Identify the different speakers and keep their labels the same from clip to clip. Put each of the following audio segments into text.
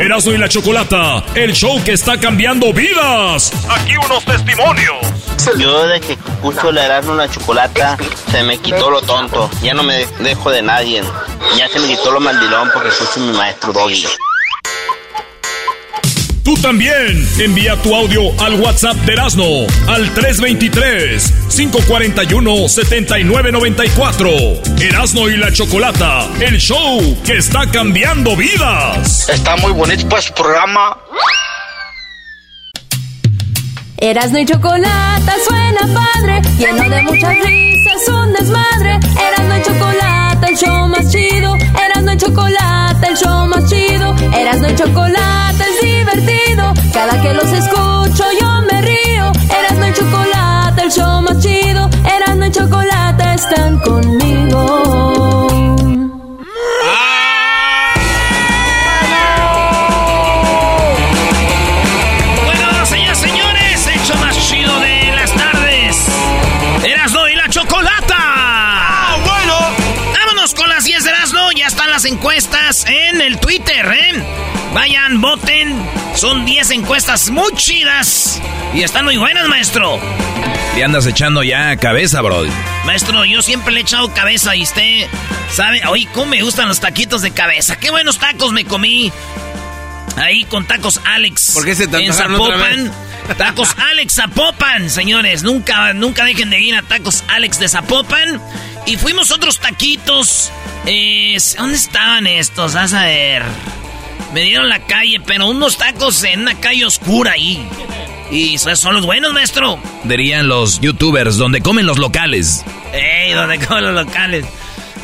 Speaker 1: Erasmo y la Chocolata, el show que está cambiando vidas. Aquí unos testimonios.
Speaker 2: Yo desde que escucho la Erasmo y la Chocolata, se me quitó lo tonto. Ya no me dejo de nadie. Ya se me quitó lo mandilón porque escucho mi maestro Doggy.
Speaker 1: Tú también envía tu audio al WhatsApp de Erasmo al 323-541-7994. Erasmo y la Chocolata, el show que está cambiando vidas.
Speaker 2: Está muy bonito pues su programa.
Speaker 3: Erasmo y Chocolata suena padre, lleno de muchas risas, un desmadre. Erasmo y Chocolata, el show más chido. Erasmo y Chocolata, el show más chido. Erasmo y Chocolata es divertido. Cada que los escucho yo me río. Erasmo y Chocolata, el show más chido. Erasmo y Chocolata están conmigo.
Speaker 4: En el Twitter, ¿eh? Vayan, voten. Son 10 encuestas muy chidas. Y están muy buenas, maestro.
Speaker 5: Te andas echando ya cabeza, bro.
Speaker 4: Maestro, yo siempre le he echado cabeza y usted sabe, oye, cómo me gustan los taquitos de cabeza. Qué buenos tacos me comí. Ahí con tacos Alex.
Speaker 5: ¿Por qué se
Speaker 4: En Zapopan. Tacos Alex Zapopan, señores. Nunca, nunca dejen de ir a tacos Alex de Zapopan. Y fuimos otros taquitos. Eh, ¿Dónde estaban estos? Vas a ver. Me dieron la calle, pero unos tacos en una calle oscura ahí. Y son los buenos, maestro.
Speaker 5: Dirían los youtubers, donde comen los locales.
Speaker 4: Ey, donde comen los locales.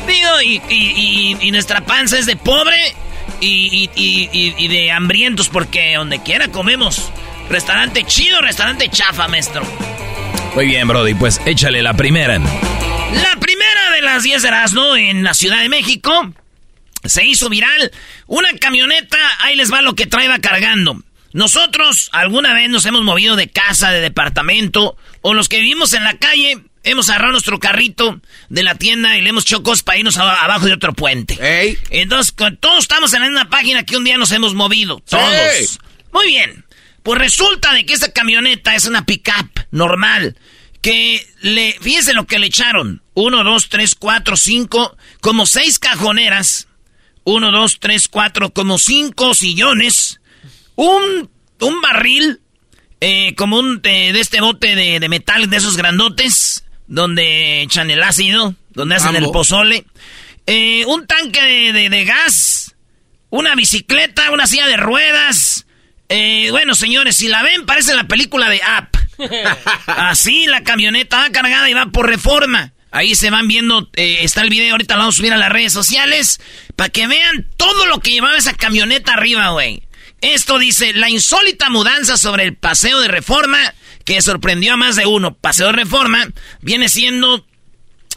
Speaker 4: Digo, y, y- y- y nuestra panza es de pobre y de hambrientos, porque donde quiera comemos. Restaurante chido, restaurante chafa, maestro.
Speaker 5: Muy bien, Brody, pues échale la primera.
Speaker 4: La primera de las 10 de Erasmo en la Ciudad de México se hizo viral. Una camioneta, ahí les va lo que traía cargando. Nosotros alguna vez nos hemos movido de casa, de departamento, o los que vivimos en la calle, hemos agarrado nuestro carrito de la tienda y le hemos hecho cosas para irnos abajo de otro puente. Entonces, todos estamos en una página que un día nos hemos movido. Todos. Muy bien. Pues resulta de que esta camioneta es una pickup normal. Que le, fíjense lo que le echaron. Uno, dos, tres, cuatro, cinco, como seis cajoneras. Uno, dos, tres, cuatro, como cinco sillones. Un, un barril, eh, como un de, de este bote de, de metal, de esos grandotes, donde echan el ácido, donde hacen
Speaker 6: Mambo.
Speaker 4: el pozole. Eh, un tanque de, de- de gas, una bicicleta, una silla de ruedas. Eh, bueno, señores, si la ven, parece la película de App. Así la camioneta va cargada y va por reforma. Ahí se van viendo, eh, está el video, ahorita lo vamos a subir a las redes sociales, para que vean todo lo que llevaba esa camioneta arriba, güey. Esto dice, la insólita mudanza sobre el paseo de reforma, que sorprendió a más de uno. Paseo de reforma viene siendo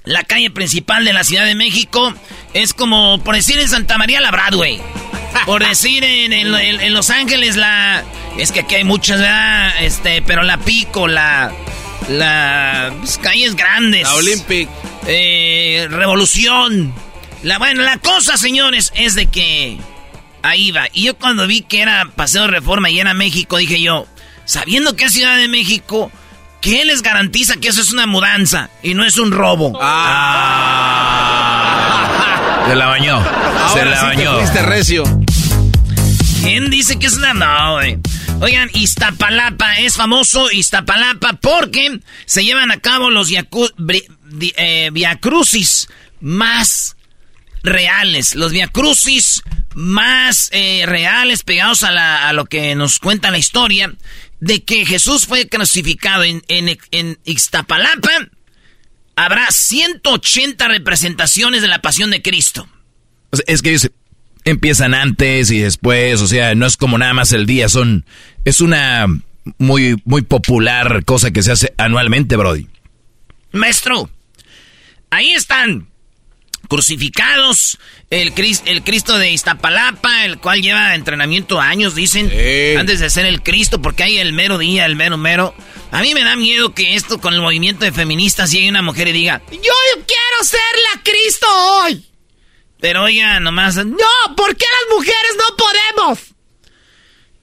Speaker 4: la calle principal de la Ciudad de México. Es como, por decir, en Santa María la Broadway. Por decir, en, en- Los Ángeles la... Es que aquí hay muchas, ¿verdad? Este, pero la Pico, la... La... pues, calles grandes.
Speaker 5: La Olympic.
Speaker 4: Eh, Revolución. La, bueno, la cosa, señores, es de que... Ahí va. Y yo cuando vi que era Paseo de Reforma y era México, dije yo, sabiendo que es Ciudad de México, ¿qué les garantiza que eso es una mudanza y no es un robo?
Speaker 5: Se la bañó. se la
Speaker 7: sí
Speaker 5: bañó.
Speaker 7: recio.
Speaker 4: ¿Quién dice que es una... No, güey. Oigan, Iztapalapa es famoso Iztapalapa porque se llevan a cabo los eh, viacrucis más reales, los viacrucis más eh, reales pegados a, a, lo que nos cuenta la historia de que Jesús fue crucificado en, en, Ixtapalapa. Habrá 180 representaciones de la pasión de Cristo.
Speaker 5: Es que empiezan antes y después, o sea, no es como nada más el día, son es una muy muy popular cosa que se hace anualmente, Brody.
Speaker 4: Maestro, ahí están crucificados, el, el Cristo de Iztapalapa, el cual lleva entrenamiento años, dicen, antes de ser el Cristo, porque hay el mero día, el mero mero. A mí me da miedo que esto con el movimiento de feministas llegue una mujer y diga, yo quiero ser la Cristo hoy. Pero oiga, nomás, no, ¿por qué las mujeres no podemos?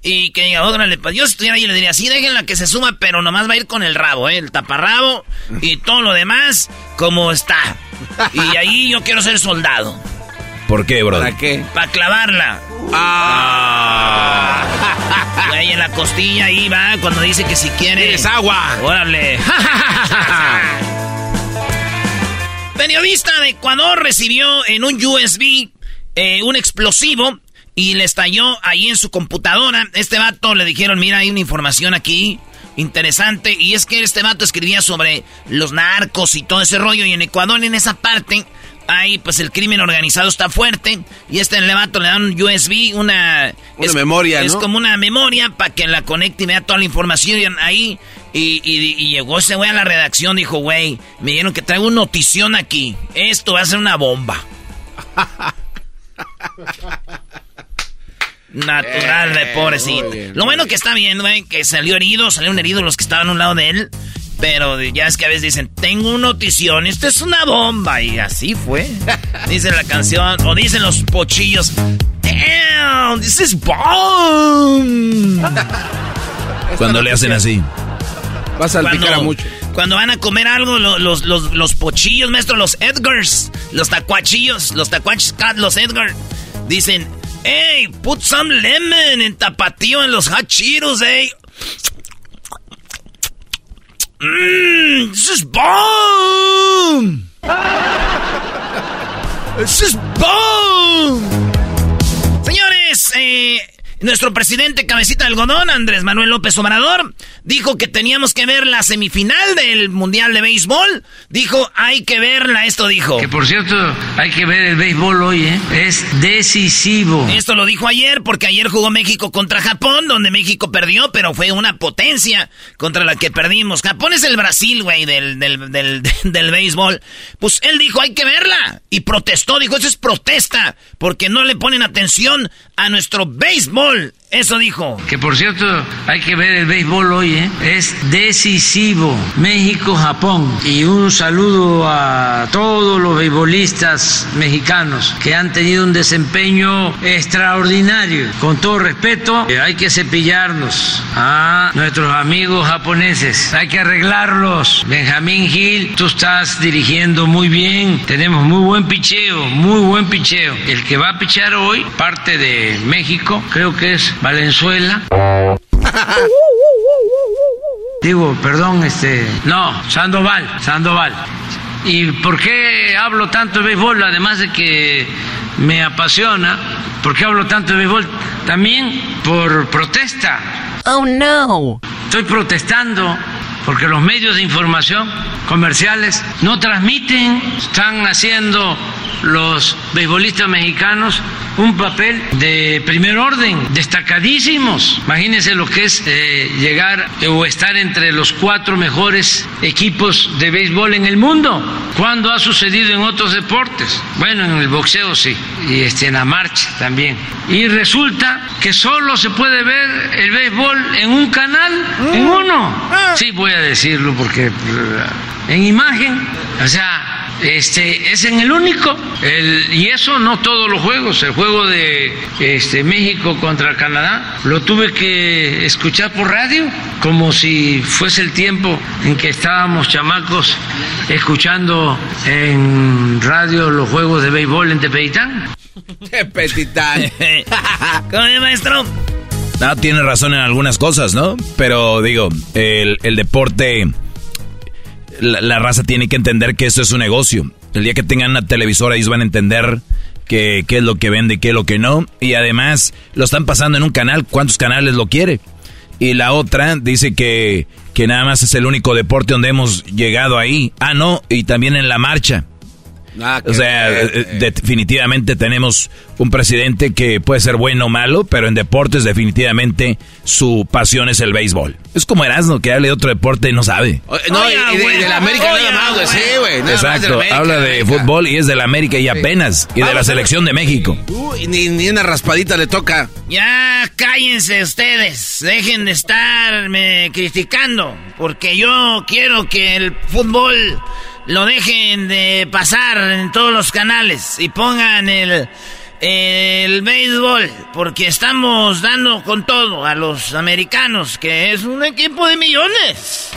Speaker 4: Y que diga, órale, pues yo estuviera ahí le diría, sí, déjenla que se suma, pero nomás va a ir con el rabo, ¿eh? El taparrabo y todo lo demás como está. Y ahí yo quiero ser soldado.
Speaker 5: ¿Por qué, bro?
Speaker 4: ¿Para qué? Para clavarla. Ah. Y ahí en la costilla, ahí va, cuando dice que si quiere...
Speaker 5: ¡Es agua!
Speaker 4: ¡Órale! Periodista de Ecuador recibió en un USB eh, un explosivo y le estalló ahí en su computadora. Este vato le dijeron, mira, hay una información aquí interesante. Y es que este vato escribía sobre los narcos y todo ese rollo. Y en Ecuador, en esa parte, ahí pues el crimen organizado está fuerte. Y este vato le dan un USB, una...
Speaker 5: Una memoria,
Speaker 4: Es como una memoria para que la conecte y vea toda la información ahí. Y, y, llegó ese güey a la redacción, dijo, güey, me dijeron que traigo una notición aquí. Esto va a ser una bomba. Natural de pobrecito. Lo bueno que está bien, güey, que salió herido, salieron heridos los que estaban a un lado de él. Pero ya es que a veces dicen, tengo una notición, esto es una bomba. Y así fue. Dice la canción, o dicen los pochillos, damn, this is bomb.
Speaker 5: Cuando le hacen así.
Speaker 6: Va a salpicar a mucho.
Speaker 4: Cuando van a comer algo, los, los, los, pochillos, maestro, los Edgars, los tacuachillos, los tacuachos, los Edgar, dicen, hey, put some lemon en tapatío en los hot Cheetos, hey. Mmm, this is bomb. this is bomb. Señores, eh, nuestro presidente cabecita de algodón, Andrés Manuel López Obrador, dijo que teníamos que ver la semifinal del Mundial de Béisbol. Dijo, hay que verla, esto dijo.
Speaker 7: Que por cierto, hay que ver el béisbol hoy, ¿eh? Es decisivo.
Speaker 4: Esto lo dijo ayer porque ayer jugó México contra Japón, donde México perdió, pero fue una potencia contra la que perdimos. Japón es el Brasil, güey, del, del, del, del béisbol. Pues él dijo, hay que verla. Y protestó, dijo, eso es protesta, porque no le ponen atención a nuestro béisbol. español. Eso dijo.
Speaker 7: Que por cierto, hay que ver el béisbol hoy, ¿eh? Es decisivo. México-Japón. Y un saludo a todos los beisbolistas mexicanos que han tenido un desempeño extraordinario. Con todo respeto, eh, hay que cepillarnos a nuestros amigos japoneses. Hay que arreglarlos. Benjamín Gil, tú estás dirigiendo muy bien. Tenemos muy buen picheo, muy buen picheo. El que va a pichar hoy, parte de México, creo que es Valenzuela. Digo, perdón, este. No, Sandoval, Sandoval. ¿Y por qué hablo tanto de béisbol? Además de que me apasiona. ¿Por qué hablo tanto de béisbol? También por protesta.
Speaker 4: Oh, no.
Speaker 7: Estoy protestando porque los medios de información comerciales no transmiten, están haciendo los beisbolistas mexicanos un papel de primer orden, destacadísimos. Imagínense lo que es eh, llegar o estar entre los cuatro mejores equipos de béisbol en el mundo. ¿Cuándo ha sucedido en otros deportes? Bueno, en el boxeo sí, y este, en la marcha también. Y resulta que solo se puede ver el béisbol en un canal, en uno. Sí, voy a decirlo porque eh, en imagen, o sea, este, es en el único. El, y eso no todos los juegos. El juego de este, México contra Canadá lo tuve que escuchar por radio, como si fuese el tiempo en que estábamos chamacos escuchando en radio los juegos de béisbol en Tepeitán.
Speaker 6: Petitán.
Speaker 4: ¿Cómo es, maestro?
Speaker 5: No, tiene razón en algunas cosas, ¿no? Pero digo, el, deporte, la, raza tiene que entender que esto es un negocio. El día que tengan una televisora, ellos van a entender qué es lo que vende y qué es lo que no. Y además, lo están pasando en un canal. ¿Cuántos canales lo quiere? Y la otra dice que, que nada más es el único deporte donde hemos llegado ahí. Ah, no, y también en la marcha. Ah, o sea, eh, definitivamente tenemos un presidente que puede ser bueno o malo, pero en deportes definitivamente su pasión es el béisbol. Es como Erasmo, que habla de otro deporte y no sabe.
Speaker 6: No, y de, la América nada más, sí, güey.
Speaker 5: Exacto, habla de fútbol y es de la América y apenas, y de la selección de México.
Speaker 6: ni, ni una raspadita le toca.
Speaker 4: Ya cállense ustedes, dejen de estarme criticando, porque yo quiero que el fútbol lo dejen de pasar en todos los canales y pongan el, el béisbol, porque estamos dando con todo a los americanos, que es un equipo de millones.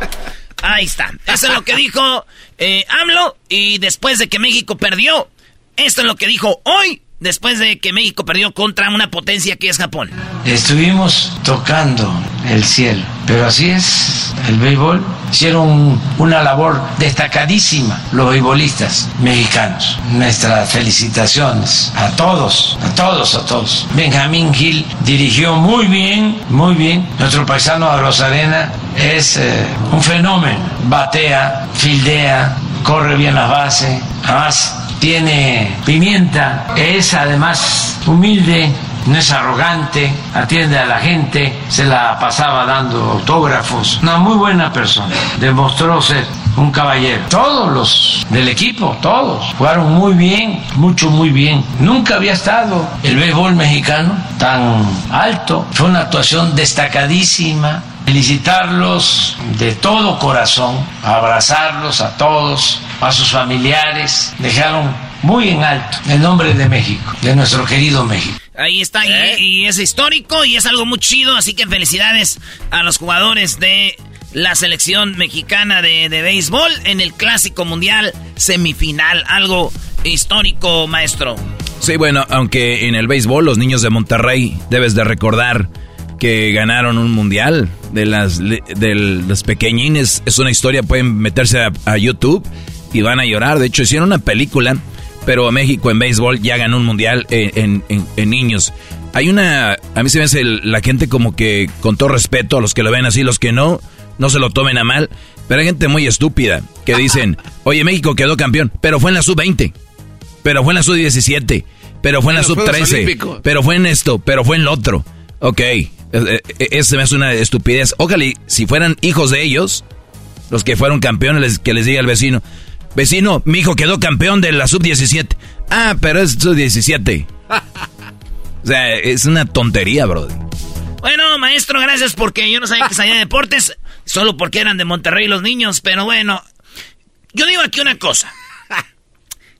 Speaker 4: Ahí está. Eso es lo que dijo eh, AMLO y después de que México perdió. Esto es lo que dijo hoy después de que México perdió contra una potencia que es Japón.
Speaker 7: Estuvimos tocando el cielo, pero así es el béisbol. Hicieron una labor destacadísima los béisbolistas mexicanos. Nuestras felicitaciones a todos, a todos, a todos. Benjamín Gil dirigió muy bien, muy bien. Nuestro paisano de Rosarena es eh, un fenómeno. Batea, fildea, corre bien las bases. Además, tiene pimienta, es además humilde, no es arrogante, atiende a la gente, se la pasaba dando autógrafos. Una muy buena persona, demostró ser un caballero. Todos los del equipo, todos, jugaron muy bien, mucho, muy bien. Nunca había estado el béisbol mexicano tan alto. Fue una actuación destacadísima. Felicitarlos de todo corazón, abrazarlos a todos, a sus familiares, dejaron muy en alto el nombre de México, de nuestro querido México.
Speaker 4: Ahí está, y, ¿Eh? es histórico y es algo muy chido, así que felicidades a los jugadores de la selección mexicana de, de béisbol en el Clásico Mundial semifinal, algo histórico, maestro.
Speaker 5: Sí, bueno, aunque en el béisbol los niños de Monterrey debes de recordar que ganaron un mundial de las de los pequeñines. Es una historia, pueden meterse a, YouTube y van a llorar. De hecho, hicieron una película, pero México en béisbol ya ganó un mundial en, niños. Hay una, a mí se me hace la gente como que, con todo respeto a los que lo ven así, los que no, no se lo tomen a mal, pero hay gente muy estúpida que dicen, oye, México quedó campeón, pero fue en la sub-20, pero fue en la sub-17, pero fue en la sub-13, pero fue en esto, pero fue en lo otro. Ok, eh, eh, Eso me hace una estupidez. Ojalá si fueran hijos de ellos, los que fueron campeones, que les diga al vecino, vecino, mi hijo quedó campeón de la sub-17. Ah, pero es sub-17. o sea, es una tontería, bro.
Speaker 4: Bueno, maestro, gracias porque yo no sabía que salía de deportes, solo porque eran de Monterrey los niños, pero bueno, yo digo aquí una cosa.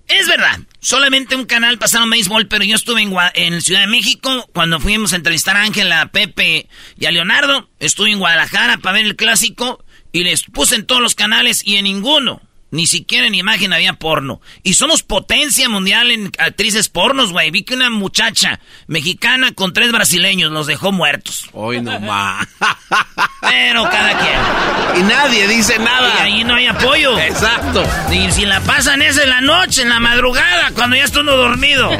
Speaker 4: Es verdad, solamente un canal pasaron béisbol, pero yo estuve en, en Ciudad de México cuando fuimos a entrevistar a Ángela, a Pepe y a Leonardo. Estuve en Guadalajara para ver el clásico y les puse en todos los canales y en ninguno ni siquiera en imagen había porno. Y somos potencia mundial en actrices pornos, güey. Vi que una muchacha mexicana con tres brasileños los dejó muertos.
Speaker 6: Hoy no más.
Speaker 4: Pero cada quien.
Speaker 6: Y nadie dice nada.
Speaker 4: Y ahí no hay apoyo.
Speaker 6: Exacto.
Speaker 4: Y si la pasan es en la noche, en la madrugada, cuando ya está uno dormido.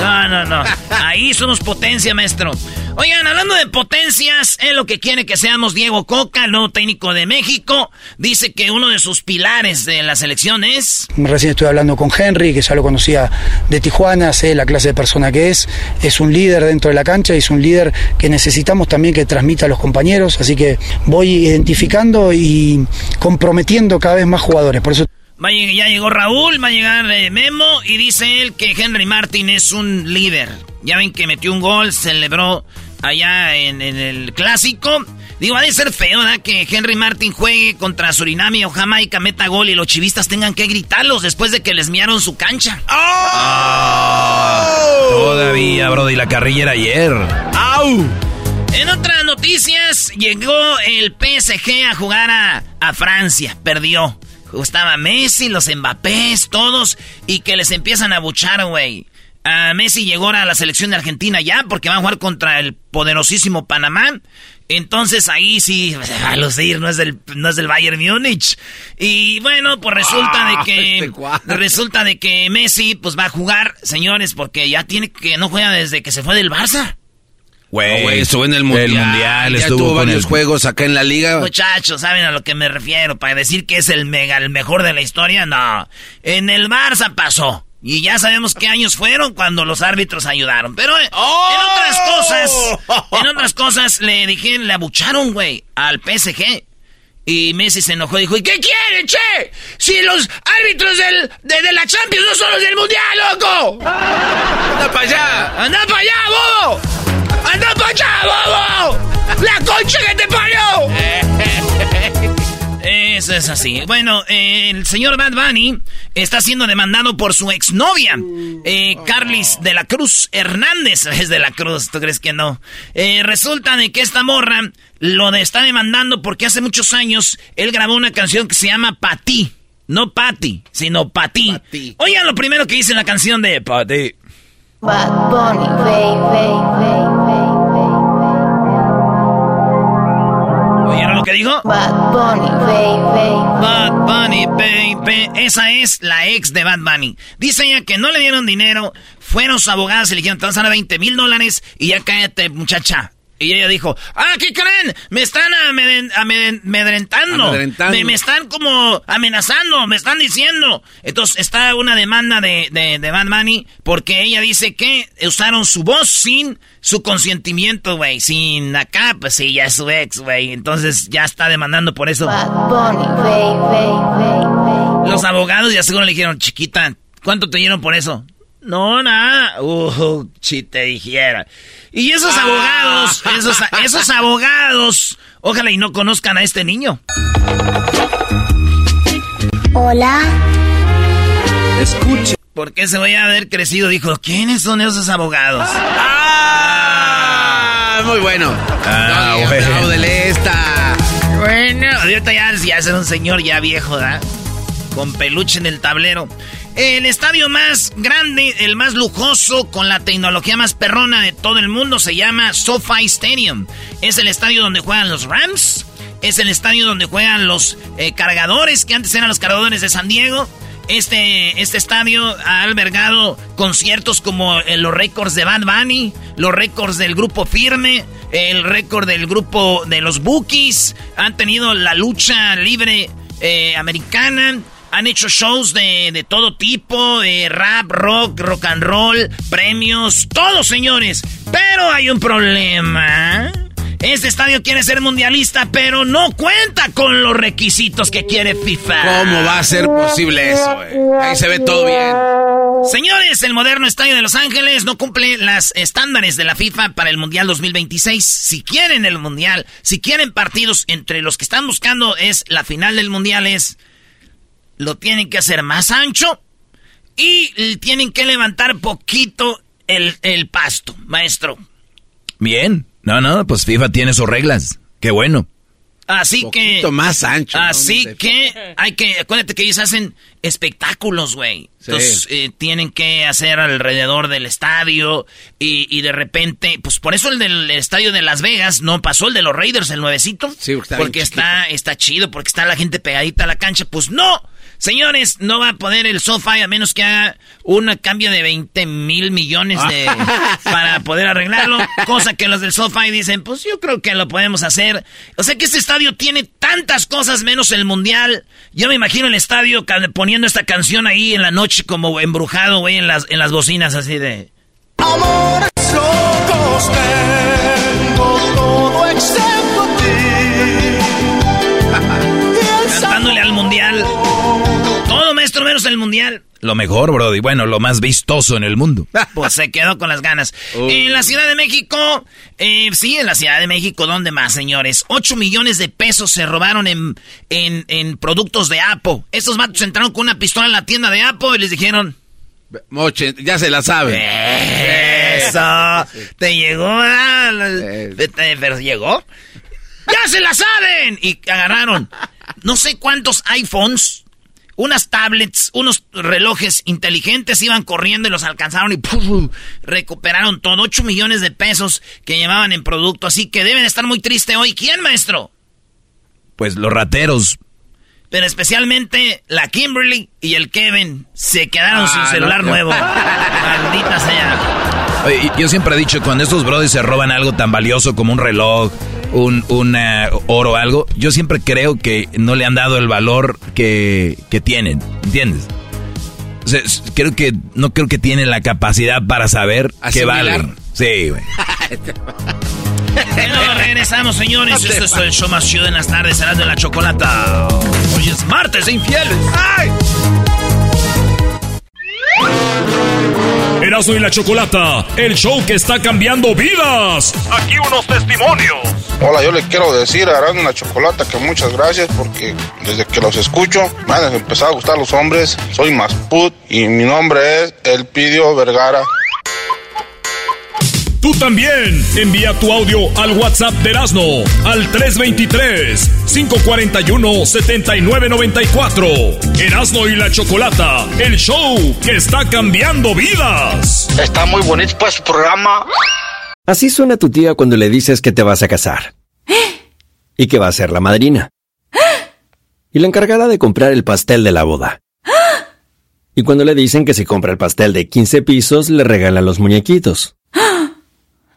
Speaker 4: No, no, no. Ahí somos potencia, maestro. Oigan, hablando de potencias, es lo que quiere que seamos Diego Coca, el nuevo técnico de México. Dice que uno de sus pilares de la selección es...
Speaker 8: Recién estuve hablando con Henry, que ya lo conocía de Tijuana, sé la clase de persona que es. Es un líder dentro de la cancha y es un líder que necesitamos también que transmita a los compañeros. Así que voy identificando y comprometiendo cada vez más jugadores. Por eso
Speaker 4: ya llegó Raúl, va a llegar eh, Memo y dice él que Henry Martin es un líder. Ya ven que metió un gol, celebró allá en, el clásico. Digo, ha de ser feo, ¿verdad? Que Henry Martin juegue contra Suriname o Jamaica, meta gol y los chivistas tengan que gritarlos después de que les miaron su cancha.
Speaker 5: ¡Oh! todavía, bro, y la carrilla ayer.
Speaker 4: ¡Au! En otras noticias, llegó el PSG a jugar a, a Francia. Perdió. Estaba Messi, los Mbappés, todos, y que les empiezan a buchar, güey. a Messi llegó ahora a la selección de Argentina ya porque va a jugar contra el poderosísimo Panamá. Entonces ahí sí va a lucir, no es del, no es del Bayern Múnich. Y bueno, pues resulta de
Speaker 6: Ah,
Speaker 4: que
Speaker 6: este
Speaker 4: resulta de que Messi pues va a jugar, señores, porque ya tiene que no juega desde que se fue del Barça.
Speaker 5: Güey,
Speaker 6: No, estuvo en el mundial.
Speaker 5: El mundial
Speaker 6: ya
Speaker 5: estuvo
Speaker 6: tuvo
Speaker 5: con
Speaker 6: varios
Speaker 5: el-
Speaker 6: juegos acá en la liga.
Speaker 4: Muchachos, ¿saben a lo que me refiero? Para decir que es el mega, el mejor de la historia, no. En el Barça pasó. Y ya sabemos qué años fueron cuando los árbitros ayudaron. Pero eh, en otras cosas, en otras cosas le dijeron, le abucharon, güey, al PSG. Y Messi se enojó y dijo, ¿y qué quieren, che? Si los árbitros del, de, de la Champions no son los del Mundial, loco.
Speaker 6: ¡Anda para allá!
Speaker 4: ¡Anda para allá, bobo! ¡Anda para allá, bobo! ¡La concha que te parió! Eso es así. Bueno, eh, el señor Bad Bunny está siendo demandado por su exnovia, eh, Carlis de la Cruz Hernández. Es de la Cruz, ¿tú crees que no? Eh, resulta de que esta morra lo de- está demandando porque hace muchos años él grabó una canción que se llama Patí. No Pati, sino Patí.
Speaker 6: Patí.
Speaker 4: Oigan lo primero que dice en la canción de Patí.
Speaker 3: Bad Bunny,
Speaker 4: ¿Oyeron lo que dijo?
Speaker 3: Bad Bunny,
Speaker 4: Bad Bunny, baby. Esa es la ex de Bad Bunny. Dice ella que no le dieron dinero, fueron sus abogados y le dijeron, te vas a dar 20 mil dólares y ya cállate, muchacha. Y ella dijo, ah, ¿qué creen? Me están amedrentando.
Speaker 6: Amedrentando.
Speaker 4: Me, me están como amenazando, me están diciendo. Entonces está una demanda de, de, de Bad Bunny porque ella dice que usaron su voz sin su consentimiento, güey. Sin acá, pues sí, ya es su ex, güey. Entonces ya está demandando por eso.
Speaker 3: Bad Bunny.
Speaker 4: Los abogados ya seguro le dijeron, chiquita, ¿cuánto te dieron por eso? No, nada. Uh, si te dijera. Y esos abogados, esos, esos abogados, ojalá y no conozcan a este niño.
Speaker 3: Hola.
Speaker 6: Escuche.
Speaker 4: Porque se voy a haber crecido, dijo, ¿quiénes son esos abogados?
Speaker 6: ¡Ah! Muy bueno.
Speaker 5: Ah,
Speaker 6: No,
Speaker 5: bueno.
Speaker 6: apláudele esta.
Speaker 4: Bueno, ahorita ya, ya es un señor ya viejo, ¿verdad? Con peluche en el tablero. El estadio más grande, el más lujoso, con la tecnología más perrona de todo el mundo, se llama SoFi Stadium. Es el estadio donde juegan los Rams. Es el estadio donde juegan los eh, cargadores, que antes eran los cargadores de San Diego. Este, este estadio ha albergado conciertos como eh, los récords de Bad Bunny, los récords del grupo Firme, el récord del grupo de los Bookies. Han tenido la lucha libre eh, americana. Han hecho shows de, de todo tipo, de rap, rock, rock and roll, premios, todo señores. Pero hay un problema. Este estadio quiere ser mundialista, pero no cuenta con los requisitos que quiere FIFA.
Speaker 6: ¿Cómo va a ser posible eso, güey? Ahí se ve todo bien.
Speaker 4: Señores, el moderno estadio de Los Ángeles no cumple las estándares de la FIFA para el Mundial 2026. Si quieren el Mundial, si quieren partidos entre los que están buscando es la final del Mundial es lo tienen que hacer más ancho y tienen que levantar poquito el, el pasto, maestro.
Speaker 5: Bien. No, no, pues FIFA tiene sus reglas. Qué bueno.
Speaker 4: Así
Speaker 6: Un
Speaker 4: que
Speaker 6: poquito más ancho.
Speaker 4: Así que hay que, acuérdate que ellos hacen espectáculos, güey.
Speaker 6: Sí.
Speaker 4: Entonces eh, tienen que hacer alrededor del estadio y, y de repente, pues por eso el del estadio de Las Vegas no pasó el de los Raiders, el nuevecito.
Speaker 6: Sí, porque está
Speaker 4: porque está, está chido, porque está la gente pegadita a la cancha. Pues no, señores, no va a poder el SoFi a menos que haga un cambio de 20 mil millones de para poder arreglarlo. Cosa que los del SoFi dicen, pues yo creo que lo podemos hacer. O sea que este estadio tiene tantas cosas menos el mundial. Yo me imagino el estadio poniendo esta canción ahí en la noche como embrujado, güey, en las, en las bocinas así de...
Speaker 9: Amores locos
Speaker 4: mundial.
Speaker 5: Lo mejor, Brody. Bueno, lo más vistoso en el mundo.
Speaker 4: Pues se quedó con las ganas. En la Ciudad de México, eh, sí, en la Ciudad de México, ¿dónde más, señores? 8 millones de pesos se robaron en, en, en productos de Apple. Estos vatos entraron con una pistola en la tienda de Apple y les dijeron...
Speaker 6: Moche, ya se la sabe.
Speaker 4: Eso, te llegó, te- pero llegó. ¡Ya se la saben! Y agarraron no sé cuántos iPhones, unas tablets, unos relojes inteligentes, iban corriendo y los alcanzaron y ¡pum! recuperaron todo. 8 millones de pesos que llevaban en producto. Así que deben estar muy tristes hoy. ¿Quién, maestro?
Speaker 5: Pues los rateros.
Speaker 4: Pero especialmente la Kimberly y el Kevin se quedaron
Speaker 5: Ah,
Speaker 4: sin celular
Speaker 5: no.
Speaker 4: nuevo. Maldita sea.
Speaker 5: Yo siempre he dicho, cuando estos brothers se roban algo tan valioso como un reloj, un una oro o algo, yo siempre creo que no le han dado el valor que, que tienen, ¿entiendes? O sea, creo que no creo que tienen la capacidad para saber qué valen. Sí, güey.
Speaker 4: Bueno, regresamos, señores. Este es el show más chido en las tardes. Será de la chocolata. Hoy es martes de infieles.
Speaker 1: Erasmo y la Chocolata, el show que está cambiando vidas. Aquí unos testimonios.
Speaker 10: Hola, yo le quiero decir a Arán la Chocolata que muchas gracias porque desde que los escucho me han empezado a gustar los hombres. Soy más put y mi nombre es Elpidio Vergara.
Speaker 1: Tú también envía tu audio al WhatsApp de Erasmo al 323-541-7994. Erasmo y la Chocolata, el show que está cambiando vidas.
Speaker 11: Está muy bonito para su programa.
Speaker 12: Así suena tu tía cuando le dices que te vas a casar. Y que va a ser la madrina. Y la encargada de comprar el pastel de la boda. Y cuando le dicen que si compra el pastel de 15 pisos, le regalan los muñequitos.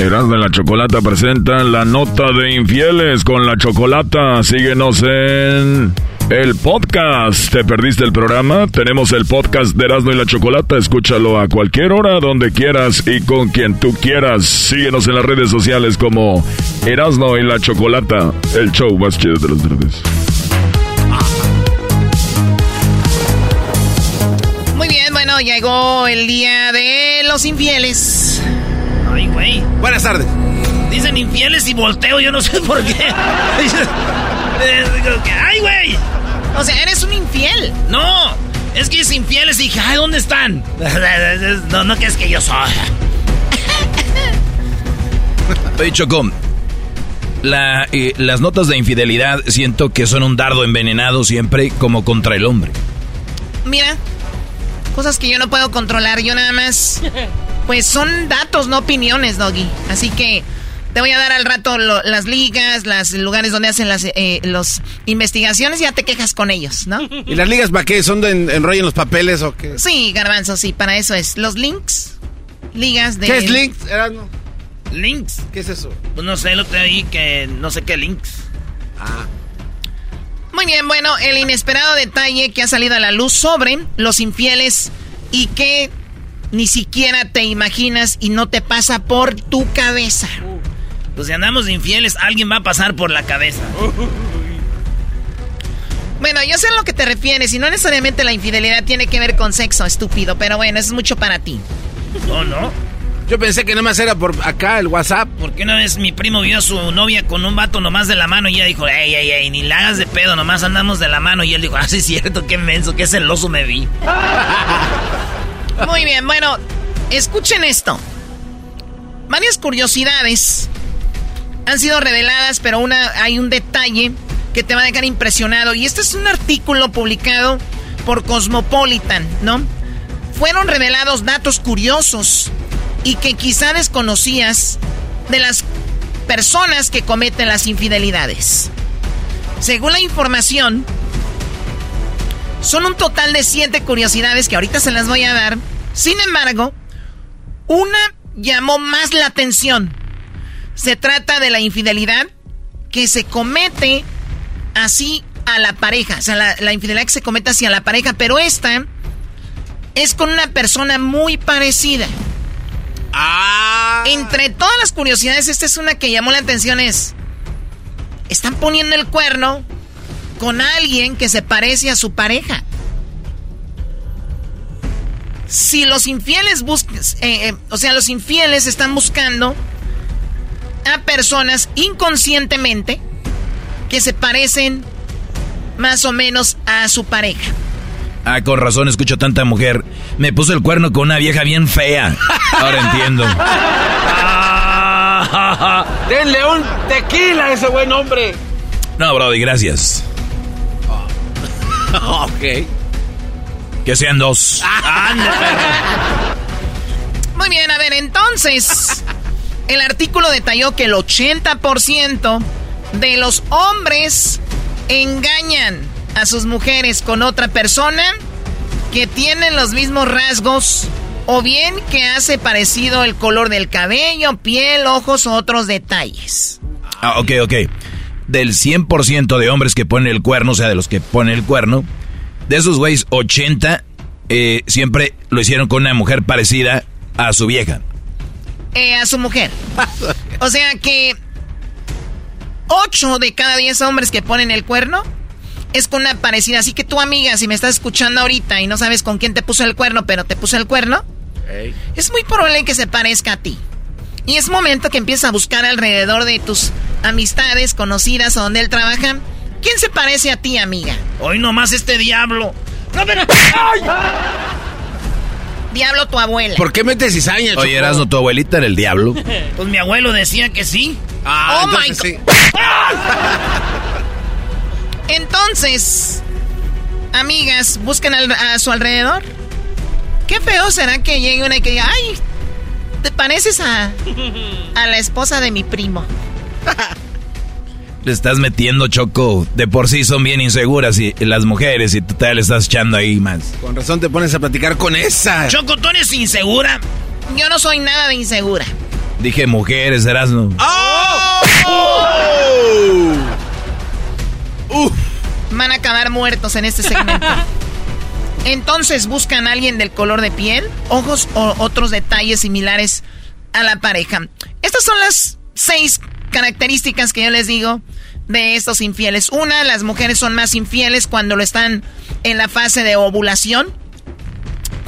Speaker 13: Erasmo y la Chocolata presenta la nota de infieles con la Chocolata. Síguenos en el podcast. ¿Te perdiste el programa? Tenemos el podcast de Erasmo y la Chocolata. Escúchalo a cualquier hora, donde quieras y con quien tú quieras. Síguenos en las redes sociales como Erasmo y la Chocolata, el show más chido de las redes.
Speaker 4: Muy bien, bueno, llegó el día de los infieles. Ay, güey.
Speaker 6: Buenas tardes.
Speaker 4: Dicen infieles y volteo, yo no sé por qué. Eh, Ay, güey. O sea, eres un infiel. No, es que es infieles y dije, ay, ¿dónde están? No, no que es que yo soy.
Speaker 5: Oye, Choco, la, eh, las notas de infidelidad siento que son un dardo envenenado siempre como contra el hombre.
Speaker 4: Mira, cosas que yo no puedo controlar, yo nada más. Pues son datos, no opiniones, Doggy. Así que te voy a dar al rato lo- las ligas, los lugares donde hacen las eh, los investigaciones y ya te quejas con ellos, ¿no?
Speaker 6: ¿Y las ligas para qué? ¿Son de en- enrollen los papeles o qué?
Speaker 4: Sí, garbanzo, sí, para eso es. Los links, ligas de...
Speaker 6: ¿Qué es links? Erasmo?
Speaker 4: ¿Links?
Speaker 6: ¿Qué es eso?
Speaker 4: Pues no sé, lo te ahí que no sé qué links.
Speaker 6: Ah.
Speaker 4: Muy bien, bueno, el inesperado detalle que ha salido a la luz sobre los infieles y que ni siquiera te imaginas y no te pasa por tu cabeza. Pues si andamos de infieles, alguien va a pasar por la cabeza. Bueno, yo sé a lo que te refieres y no necesariamente la infidelidad tiene que ver con sexo, estúpido, pero bueno, eso es mucho para ti. No, no.
Speaker 6: Yo pensé que nada más era por acá el WhatsApp.
Speaker 4: Porque una vez mi primo vio a su novia con un vato nomás de la mano y ella dijo, ey, ey, ey, ni la hagas de pedo, nomás andamos de la mano. Y él dijo, ah, sí es cierto, qué menso, qué celoso me vi. Muy bien, bueno, escuchen esto. Varias curiosidades
Speaker 14: han sido reveladas, pero una, hay un detalle que te va a dejar impresionado. Y este es un artículo publicado por Cosmopolitan, ¿no? Fueron revelados datos curiosos y que quizá desconocías de las personas que cometen las infidelidades. Según la información, son un total de siete curiosidades que ahorita se las voy a dar. Sin embargo, una llamó más la atención. Se trata de la infidelidad que se comete así a la pareja. O sea, la, infidelidad que se comete hacia la pareja. Pero esta es con una persona muy parecida. Ah. Entre todas las curiosidades, esta es una que llamó la atención. Es. Están poniendo el cuerno con alguien que se parece a su pareja. Si los infieles buscan, eh, eh, o sea, los infieles están buscando a personas inconscientemente que se parecen más o menos a su pareja.
Speaker 5: Ah, con razón escucho tanta mujer. Me puso el cuerno con una vieja bien fea. Ahora entiendo.
Speaker 15: Denle un tequila a ese buen hombre.
Speaker 5: No, Brody, gracias.
Speaker 15: ok.
Speaker 5: Que sean dos.
Speaker 14: Muy bien, a ver, entonces. El artículo detalló que el 80% de los hombres engañan a sus mujeres con otra persona que tienen los mismos rasgos o bien que hace parecido el color del cabello, piel, ojos o otros detalles.
Speaker 5: Ah, ok, ok. Del 100% de hombres que ponen el cuerno, o sea, de los que ponen el cuerno, de esos güeyes, 80 eh, siempre lo hicieron con una mujer parecida a su vieja.
Speaker 14: Eh, a su mujer. O sea que 8 de cada 10 hombres que ponen el cuerno es con una parecida. Así que tu amiga, si me estás escuchando ahorita y no sabes con quién te puso el cuerno, pero te puso el cuerno, es muy probable que se parezca a ti. Y es momento que empieces a buscar alrededor de tus amistades, conocidas o donde él trabaja. ¿Quién se parece a ti, amiga?
Speaker 15: Hoy nomás este diablo. No, pero...
Speaker 14: Diablo tu abuela.
Speaker 15: ¿Por qué metes cizaña,
Speaker 5: Oye, Erasno, tu abuelita era el diablo.
Speaker 15: Pues mi abuelo decía que sí.
Speaker 14: Ah, oh my God. Entonces, amigas, busquen a su alrededor. Qué feo será que llegue una y que diga, ay, te pareces a, a la esposa de mi primo.
Speaker 5: Le estás metiendo, Choco. De por sí son bien inseguras y las mujeres y tú te le estás echando ahí más.
Speaker 15: Con razón te pones a platicar con esa.
Speaker 14: Choco, ¿tú eres insegura? Yo no soy nada de insegura.
Speaker 5: Dije mujeres, Erasno.
Speaker 15: ¡Oh!
Speaker 14: ¡Oh! Van a acabar muertos en este segmento. Entonces buscan a alguien del color de piel, ojos o otros detalles similares a la pareja. Estas son las seis características que yo les digo de estos infieles. Una, las mujeres son más infieles cuando lo están en la fase de ovulación.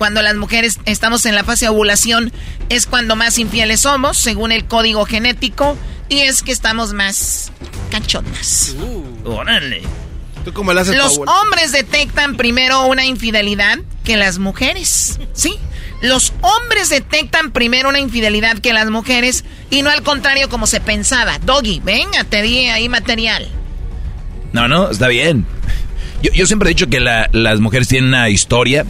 Speaker 14: Cuando las mujeres estamos en la fase de ovulación es cuando más infieles somos, según el código genético, y es que estamos más cachondas.
Speaker 15: Uh, órale.
Speaker 14: Los hombres detectan primero una infidelidad que las mujeres. Sí, los hombres detectan primero una infidelidad que las mujeres y no al contrario como se pensaba. Doggy, venga, te di ahí material.
Speaker 5: No, no, está bien. Yo, siempre he dicho que las mujeres tienen una historia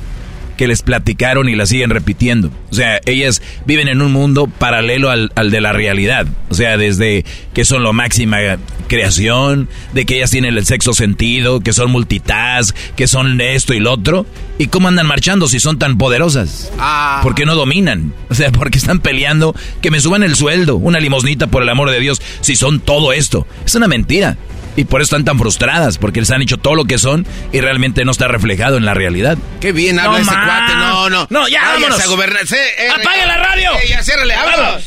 Speaker 5: que les platicaron y la siguen repitiendo. O sea, ellas viven en un mundo paralelo al, de la realidad. O sea, desde que son lo máxima creación, de que ellas tienen el sexo sentido, que son multitask, que son esto y lo otro. ¿Y cómo andan marchando si son tan poderosas? Ah. ¿Por qué no dominan? O sea, porque están peleando que me suban el sueldo, una limosnita por el amor de Dios, si son todo esto. Es una mentira. Y por eso están tan frustradas, porque les han hecho todo lo que son y realmente no está reflejado en la realidad.
Speaker 15: Qué bien habla ese cuate. No, no.
Speaker 14: No, ya, vámonos.
Speaker 15: a gobernar. Eh,
Speaker 14: ¡Apague la radio!
Speaker 15: Eh, ya, ciérrale, vámonos.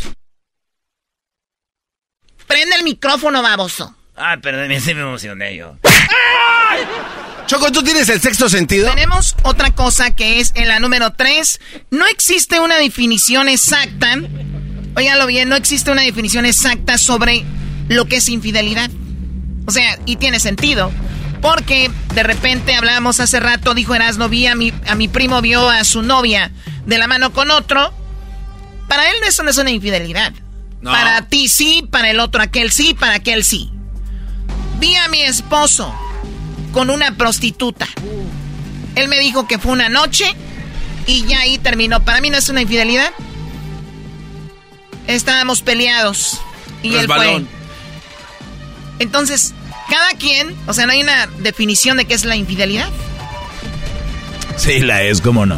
Speaker 14: Prende el micrófono, baboso.
Speaker 15: Ay, perdón, me emocioné yo. Choco, ¿tú tienes el sexto sentido?
Speaker 14: Tenemos otra cosa que es en la número 3. No existe una definición exacta. Óiganlo bien, no existe una definición exacta sobre lo que es infidelidad. O sea, y tiene sentido. Porque de repente hablábamos hace rato, dijo Erasno, vi a mi, a mi primo vio a su novia de la mano con otro. Para él eso no es una infidelidad. Para ti sí, para el otro aquel sí, para aquel sí. Vi a mi esposo con una prostituta. Él me dijo que fue una noche y ya ahí terminó. Para mí no es una infidelidad. Estábamos peleados y él fue. Entonces, cada quien, o sea, no hay una definición de qué es la infidelidad.
Speaker 5: Sí, la es, ¿cómo no?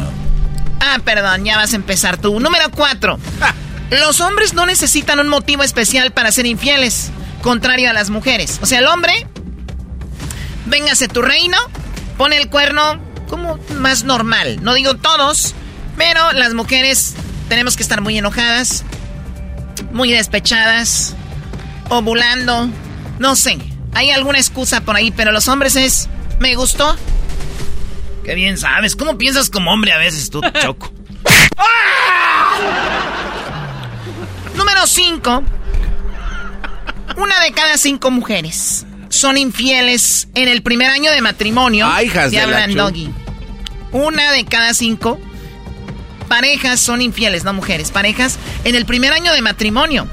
Speaker 14: Ah, perdón, ya vas a empezar tú. Número cuatro. Los hombres no necesitan un motivo especial para ser infieles, contrario a las mujeres. O sea, el hombre, véngase tu reino, pone el cuerno como más normal. No digo todos, pero las mujeres tenemos que estar muy enojadas, muy despechadas, ovulando, no sé. Hay alguna excusa por ahí, pero los hombres es, me gustó. Qué bien sabes. ¿Cómo piensas como hombre a veces tú, Choco? Número 5. Una de cada cinco mujeres son infieles en el primer año de matrimonio.
Speaker 15: Ay, hijas de
Speaker 14: hablan Doggy. Una de cada cinco parejas son infieles, no mujeres. Parejas en el primer año de matrimonio.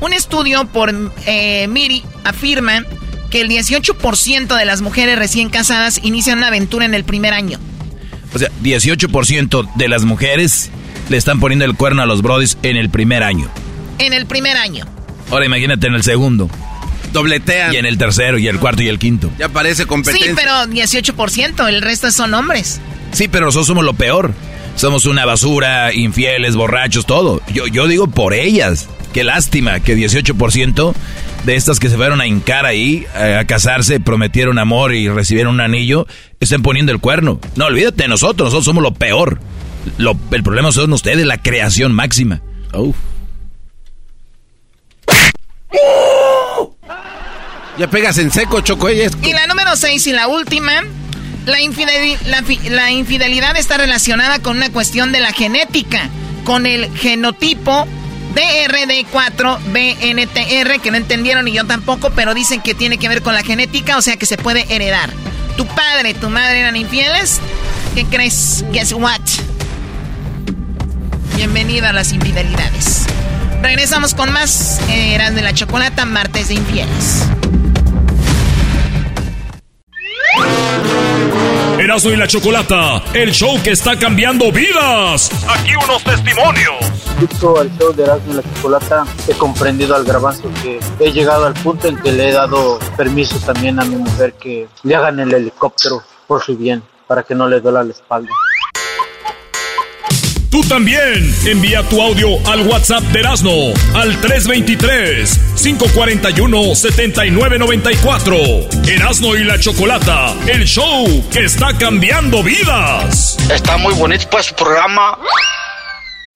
Speaker 14: Un estudio por eh, Miri afirma que el 18% de las mujeres recién casadas inician una aventura en el primer año.
Speaker 5: O sea, 18% de las mujeres le están poniendo el cuerno a los brodis en el primer año.
Speaker 14: En el primer año.
Speaker 5: Ahora imagínate en el segundo.
Speaker 15: Dobletean.
Speaker 5: Y en el tercero, y el cuarto, y el quinto.
Speaker 15: Ya parece competencia.
Speaker 14: Sí, pero 18%, el resto son hombres.
Speaker 5: Sí, pero nosotros somos lo peor. Somos una basura, infieles, borrachos, todo. Yo, yo digo por ellas. Qué lástima que 18% de estas que se fueron a hincar ahí, eh, a, casarse, prometieron amor y recibieron un anillo, estén poniendo el cuerno. No, olvídate de nosotros, nosotros somos lo peor. Lo, el problema son ustedes, la creación máxima.
Speaker 15: Ya pegas en seco, Choco. Y
Speaker 14: la número 6 y la última. La, la infidelidad está relacionada con una cuestión de la genética, con el genotipo DRD4BNTR, que no entendieron y yo tampoco, pero dicen que tiene que ver con la genética, o sea que se puede heredar. ¿Tu padre, tu madre eran infieles? ¿Qué crees? Guess what? Bienvenido a las infidelidades. Regresamos con más eh, Eran de la Chocolata, martes de infieles.
Speaker 1: Erasmo y la Chocolata, el show que está cambiando vidas. Aquí unos testimonios.
Speaker 16: Al show de Erasmo y la Chocolata he comprendido al grabanzo que he llegado al punto en que le he dado permiso también a mi mujer que le hagan el helicóptero por su bien, para que no le duela la espalda.
Speaker 1: Tú también envía tu audio al WhatsApp de Erasmo al 323-541-7994. Erasmo y la Chocolata, el show que está cambiando vidas.
Speaker 11: Está muy bonito para su programa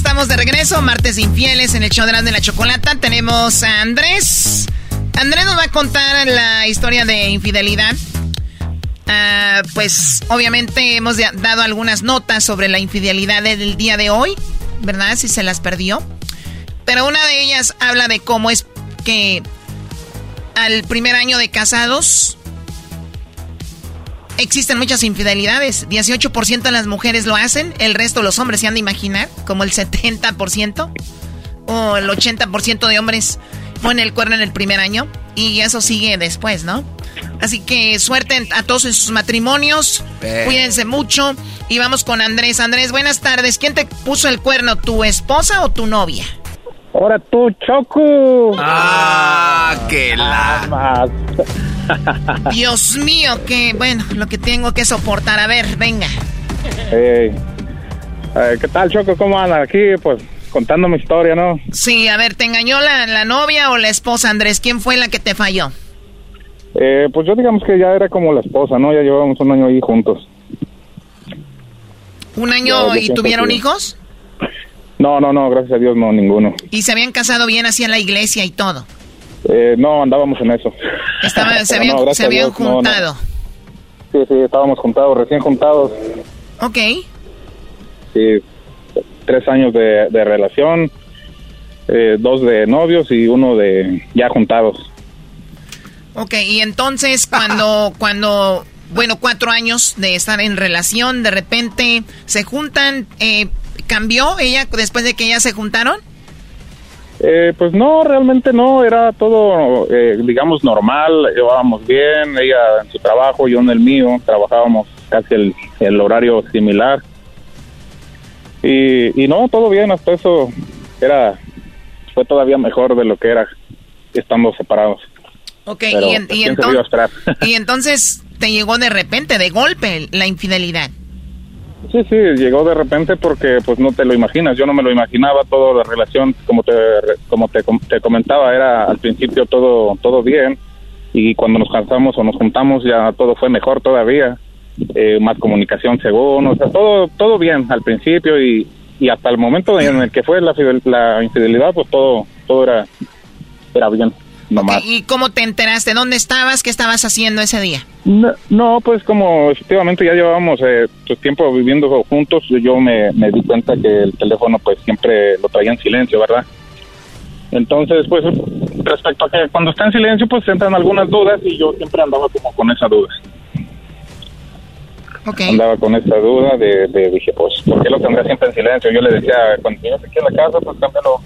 Speaker 14: estamos de regreso. Martes Infieles en el show de la, de la chocolata. Tenemos a Andrés. Andrés nos va a contar la historia de infidelidad. Ah, pues obviamente hemos dado algunas notas sobre la infidelidad del día de hoy, ¿verdad? Si se las perdió. pero una de ellas habla de cómo es que al primer año de casados existen muchas infidelidades. 18% de las mujeres lo hacen, el resto los hombres se han de imaginar, como el 70% o el 80% de hombres ponen el cuerno en el primer año y eso sigue después, ¿no? Así que suerte a todos en sus matrimonios,
Speaker 6: Eh.
Speaker 14: cuídense mucho y vamos con Andrés. Andrés, buenas tardes. ¿Quién te puso el cuerno, tu esposa o tu novia?
Speaker 17: Ahora tú, Choco.
Speaker 6: Ah, que la.
Speaker 14: Dios mío, que bueno, lo que tengo que soportar. A ver, venga.
Speaker 17: Eh, eh, ¿Qué tal, Choco? ¿Cómo andan? Aquí, pues, contando mi historia, ¿no?
Speaker 14: Sí, a ver, ¿te engañó la, la novia o la esposa, Andrés? ¿Quién fue la que te falló?
Speaker 17: Eh, pues yo digamos que ya era como la esposa, ¿no? Ya llevábamos un año ahí juntos.
Speaker 14: ¿Un año y tuvieron
Speaker 17: que-
Speaker 14: hijos?
Speaker 17: No, no, no, gracias a Dios, no, ninguno.
Speaker 14: Y se habían casado bien así en la iglesia y todo.
Speaker 17: Eh, no, andábamos en eso.
Speaker 14: Estaban, se habían,
Speaker 17: no, gracias
Speaker 14: se
Speaker 17: a
Speaker 14: habían
Speaker 17: Dios, no, no.
Speaker 14: juntado.
Speaker 17: Sí, sí, estábamos juntados, recién juntados.
Speaker 14: Ok.
Speaker 17: Sí, tres años de, de relación, eh, dos de novios y uno de ya juntados.
Speaker 14: Ok, y entonces cuando, cuando, bueno, cuatro años de estar en relación, de repente se juntan, eh, ¿cambió ella después de que ya se juntaron?
Speaker 17: Eh, pues no, realmente no, era todo, eh, digamos, normal, llevábamos bien, ella en su trabajo, yo en el mío, trabajábamos casi el, el horario similar. Y, y no, todo bien, hasta eso era, fue todavía mejor de lo que era estando separados.
Speaker 14: Ok,
Speaker 17: Pero,
Speaker 14: y, y entonces te llegó de repente, de golpe, la infidelidad.
Speaker 17: Sí, sí, llegó de repente porque pues no te lo imaginas, yo no me lo imaginaba, toda la relación, como te como te, te comentaba, era al principio todo todo bien. Y cuando nos cansamos o nos juntamos ya todo fue mejor todavía, eh, más comunicación según, o sea, todo todo bien al principio y, y hasta el momento en el que fue la, la infidelidad, pues todo todo era era bien, nomás.
Speaker 14: ¿Y cómo te enteraste? ¿Dónde estabas? ¿Qué estabas haciendo ese día?
Speaker 17: No, no, pues como efectivamente ya llevábamos eh, pues, tiempo viviendo juntos, yo me, me di cuenta que el teléfono pues siempre lo traía en silencio, ¿verdad? Entonces, pues respecto a que cuando está en silencio pues entran algunas dudas y yo siempre andaba como con esa duda. Andaba con esa duda de, de- dije, pues, ¿por qué lo tendrá siempre en silencio? Yo le decía, cuando llegues aquí a la casa, pues cámbialo,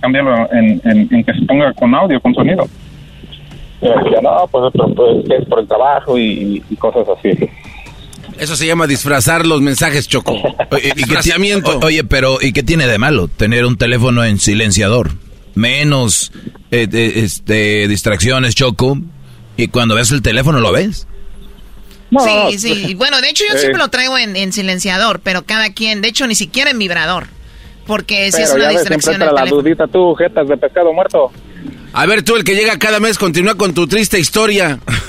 Speaker 17: cámbialo en, en, en que se ponga con audio, con sonido. Y me decía, no, pues, pero, pues, es por el trabajo y, y cosas así.
Speaker 6: Eso se llama disfrazar los mensajes, Choco.
Speaker 5: Oye, ¿y qué ti-
Speaker 6: Disfraciamiento.
Speaker 5: o- Oye, pero ¿y qué tiene de malo tener un teléfono en silenciador? Menos eh, eh, este distracciones, Choco. Y cuando ves el teléfono lo ves.
Speaker 14: sí, sí. Bueno, de hecho yo
Speaker 5: Eh.
Speaker 14: siempre lo traigo en, en silenciador, pero cada quien, de hecho ni siquiera en vibrador. Porque si
Speaker 17: Pero
Speaker 14: es una distracción
Speaker 17: siempre la dudita tú, jetas de pescado muerto.
Speaker 6: A ver, tú, el que llega cada mes, continúa con tu triste historia.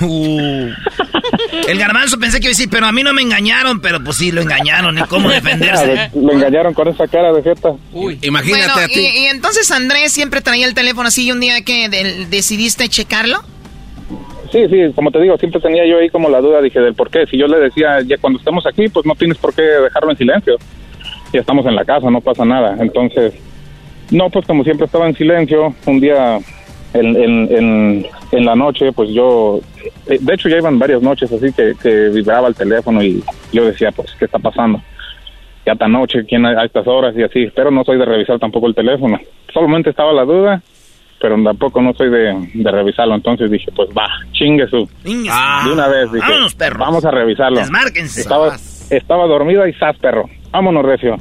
Speaker 4: El garbanzo pensé que iba a decir, pero a mí no me engañaron, pero pues sí, lo engañaron, ni cómo defenderse.
Speaker 17: Lo engañaron con esa cara de jeta.
Speaker 6: Imagínate
Speaker 14: Bueno,
Speaker 6: a ti.
Speaker 14: y, y entonces Andrés siempre traía el teléfono así y un día que decidiste checarlo.
Speaker 17: Sí, sí, como te digo, siempre tenía yo ahí como la duda, dije, del por qué. Si yo le decía, ya cuando estemos aquí, pues no tienes por qué dejarlo en silencio. Ya estamos en la casa, no pasa nada. Entonces, no, pues como siempre estaba en silencio, un día en, en, en, en la noche, pues yo, eh, de hecho ya iban varias noches así que, que vibraba el teléfono y yo decía, pues, ¿qué está pasando? Ya tan noche, ¿quién a, a estas horas? Y así, pero no soy de revisar tampoco el teléfono. Solamente estaba la duda, pero tampoco no soy de, de revisarlo. Entonces dije, pues va, chingue su.
Speaker 4: Ah,
Speaker 17: de una vez dije,
Speaker 4: vámonos,
Speaker 17: vamos a revisarlo.
Speaker 4: Desmárquense.
Speaker 17: Estaba, estaba dormida y sas, perro. Vámonos, recio.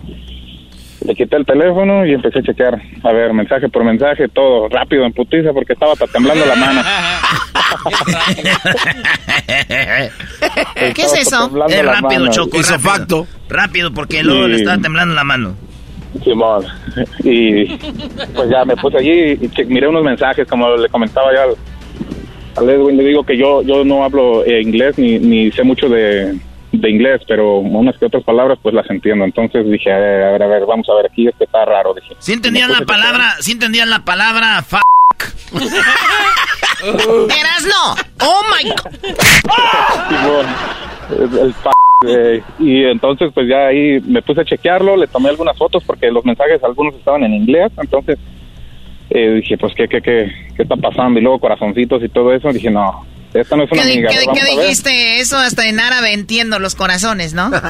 Speaker 17: Le quité el teléfono y empecé a chequear, a ver, mensaje por mensaje, todo rápido, en putiza, porque estaba hasta temblando la mano.
Speaker 14: ¿Qué es eso?
Speaker 4: Es rápido,
Speaker 17: mano.
Speaker 4: Choco.
Speaker 17: Hizo
Speaker 4: rápido.
Speaker 17: facto.
Speaker 4: Rápido, porque luego le estaba temblando la mano.
Speaker 17: Simón. Y pues ya me puse allí y miré unos mensajes, como le comentaba ya al, al Edwin, le digo que yo yo no hablo eh, inglés ni, ni sé mucho de, de inglés, pero unas que otras palabras pues las entiendo. Entonces dije, a ver, a ver, a ver, vamos a ver aquí, este está raro, dije.
Speaker 4: ¿Sí entendían la palabra, sí entendían la palabra f
Speaker 14: Eras no. Oh my God.
Speaker 17: El, eh, y entonces pues ya ahí me puse a chequearlo, le tomé algunas fotos porque los mensajes algunos estaban en inglés, entonces eh, dije, pues, ¿qué, qué, qué, ¿qué está pasando? Y luego corazoncitos y todo eso. Dije, no, esta no es una
Speaker 14: ¿Qué,
Speaker 17: amiga.
Speaker 14: dijiste? Eso hasta en árabe entiendo los corazones, ¿no?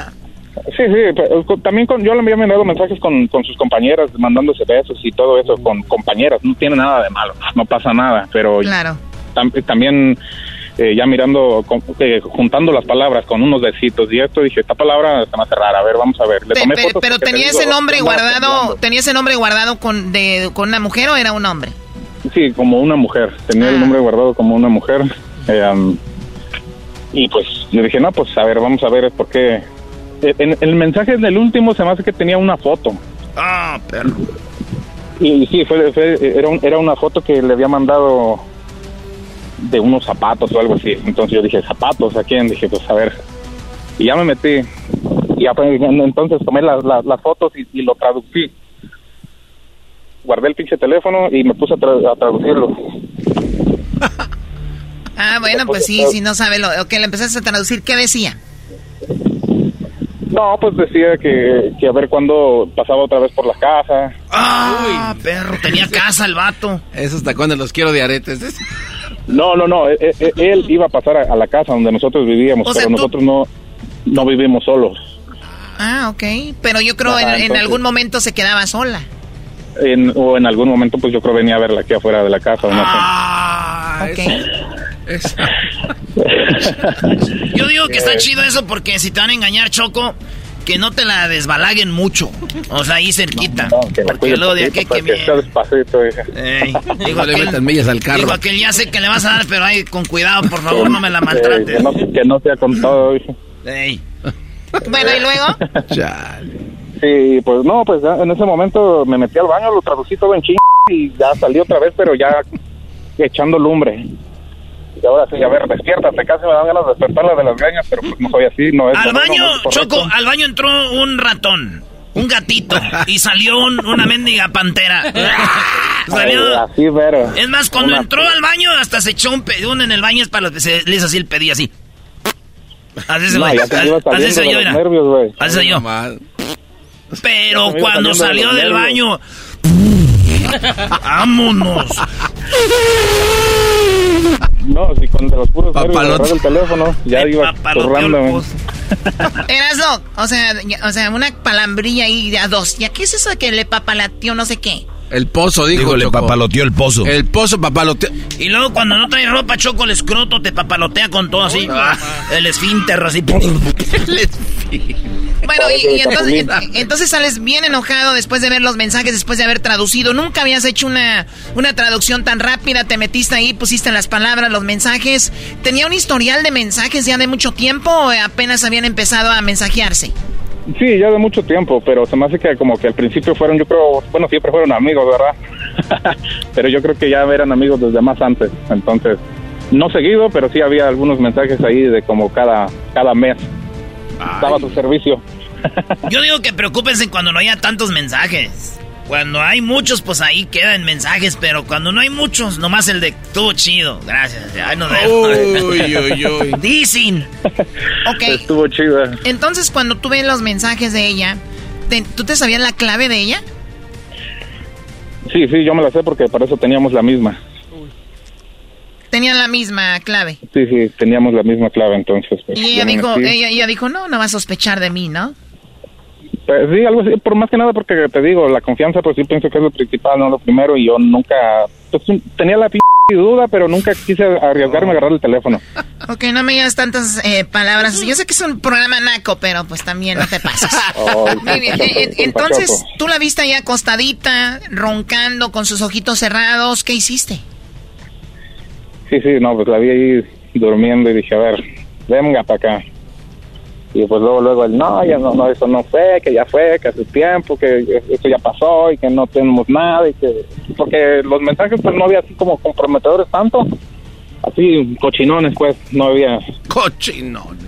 Speaker 17: Sí, sí, pero también con, yo le había mandado mensajes con, con sus compañeras, mandándose besos y todo eso, con compañeras, no tiene nada de malo, no pasa nada, pero
Speaker 14: Claro.
Speaker 17: tam- también eh, ya mirando, con- eh, juntando las palabras con unos besitos y esto, dije, esta palabra se me hace rara, a ver, vamos a ver. Le tomé
Speaker 14: pe-
Speaker 17: fotos
Speaker 14: pero tenía ese nombre guardado, tenía ese nombre guardado con de con una mujer o era un hombre.
Speaker 17: Sí, como una mujer, tenía
Speaker 14: Ah.
Speaker 17: el nombre guardado como una mujer. Eh, um, y pues yo dije, no, pues a ver, vamos a ver por qué. Eh, En, el mensaje del último se me hace que tenía una foto.
Speaker 4: Ah, perro.
Speaker 17: Y, y sí, fue, fue- era, un- era una foto que le había mandado de unos zapatos o algo así. Entonces yo dije, ¿zapatos a quién? Dije, pues a ver. Y ya me metí. Y ya, pues, entonces tomé las, las, las fotos y, y lo traducí. Guardé el pinche teléfono y me puse a, tra- a traducirlo.
Speaker 14: Ah, bueno, pues sí, si no sabe lo que le empezaste a traducir, ¿qué decía?
Speaker 17: No, pues decía que, que a ver cuándo pasaba otra vez por la casa.
Speaker 4: Ah, perro, tenía casa el vato.
Speaker 6: Eso hasta cuando los quiero de aretes.
Speaker 17: No, no, no. e- e- Él iba a pasar a, a la casa donde nosotros vivíamos,
Speaker 14: O sea,
Speaker 17: pero
Speaker 14: tú-
Speaker 17: nosotros no, no vivimos solos.
Speaker 14: Ah, ok. Pero yo creo
Speaker 17: Ajá,
Speaker 14: en, algún momento se quedaba sola.
Speaker 17: En- o en algún momento, pues yo creo venía a verla aquí afuera de la casa. o no sé.
Speaker 4: Ah, Yo digo que está chido eso porque si te van a engañar, Choco, que no te la desbalaguen mucho. O sea, ahí cerquita.
Speaker 17: Que la
Speaker 4: porque
Speaker 17: cuide
Speaker 4: luego de aquí que
Speaker 17: que sea despacito, hija.
Speaker 4: Ey, digo,
Speaker 6: No
Speaker 4: aquel,
Speaker 6: millas al carro.
Speaker 4: digo, aquel ya sé que le vas a dar, pero ahí con cuidado, por favor,
Speaker 17: Que-
Speaker 4: no me la
Speaker 17: que-
Speaker 4: maltrates.
Speaker 17: Que no, que no sea con todo, hija.
Speaker 4: Ey.
Speaker 14: Bueno, y luego.
Speaker 17: Sí, pues no, pues ya en ese momento me metí al baño, lo traducí todo en ching y ya salí otra vez, pero ya echando lumbre. Y ahora sí, a ver, despiértate, casi me dan ganas de despertarla de las gañas, pero pues no soy así, no es...
Speaker 4: Al baño,
Speaker 17: no es.
Speaker 4: Choco, al baño entró un ratón, un gatito, y salió un- una mendiga pantera. Salió...
Speaker 17: Así, pero...
Speaker 4: Es más, cuando
Speaker 17: Una-
Speaker 4: entró al baño, hasta se echó un pedón en el baño, es para los que se le hizo así el pedí así. Así se
Speaker 17: No, iba
Speaker 4: Así se yo,
Speaker 17: nervios.
Speaker 4: Así yo. Pero cuando salió
Speaker 17: de
Speaker 4: del baño. ¡Vámonos!
Speaker 17: No, si con de los puros nervios el teléfono, ya iba
Speaker 4: el post.
Speaker 14: Erasno, o sea, ya- o sea, una palambrilla ahí de a dos. ¿Ya qué es eso de que le papalateó no sé qué?
Speaker 6: El pozo, dijo.
Speaker 5: Digo, le
Speaker 6: Choco.
Speaker 5: papaloteó el pozo.
Speaker 6: El pozo papaloteó.
Speaker 4: Y luego cuando no traes ropa, Choco, el escroto te papalotea con todo así. El esfínter así.
Speaker 14: Bueno, y, y entonces, en- entonces sales bien enojado después de ver los mensajes, después de haber traducido. Nunca habías hecho una, una traducción tan rápida, te metiste ahí, pusiste las palabras, los mensajes. ¿Tenía un historial de mensajes ya de mucho tiempo o apenas habían empezado a mensajearse?
Speaker 17: Sí, ya de mucho tiempo, pero se me hace que como que al principio fueron, yo creo, bueno, siempre fueron amigos, ¿verdad? pero yo creo que ya eran amigos desde más antes, entonces, no seguido, pero sí había algunos mensajes ahí de como cada, cada mes. Estaba a su servicio.
Speaker 4: Yo digo que preocúpense cuando no haya tantos mensajes. Cuando hay muchos, pues ahí quedan mensajes, pero cuando no hay muchos, nomás el de estuvo chido. Gracias. Ay, vemos.
Speaker 6: Uy, uy, uy.
Speaker 4: Dicen.
Speaker 14: Ok,
Speaker 17: Estuvo chida.
Speaker 14: entonces cuando tú ves los mensajes de ella, te- ¿tú te sabías la clave de ella?
Speaker 17: Sí, sí, yo me la sé porque para eso teníamos la misma.
Speaker 14: Tenían la misma clave.
Speaker 17: Sí, sí, teníamos la misma clave entonces. pues,
Speaker 14: Y ella dijo, ella, ella dijo, no, no va a sospechar de mí, ¿no?
Speaker 17: Pues, sí, algo así, por más que nada porque te digo, la confianza pues sí pienso que es lo principal, no lo primero, y yo nunca, pues tenía la p duda, pero nunca quise arriesgarme a agarrar el teléfono.
Speaker 14: Ok, no me digas tantas eh, palabras. Yo sé que es un programa naco, pero pues también no te pases.
Speaker 17: Oh,
Speaker 14: Muy bien.
Speaker 17: Pachoco,
Speaker 14: Eh, eh,
Speaker 17: el
Speaker 14: Entonces, tú la viste ahí acostadita, roncando, con sus ojitos cerrados. ¿Qué hiciste?
Speaker 17: Sí, sí, no, pues la vi ahí durmiendo y dije, a ver, venga para acá. Y pues luego, luego, él, no, ya no, no, eso no fue, que ya fue, que hace tiempo, que eso ya pasó y que no tenemos nada y que... Porque los mensajes pues no había así como comprometedores tanto, así cochinones pues, no había,
Speaker 6: Cochinones.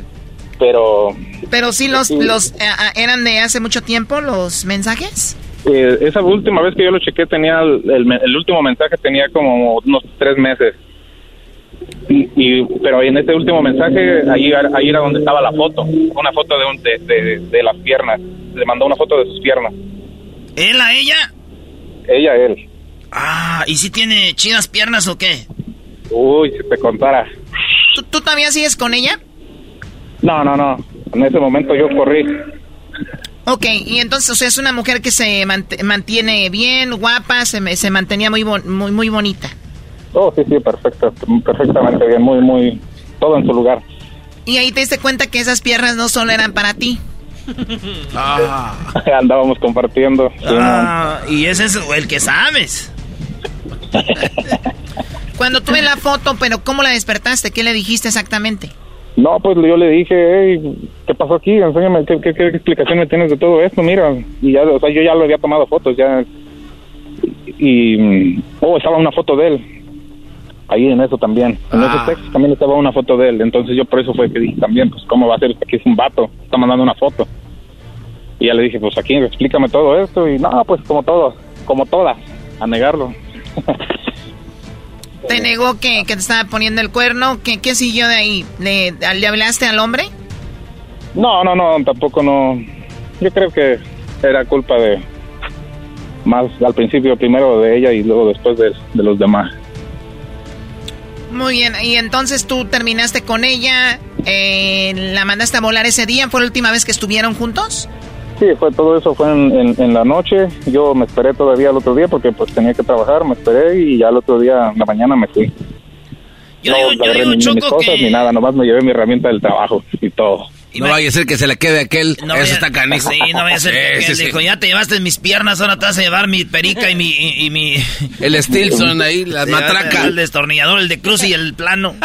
Speaker 17: pero
Speaker 14: Pero sí los, los eh, ah, eran de hace mucho tiempo los mensajes.
Speaker 17: eh, esa última vez que yo lo chequé tenía, el, el me- el último mensaje tenía como unos tres meses. Y, y- pero en este último mensaje, ahí, ahí era donde estaba la foto, una foto de, un- de, de, de las piernas. Le mandó una foto de sus piernas.
Speaker 4: ¿Él a ella?
Speaker 17: Ella, él.
Speaker 4: Ah, ¿y si tiene chidas piernas o qué?
Speaker 17: Uy, si te contara.
Speaker 14: ¿Tú, ¿Tú todavía sigues con ella?
Speaker 17: No, no, no. En ese momento yo corrí.
Speaker 14: Ok, y entonces, o sea, es una mujer que se mant- mantiene bien, guapa, se, se mantenía muy, bon- muy, muy bonita.
Speaker 17: Oh, sí, sí, perfecto. Perfectamente bien. Muy, muy. Todo en su lugar.
Speaker 14: Y ahí te diste cuenta que esas piernas no solo eran para ti.
Speaker 17: Andábamos compartiendo. sí,
Speaker 4: Ah, y ese es el que sabes.
Speaker 14: Cuando tuve la foto, pero ¿cómo la despertaste? ¿Qué le dijiste exactamente?
Speaker 17: No, pues yo le dije, hey, ¿qué pasó aquí? Enséñame, ¿qué, qué, qué explicación me tienes de todo esto? Mira, y ya, o sea, yo ya lo había tomado fotos, ya. Y, oh, estaba una foto de él. Ahí en eso también. En esos textos también estaba una foto de él. Entonces yo por eso fue que dije también, pues, ¿cómo va a ser? Aquí es un vato, está mandando una foto. Y ya le dije, pues aquí, explícame todo esto. Y no, pues como todo, como todas, a negarlo.
Speaker 14: ¿Te negó que, que te estaba poniendo el cuerno? ¿Qué, qué siguió de ahí? ¿Le, ¿Le hablaste al hombre?
Speaker 17: No, no, no, tampoco no. Yo creo que era culpa de más al principio primero de ella y luego después de, de los demás.
Speaker 14: Muy bien, y entonces tú terminaste con ella, eh, la mandaste a volar ese día, ¿fue la última vez que estuvieron juntos?
Speaker 17: Sí, fue todo eso fue en, en- en la noche. Yo me esperé todavía el otro día porque pues tenía que trabajar, me esperé y ya el otro día en la mañana me fui. no agarré ni, ni mis cosas ni nada, nomás me llevé mi herramienta del trabajo y todo.
Speaker 6: No vaya a ser que se le quede aquel.
Speaker 4: No
Speaker 6: Eso
Speaker 4: vaya-
Speaker 6: está canijo.
Speaker 4: Sí, no vaya a ser que
Speaker 6: Sí,
Speaker 4: dijo,
Speaker 6: sí.
Speaker 4: ya te llevaste mis piernas, ahora te vas a llevar mi perica y mi... Y, y mi...
Speaker 6: El Stilson ahí, la
Speaker 4: Sí,
Speaker 6: matraca.
Speaker 4: El destornillador, el de cruz y el plano.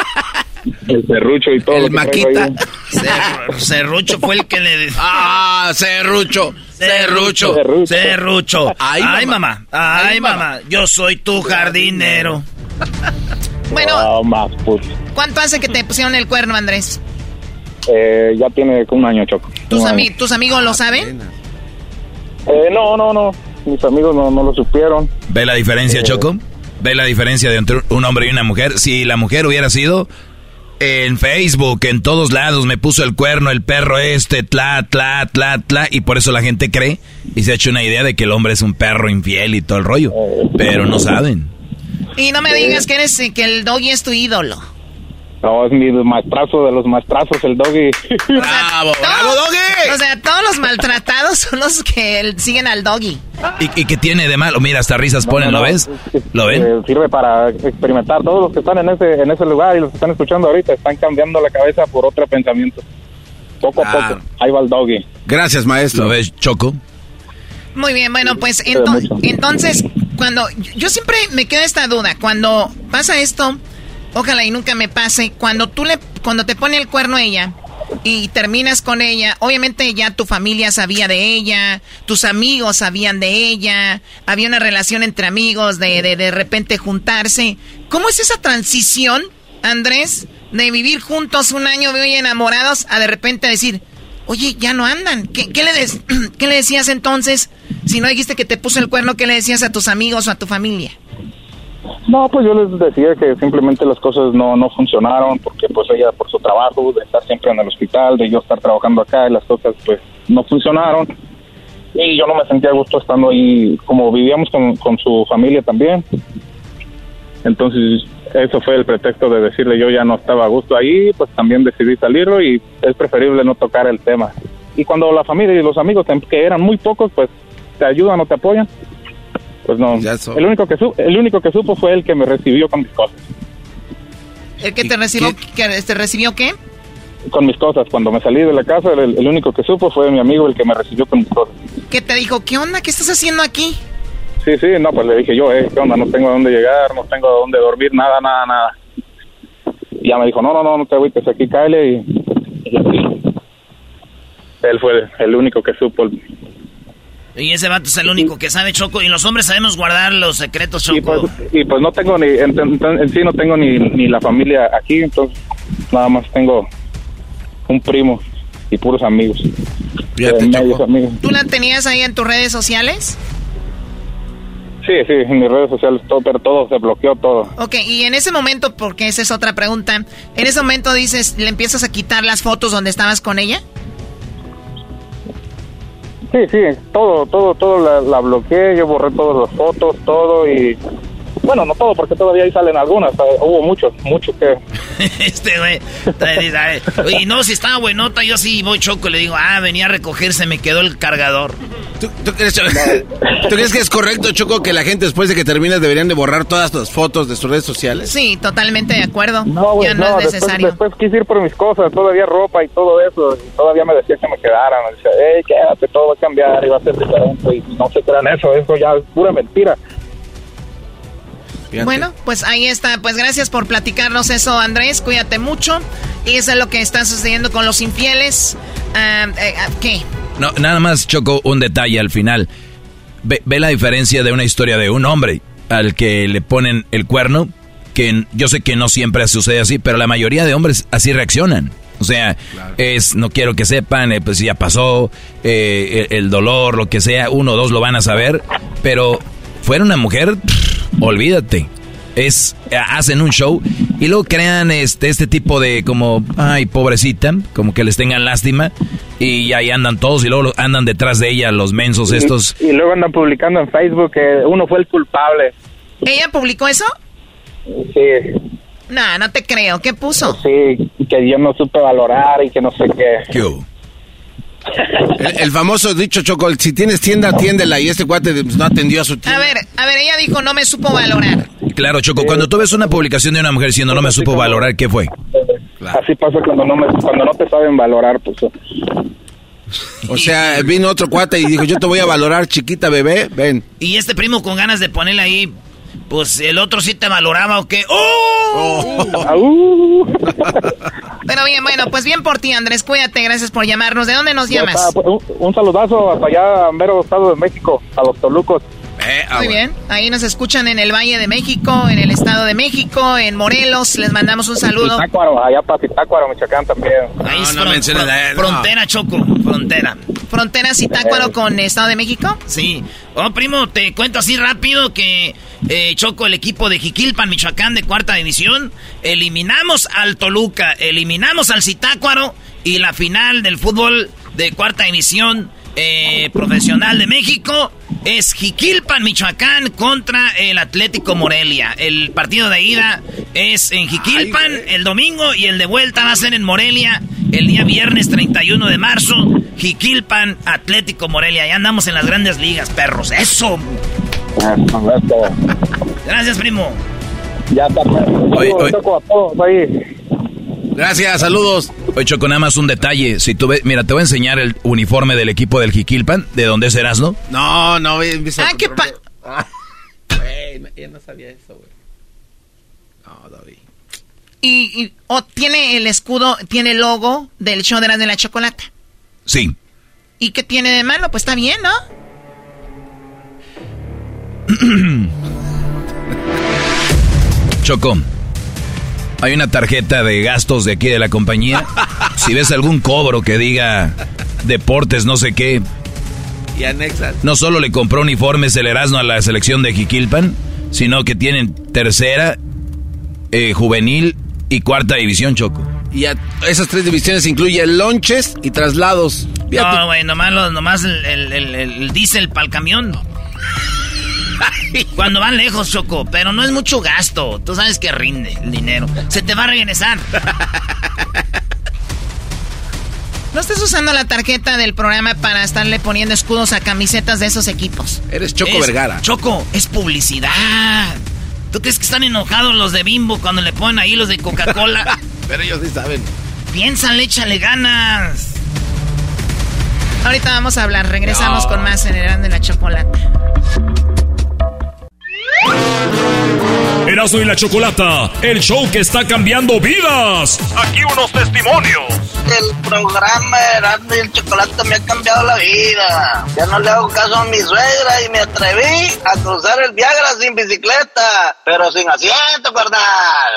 Speaker 17: El serrucho y todo.
Speaker 6: El maquita.
Speaker 4: Cer- Cerrucho fue el que le...
Speaker 6: Ah, serrucho. Serrucho.
Speaker 4: Serrucho.
Speaker 6: Ay,
Speaker 4: Ay,
Speaker 6: mamá.
Speaker 4: mamá. Ay,
Speaker 6: Ay,
Speaker 4: mamá.
Speaker 6: mamá.
Speaker 4: Yo soy tu jardinero.
Speaker 14: Bueno,
Speaker 17: No, más, pues.
Speaker 14: ¿cuánto hace que te pusieron el cuerno, Andrés?
Speaker 17: Eh, ya tiene un año, Choco.
Speaker 14: ¿Tus,
Speaker 17: año.
Speaker 14: ami- ¿Tus amigos lo saben?
Speaker 17: Eh, no, no, no. Mis amigos no, no lo supieron.
Speaker 5: ¿Ve la diferencia, Choco? ¿Ve la diferencia de entre un hombre y una mujer? Si la mujer hubiera sido en Facebook, en todos lados, me puso el cuerno, el perro este, tla, tla, tla, tla, y por eso la gente cree y se ha hecho una idea de que el hombre es un perro infiel y todo el rollo. Pero no saben.
Speaker 14: Y no me digas que eres eh, que el doggy es tu ídolo.
Speaker 17: No, es mi maestrazo de los maestrazos, el doggy.
Speaker 6: ¡Bravo, bravo, doggy!
Speaker 14: O sea, todos los maltratados son los que el- siguen al doggy.
Speaker 5: ¿Y, y qué tiene de malo? Mira, hasta risas ponen, ¿lo
Speaker 17: no,
Speaker 5: ves? ¿Lo ven?
Speaker 17: Eh, sirve para experimentar. Todos los que están en ese, en ese lugar y los que están escuchando ahorita están cambiando la cabeza por otro pensamiento. Poco a
Speaker 6: Ah.
Speaker 17: poco. Ahí va el doggy.
Speaker 6: Gracias, maestro.
Speaker 5: ¿Lo ves, Choco?
Speaker 14: Muy bien, bueno, pues ento- entonces, cuando yo siempre me queda esta duda, cuando pasa esto, ojalá y nunca me pase, cuando tú le cuando te pone el cuerno ella y terminas con ella, obviamente ya tu familia sabía de ella, tus amigos sabían de ella, había una relación entre amigos de de, de repente juntarse. ¿Cómo es esa transición, Andrés, de vivir juntos un año muy enamorados a de repente decir, Oye, ya no andan. ¿Qué, qué le ¿Qué le decías entonces? Si no dijiste que te puso el cuerno, ¿qué le decías a tus amigos o a tu familia?
Speaker 17: No, pues yo les decía que simplemente las cosas no, no funcionaron porque pues ella por su trabajo, de estar siempre en el hospital, de yo estar trabajando acá y las cosas pues no funcionaron. Y yo no me sentía a gusto estando ahí, como vivíamos con, con su familia también. Entonces eso fue el pretexto de decirle yo ya no estaba a gusto ahí, pues también decidí salirlo y es preferible no tocar el tema. Y cuando la familia y los amigos, que eran muy pocos, pues te ayudan o te apoyan, pues no. El único que su- el único que supo fue el que me recibió con mis cosas.
Speaker 14: ¿El que te recibió, que te recibió qué?
Speaker 17: Con mis cosas. Cuando me salí de la casa, el, el único que supo fue mi amigo el que me recibió con mis cosas.
Speaker 14: Que te dijo, ¿qué onda? ¿Qué estás haciendo aquí?
Speaker 17: Sí, sí, no, pues le dije yo, eh, ¿qué onda? No tengo a dónde llegar, no tengo a dónde dormir, nada, nada, nada. Y ya me dijo, no, no, no, no te agüites, aquí cáele y, y así. Él fue el, el único que supo.
Speaker 4: Y ese vato es el único que sabe, Choco. Y los hombres sabemos guardar los secretos, Choco.
Speaker 17: Y pues, y pues no tengo ni, en, en- en sí no tengo ni, ni la familia aquí, entonces nada más tengo un primo y puros amigos. Eh, medios amigos.
Speaker 14: ¿Tú la tenías ahí en tus redes sociales?
Speaker 17: Sí, sí, en mis redes sociales, todo, pero todo se bloqueó todo.
Speaker 14: Ok, y en ese momento, porque esa es otra pregunta, en ese momento dices, ¿le empiezas a quitar las fotos donde estabas con ella?
Speaker 17: Sí, sí, todo, todo, todo la, bloqueé, yo borré todas las fotos, todo y bueno, no todo, porque todavía ahí salen algunas. Hubo muchos, muchos que.
Speaker 4: este güey. Y no, si estaba buenota, yo sí voy choco. Le digo, ah, venía a recogerse, me quedó el cargador.
Speaker 6: ¿Tú, crees, que es correcto, Choco, que la gente después de que termine deberían de borrar todas las fotos de sus redes sociales?
Speaker 14: Sí, totalmente de acuerdo.
Speaker 17: No, ya no, es necesario. Después, quise ir por mis cosas, todavía ropa y todo eso. Y todavía me decía que me quedaran. Me decía, hey, quédate, todo va a cambiar y va a ser diferente. Y no se crean eso, eso ya es pura mentira.
Speaker 14: Bueno, pues ahí está. Pues gracias por platicarnos eso, Andrés. Cuídate mucho. Y eso es lo que está sucediendo con los infieles. Eh, ah, ¿Qué?
Speaker 5: No, nada más choco un detalle al final. Ve, la diferencia de una historia de un hombre al que le ponen el cuerno, que yo sé que no siempre sucede así, pero la mayoría de hombres así reaccionan. O sea, es, no quiero que sepan, eh, pues ya pasó, eh, el, dolor, lo que sea, uno o dos lo van a saber, pero fuera una mujer, olvídate. Es, hacen un show y luego crean este, este tipo de como, ay, pobrecita, como que les tengan lástima y ahí andan todos y luego andan detrás de ella los mensos estos.
Speaker 17: Y, luego andan publicando en Facebook que uno fue el culpable.
Speaker 14: ¿Ella publicó eso?
Speaker 17: Sí.
Speaker 14: No, no te creo. ¿Qué puso?
Speaker 17: Sí, que yo no supe valorar y que no sé qué. ¿Qué
Speaker 6: el, famoso dicho Choco, si tienes tienda, atiéndela y este cuate pues, no atendió a su tienda.
Speaker 14: A ver, a ver, ella dijo no me supo valorar.
Speaker 5: Claro, Choco, cuando tú ves una publicación de una mujer diciendo no me supo valorar, ¿qué fue?
Speaker 17: Así pasa cuando no, me, cuando no te saben valorar, pues.
Speaker 6: O sea, vino otro cuate y dijo, yo te voy a valorar, chiquita bebé, ven.
Speaker 4: Y este primo con ganas de ponerle ahí pues el otro sí te valoraba o qué. ¡Oh!
Speaker 17: oh.
Speaker 14: Pero bien, bueno, pues bien por ti, Andrés. Cuídate, gracias por llamarnos. ¿De dónde nos llamas?
Speaker 17: Pues, un, saludazo hasta allá, mero estado de México, a los Tolucos.
Speaker 14: Eh, ah, Muy bien, ahí nos escuchan en el Valle de México, en el Estado de México, en Morelos. Les mandamos un saludo.
Speaker 17: Zitácuaro, allá para Zitácuaro, Michoacán también.
Speaker 4: Ahí no, no frontera, Choco, frontera.
Speaker 14: ¿Frontera Zitácuaro con Estado de México?
Speaker 4: Sí. Oh, primo, te cuento así rápido que eh, Choco, el equipo de Jiquilpan, Michoacán, de cuarta división. Eliminamos al Toluca, eliminamos al Zitácuaro y la final del fútbol de cuarta división eh, profesional de México es Jiquilpan, Michoacán contra el Atlético Morelia. El partido de ida es en Jiquilpan el domingo y el de vuelta va a ser en Morelia el día viernes 31 de marzo. Jiquilpan, Atlético Morelia. Ya andamos en las grandes ligas, perros. ¡Eso! Gracias, primo.
Speaker 17: Ya está.
Speaker 6: Gracias, saludos.
Speaker 5: Oye, Choco, nada más un detalle. Si tú ves, mira, te voy a enseñar el uniforme del equipo del Jiquilpan. ¿De dónde serás, no?
Speaker 6: No, no,
Speaker 14: Ah, qué pa...
Speaker 6: Güey, no sabía eso, güey.
Speaker 14: No, David. Y, y tiene el escudo, tiene el logo del show de la, de la chocolata.
Speaker 5: Sí.
Speaker 14: ¿Y qué tiene de malo? Pues está bien, ¿no?
Speaker 5: Choco, hay una tarjeta de gastos de aquí de la compañía. Si ves algún cobro que diga deportes, no sé qué.
Speaker 6: Y anexas.
Speaker 5: No solo le compró uniformes el Erasmo a la selección de Jiquilpan, sino que tienen tercera, eh, juvenil y cuarta división, Choco.
Speaker 6: Y a esas tres divisiones incluyen lonches y traslados.
Speaker 4: No, güey, nomás, nomás el, el, el, el diésel para el camión. Cuando van lejos, Choco, pero no es mucho gasto. Tú sabes que rinde el dinero. Se te va a regresar.
Speaker 14: No estés usando la tarjeta del programa para estarle poniendo escudos a camisetas de esos equipos.
Speaker 6: Eres Choco Vergara.
Speaker 4: Choco, es publicidad. ¿Tú crees que están enojados los de Bimbo cuando le ponen ahí los de Coca-Cola?
Speaker 6: Pero ellos sí saben.
Speaker 4: Piénsale, échale ganas.
Speaker 14: Ahorita vamos a hablar. Regresamos con más en el de la chocolate.
Speaker 1: Erasmo y la Chocolata, el show que está cambiando vidas. Aquí unos testimonios.
Speaker 18: El programa Erasmo y el Chocolata me ha cambiado la vida. Ya no le hago caso a mi suegra y me atreví a cruzar el Viagra sin bicicleta, pero sin asiento, carnal.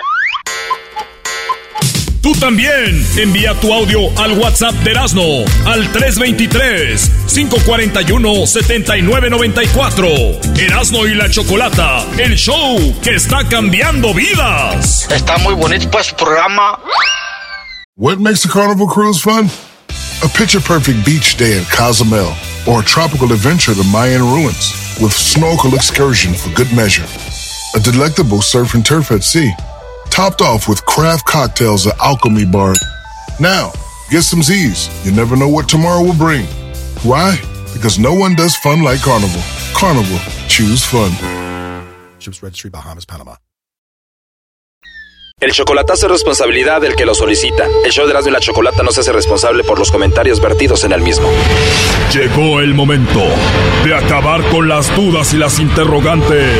Speaker 1: Tú también envía tu audio al WhatsApp de Erasmo al 323-541-7994. Erasmo y la Chocolata, el show que está cambiando vidas.
Speaker 11: Está muy bonito pues programa.
Speaker 19: What makes a carnival cruise fun? A picture perfect beach day in Cozumel or a tropical adventure to Mayan ruins with snorkel excursion for good measure. A delectable surf and turf at sea, topped off with craft cocktails at Alchemy Bar. Now, get some Z's. You never know what tomorrow will bring. Why? Because no one does fun like Carnival. Carnival, choose fun.
Speaker 20: Ships Registry, Bahamas, Panama.
Speaker 21: El chocolatazo es responsabilidad del que lo solicita. El show de Erasmo y la Chocolata no se hace responsable por los comentarios vertidos en el mismo.
Speaker 1: Llegó el momento de acabar con las dudas y las interrogantes.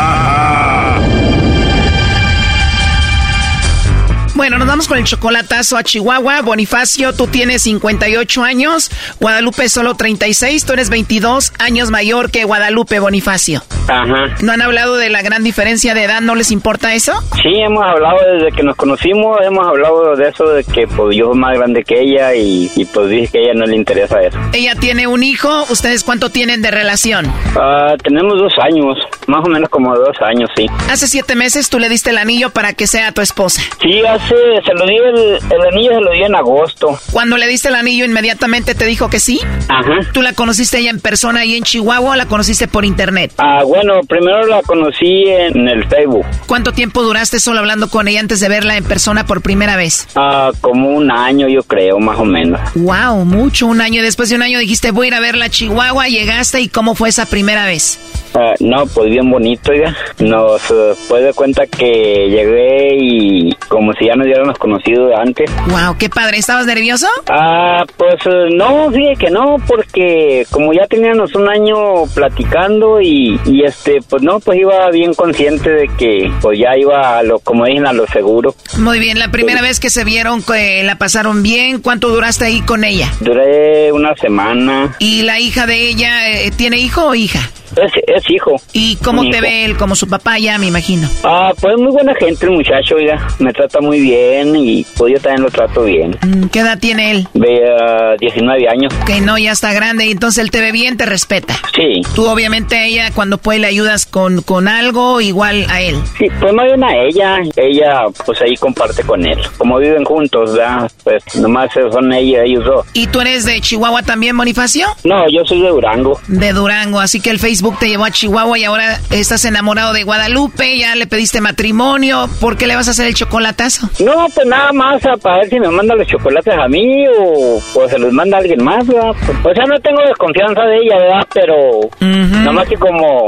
Speaker 14: Bueno, nos vamos con el chocolatazo a Chihuahua. Bonifacio, tú tienes 58 años. Guadalupe solo 36. Tú eres 22 años mayor que Guadalupe Bonifacio.
Speaker 22: Ajá.
Speaker 14: ¿No han hablado de la gran diferencia de edad? ¿No les importa eso?
Speaker 22: Sí, hemos hablado desde que nos conocimos, hemos hablado de eso, de que pues yo soy más grande que ella y, y pues dije que a ella no le interesa eso.
Speaker 14: Ella tiene un hijo. ¿Ustedes cuánto tienen de relación?
Speaker 22: Ah, tenemos dos años, más o menos como dos años, sí.
Speaker 14: Hace siete meses tú le diste el anillo para que sea tu esposa.
Speaker 22: Sí, hace, se lo di, el, el anillo se lo di en agosto.
Speaker 14: Cuando le diste el anillo, inmediatamente te dijo que sí.
Speaker 22: Ajá.
Speaker 14: ¿Tú la conociste ella en persona ahí en Chihuahua o la conociste por internet?
Speaker 22: Ah, bueno, primero la conocí en el Facebook.
Speaker 14: ¿Cuánto tiempo duraste solo hablando con ella antes de verla en persona por primera vez?
Speaker 22: Ah, como un año yo creo, más o menos.
Speaker 14: Wow, mucho, un año. Y después de un año dijiste, voy a ir a verla a Chihuahua, llegaste y cómo fue esa primera vez.
Speaker 22: Ah, no, pues bien bonito, oiga. Nos eh, pues de cuenta que llegué y como si ya nos hubiéramos conocido de antes.
Speaker 14: Wow, qué padre. ¿Estabas nervioso?
Speaker 22: Ah, pues eh, no, fíjate que no, porque como ya teníamos un año platicando y, y este, pues no, pues iba bien consciente de que pues ya iba a lo, como dicen, a lo seguro.
Speaker 14: Muy bien, la primera vez que se vieron, la pasaron bien, ¿cuánto duraste ahí con ella?
Speaker 22: Duré una semana.
Speaker 14: ¿Y la hija de ella eh, tiene hijo o hija?
Speaker 22: Es, es hijo.
Speaker 14: ¿Y cómo te
Speaker 22: hijo.
Speaker 14: ve él? Como su papá ya, me imagino.
Speaker 22: Ah, pues muy buena gente el muchacho, oiga. Me trata muy bien y pues yo también lo trato bien.
Speaker 14: Mm, ¿Qué edad tiene él?
Speaker 22: Ve a 19 años.
Speaker 14: Que no, ya está grande y entonces él te ve bien, te respeta.
Speaker 22: Sí.
Speaker 14: Tú obviamente ella cuando puede le ayudas con, con algo igual a él.
Speaker 22: Sí, pues no bien a ella. Ella pues ahí comparte con él. Como viven juntos, ¿verdad? Pues nomás son ella, ellos dos.
Speaker 14: ¿Y tú eres de Chihuahua también, Bonifacio?
Speaker 22: No, yo soy de Durango.
Speaker 14: De Durango, así que el Facebook te llevó a Chihuahua y ahora estás enamorado de Guadalupe, ya le pediste matrimonio, ¿por qué le vas a hacer el chocolatazo?
Speaker 22: No, pues nada más a- para ver si me manda los chocolates a mí o pues se los manda alguien más, ¿verdad? O sea, no tengo desconfianza de ella, ¿verdad? Pero nomás que como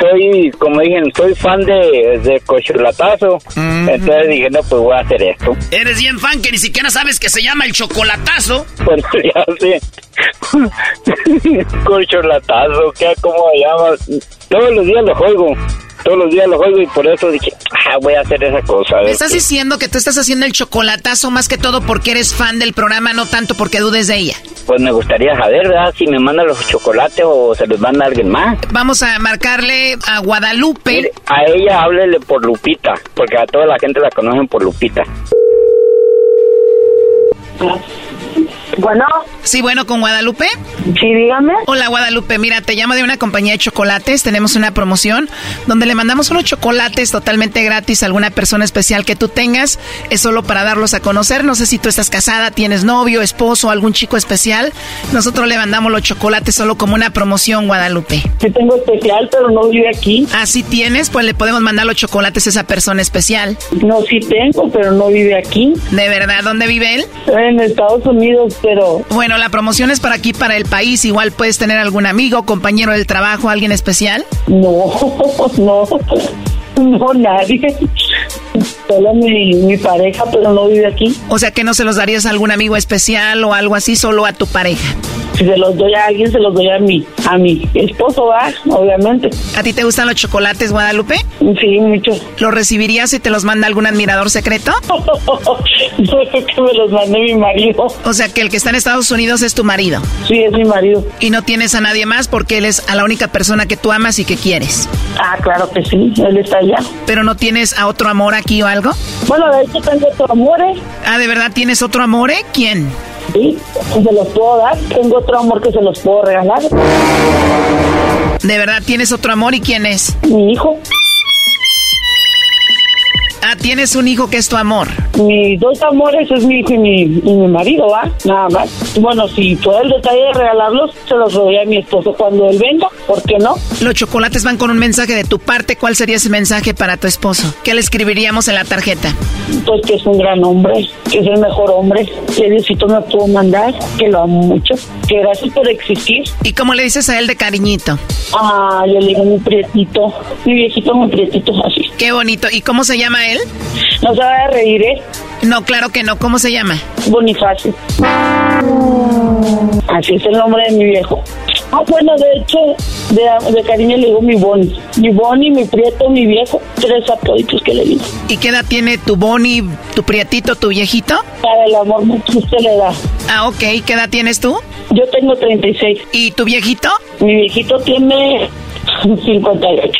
Speaker 22: soy, como dije, soy fan de, de Cocholatazo, entonces dije, no, pues voy a hacer esto.
Speaker 4: Eres bien fan que ni siquiera sabes que se llama el chocolatazo.
Speaker 22: Pues ya sé. Cocholatazo, ¿qué? ¿Cómo se llama? Todos los días lo juego. Todos los días lo juego y por eso dije, ah, voy a hacer esa cosa.
Speaker 14: Me estás
Speaker 22: qué".
Speaker 14: diciendo que tú estás haciendo el chocolatazo más que todo porque eres fan del programa, no tanto porque dudes de ella.
Speaker 22: Pues me gustaría saber, ¿verdad? Si me manda los chocolates o se los manda alguien más.
Speaker 14: Vamos a marcarle a Guadalupe.
Speaker 22: A ella háblele por Lupita, porque a toda la gente la conocen por Lupita.
Speaker 14: Bueno. Sí, bueno, con Guadalupe.
Speaker 23: Sí, dígame.
Speaker 14: Hola, Guadalupe. Mira, te llamo de una compañía de chocolates. Tenemos una promoción donde le mandamos unos chocolates totalmente gratis a alguna persona especial que tú tengas. Es solo para darlos a conocer. No sé si tú estás casada, tienes novio, esposo, algún chico especial. Nosotros le mandamos los chocolates solo como una promoción, Guadalupe.
Speaker 23: Sí tengo especial, pero no vive aquí.
Speaker 14: Ah, sí tienes, pues le podemos mandar los chocolates a esa persona especial.
Speaker 23: No, sí tengo, pero no vive aquí.
Speaker 14: ¿De verdad? ¿Dónde vive él?
Speaker 23: En Estados Unidos, pero...
Speaker 14: Bueno, la promoción es para aquí, para el país. Igual puedes tener algún amigo, compañero del trabajo, alguien especial.
Speaker 23: No, no, no, nadie. Solo mi, mi pareja, pero no vive aquí.
Speaker 14: O sea que no se los darías a algún amigo especial o algo así, solo a tu pareja.
Speaker 23: Si se los doy a alguien, se los doy a mi, a mi esposo, ¿va? Obviamente.
Speaker 14: ¿A ti te gustan los chocolates, Guadalupe?
Speaker 23: Sí, mucho.
Speaker 14: ¿Los recibirías si te los manda algún admirador secreto?
Speaker 23: No, que me los mande mi marido.
Speaker 14: O sea que el que está en Estados Unidos es tu marido.
Speaker 23: Sí, es mi marido.
Speaker 14: Y no tienes a nadie más porque él es a la única persona que tú amas y que quieres.
Speaker 23: Ah, claro que sí, él está
Speaker 14: ¿Pero no tienes a otro amor aquí o algo?
Speaker 23: Bueno, de hecho tengo otro amor, ¿eh?
Speaker 14: Ah, ¿de verdad tienes otro amor? eh? ¿Quién?
Speaker 23: Sí, se los puedo dar. Tengo otro amor que se los puedo regalar.
Speaker 14: ¿De verdad tienes otro amor y quién es?
Speaker 23: Mi hijo.
Speaker 14: Ah, tienes un hijo que es tu amor.
Speaker 23: Mis dos amores es mi hijo y mi, y mi marido, ¿va? Nada más. Bueno, si fue el detalle de regalarlos, se los doy a mi esposo cuando él venga. ¿Por qué no?
Speaker 14: Los chocolates van con un mensaje de tu parte. ¿Cuál sería ese mensaje para tu esposo? ¿Qué le escribiríamos en la tarjeta?
Speaker 23: Pues que es un gran hombre, que es el mejor hombre, que Diosito me pudo mandar, que lo amo mucho, que gracias por existir.
Speaker 14: ¿Y cómo le dices a él de cariñito?
Speaker 23: Ah, yo le digo mi prietito, mi viejito, mi prietito, así.
Speaker 14: Qué bonito. ¿Y cómo se llama él?
Speaker 23: No se va a reír, ¿eh?
Speaker 14: No, claro que no. ¿Cómo se llama?
Speaker 23: Bonifacio. Así es el nombre de mi viejo. Ah, bueno, de hecho, de, de cariño le digo mi Boni. Mi Boni, mi Prieto, mi viejo. Tres apoditos que le digo.
Speaker 14: ¿Y qué edad tiene tu Boni, tu Prietito, tu viejito?
Speaker 23: Para el amor usted le da.
Speaker 14: Ah, ok. ¿Qué edad tienes tú?
Speaker 23: Yo tengo 36.
Speaker 14: ¿Y tu viejito?
Speaker 23: Mi viejito tiene 58.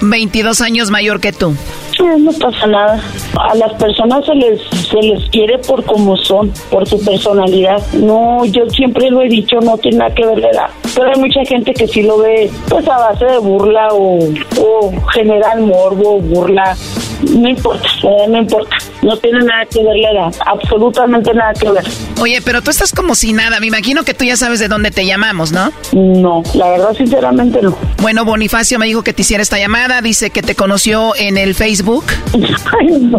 Speaker 14: 22 años mayor que tú.
Speaker 23: No pasa nada. A las personas se les, se les quiere por como son, por su personalidad. No, yo siempre lo he dicho, no tiene nada que ver la edad. Pero hay mucha gente que sí lo ve, pues a base de burla o, o general morbo, burla. No importa, no importa. No tiene nada que ver la edad, absolutamente nada que ver.
Speaker 14: Oye, pero tú estás como si nada. Me imagino que tú ya sabes de dónde te llamamos, ¿no?
Speaker 23: No, la verdad, sinceramente no.
Speaker 14: Bueno, Bonifacio me dijo que te hiciera esta llamada. Dice que te conoció en el Facebook.
Speaker 23: Ay, no.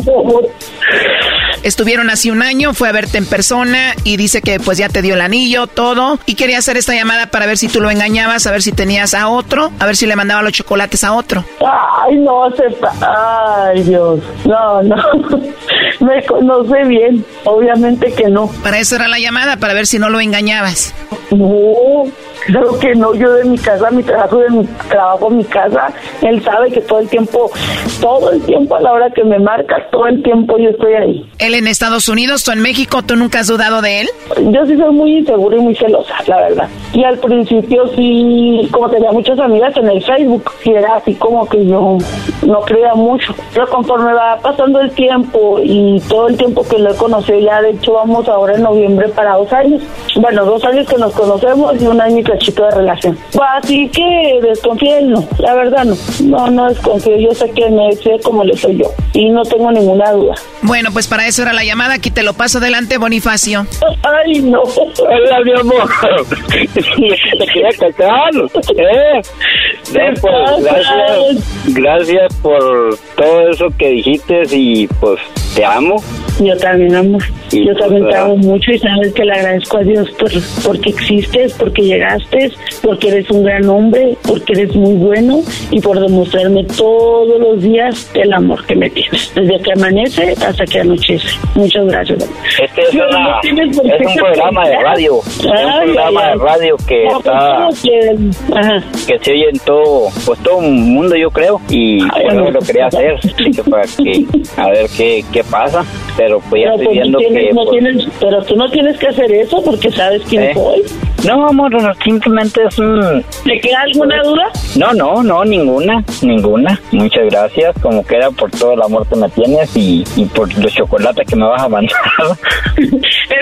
Speaker 14: Estuvieron así un año, fue a verte en persona y dice que pues ya te dio el anillo, todo. Y quería hacer esta llamada para ver si tú lo engañabas, a ver si tenías a otro, a ver si le mandaba los chocolates a otro.
Speaker 23: Ay, no, sepa. Ay, Dios. No, no. Me conoce bien. Obviamente que no.
Speaker 14: Para eso era la llamada, para ver si no lo engañabas.
Speaker 23: No, claro que no. Yo de mi casa, mi trabajo, de mi trabajo, mi casa. Él sabe que todo el tiempo, todo el tiempo a la hora que me marca, todo el tiempo yo estoy ahí.
Speaker 14: Él en Estados Unidos, tú en México, ¿tú nunca has dudado de él?
Speaker 23: Yo sí soy muy insegura y muy celosa, la verdad. Y al principio sí, como tenía muchas amigas en el Facebook, sí era así como que yo no creía mucho. Pero conforme va pasando el tiempo y todo el tiempo que lo he conocido, ya de hecho vamos ahora en noviembre para dos años. Bueno, dos años que nos conocemos y un año y cachito de relación. Así que desconfío él, no, la verdad no. No, no desconfío. Yo sé que me sé como le soy yo y no tengo ninguna duda.
Speaker 14: Bueno, pues para eso era la llamada. Aquí te lo paso adelante, Bonifacio.
Speaker 23: Ay, no.
Speaker 22: Hola, mi amor. Te quería cacar. ¿eh? No, pues, gracias, gracias por todo eso que dijiste y pues te amo.
Speaker 23: Yo también amo.
Speaker 22: Y
Speaker 23: Yo también te
Speaker 22: pues,
Speaker 23: amo mucho y sabes que le agradezco a Dios por porque existes, porque llegaste, porque eres un gran hombre, porque eres muy bueno y por demostrarme todos los días el amor que me tienes, desde que amanece hasta que anochece. Muchas gracias.
Speaker 22: Este es,
Speaker 23: No,
Speaker 22: una-
Speaker 23: no
Speaker 22: un programa de radio. Es un
Speaker 23: Ay,
Speaker 22: programa
Speaker 23: ay,
Speaker 22: de
Speaker 23: ay.
Speaker 22: radio que
Speaker 23: No,
Speaker 22: está
Speaker 23: pues, ¿cómo que-
Speaker 22: que se oye en todo, pues todo el mundo yo creo y por eso
Speaker 23: no.
Speaker 22: lo quería hacer, que para que a ver qué, qué pasa, pero pues ya
Speaker 23: Pero,
Speaker 22: estoy
Speaker 23: pues,
Speaker 22: viendo
Speaker 23: tienes- no
Speaker 22: pues,
Speaker 23: tienes- pero tú no tienes que hacer eso porque sabes quién
Speaker 22: ¿Eh?
Speaker 23: soy.
Speaker 22: no amor, no, simplemente es un
Speaker 23: ¿Te queda alguna duda?
Speaker 22: no, no, no, ninguna, ninguna. Muchas gracias, como queda por todo el amor que me tienes y, y por los chocolates que me vas a mandar.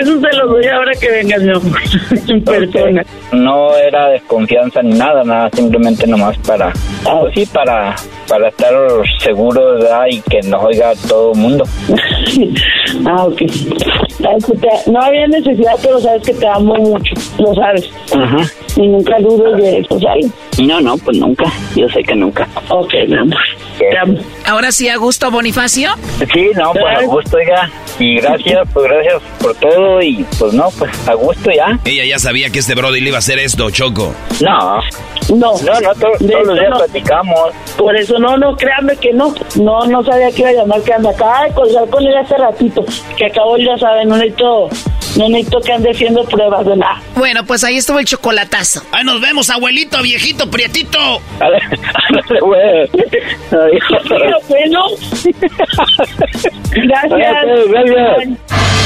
Speaker 23: Eso se lo doy ahora que vengas, mi amor, en persona.
Speaker 22: No era desconfianza ni nada, nada, simplemente nomás para, pues sí, para, para estar seguro ¿verdad? y que nos oiga todo el mundo.
Speaker 23: Ah, ok. Sabes que te- no había necesidad, pero sabes que te amo mucho, lo sabes.
Speaker 22: Ajá.
Speaker 23: Y nunca dudes de eso, ¿sabes?
Speaker 22: No, no, pues nunca, yo sé que nunca.
Speaker 23: Ok, mi amor. Te amo.
Speaker 14: Ahora sí, a gusto, Bonifacio.
Speaker 22: Sí, no, pues a gusto ya. Y gracias, pues gracias por todo y pues no, pues a gusto ya.
Speaker 5: Ella ya sabía que este Brody le iba a hacer esto, Choco.
Speaker 22: No,
Speaker 23: No,
Speaker 22: no, no, to-
Speaker 23: De
Speaker 22: todos los días
Speaker 23: no.
Speaker 22: platicamos.
Speaker 23: por eso no, no, créanme que no. No, no sabía que iba a llamar, que anda acá de colgar con él hace ratito. Que acabo, ya saben, no necesito, no necesito que ande haciendo pruebas de nada.
Speaker 14: Bueno, pues ahí estuvo el chocolatazo.
Speaker 4: Ahí nos vemos, abuelito, viejito, prietito.
Speaker 22: Ándale, güey.
Speaker 23: Pero bueno, gracias.
Speaker 22: Gracias, gracias.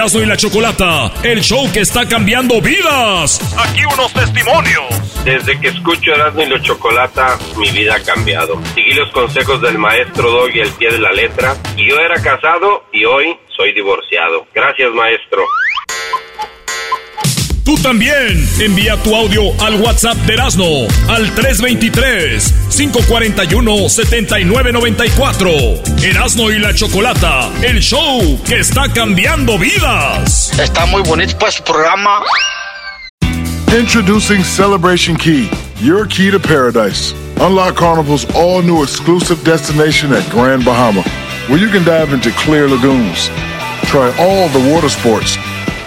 Speaker 1: Erasmo y la Chocolata, el show que está cambiando vidas. Aquí unos testimonios.
Speaker 24: Desde que escucho Erasmo y la Chocolata, mi vida ha cambiado. Seguí los consejos del maestro Doggy al pie de la letra. Y yo era casado y hoy soy divorciado. Gracias, maestro.
Speaker 1: Tú también envía tu audio al WhatsApp de Erasmo al 323-541-7994. Erasmo y la Chocolata, el show que está cambiando vidas.
Speaker 11: Está muy bonito pues su programa.
Speaker 19: Introducing Celebration Key, your key to paradise. Unlock Carnival's all new exclusive destination at Grand Bahama, where you can dive into clear lagoons, try all the water sports,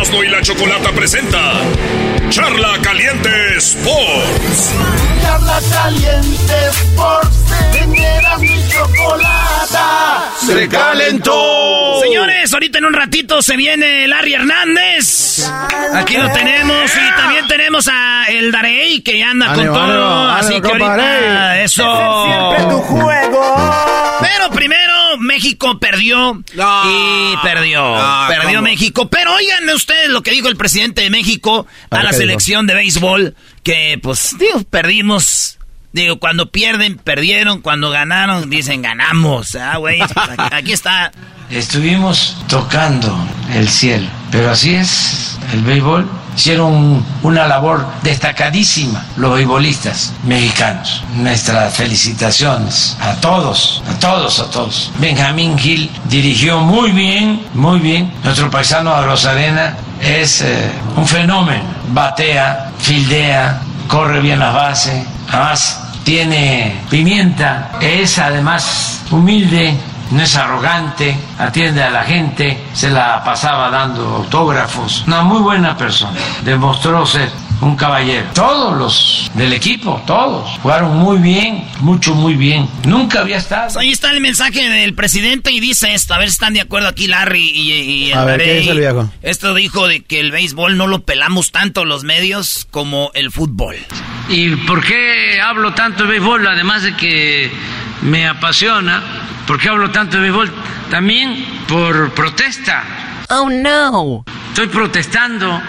Speaker 1: Erasmo y la Chocolata presenta Charla Caliente Sports.
Speaker 25: Charla Caliente Sports. Teneras mi chocolata.
Speaker 6: Se calentó.
Speaker 4: Señores, ahorita en un ratito se viene Larry Hernández. Aquí lo tenemos. Y también tenemos a El Darey, que ya anda con todo. así que ahorita, eso.
Speaker 6: Siempre tu
Speaker 25: juego.
Speaker 4: Pero primero, México perdió. y perdió.
Speaker 6: No,
Speaker 4: perdió
Speaker 6: ¿cómo?
Speaker 4: México. Pero oigan ustedes lo que dijo el presidente de México a,
Speaker 6: ver,
Speaker 4: la selección de béisbol. Que, pues, digo, perdimos. Digo, cuando pierden, perdieron. Cuando ganaron, dicen ganamos. Ah, güey. Aquí está.
Speaker 7: Estuvimos tocando el cielo, pero así es el béisbol. Hicieron una labor destacadísima los beisbolistas mexicanos. Nuestras felicitaciones a todos, a todos, a todos. Benjamín Gil dirigió muy bien, muy bien. Nuestro paisano de Rosarena es eh, un fenómeno. Batea, fildea, corre bien las bases. Además, tiene pimienta. Es además humilde, no es arrogante, atiende a la gente, se la pasaba dando autógrafos. Una muy buena persona, demostró ser un caballero. Todos los del equipo, todos, jugaron muy bien, mucho, muy bien. Nunca había estado.
Speaker 4: Ahí está el mensaje del presidente y dice esto. A ver si están de acuerdo aquí Larry y, y
Speaker 6: A ver, ¿qué dice el viejo?
Speaker 4: Esto dijo de que el béisbol no lo pelamos tanto los medios como el fútbol.
Speaker 7: ¿Y por qué hablo tanto de béisbol? Además de que me apasiona, ¿por qué hablo tanto de béisbol? También por protesta. Oh no. Estoy protestando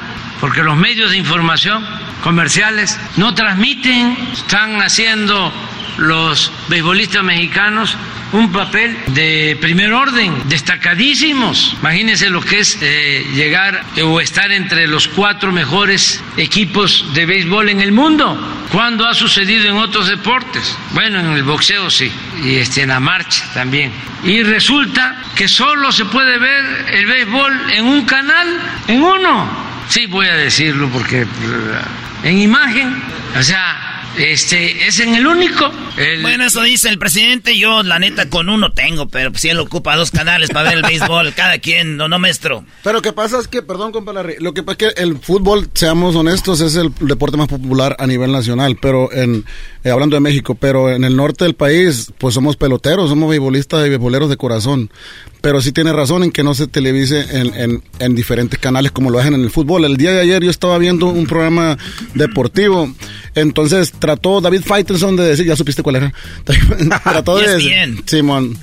Speaker 7: porque los medios de información comerciales no transmiten, están haciendo los beisbolistas mexicanos un papel de primer orden, destacadísimos. Imagínense lo que es eh, llegar o estar entre los cuatro mejores equipos de béisbol en el mundo. ¿Cuándo ha sucedido en otros deportes? Bueno, en el boxeo sí, y este, en la marcha también. Y resulta que solo se puede ver el béisbol en un canal, en uno. Sí, voy a decirlo porque eh, en imagen, o sea, este, es en el único. El-
Speaker 4: Bueno, eso dice el presidente. Yo, la neta, con uno tengo, pero si él ocupa dos canales para ver el béisbol, cada quien, no, no, maestro.
Speaker 6: Pero lo que pasa es que, perdón, compa Larry, lo que pasa es que el fútbol, seamos honestos, es el deporte más popular a nivel nacional, pero en, eh, hablando de México, pero en el norte del país, pues somos peloteros, somos beisbolistas y beisboleros de corazón. Pero sí tiene razón en que no se televise en, en, en diferentes canales como lo hacen en el fútbol. El día de ayer yo estaba viendo un programa deportivo, entonces trató David Faitelson de decir, ya supiste cuál era, trató de. Simón,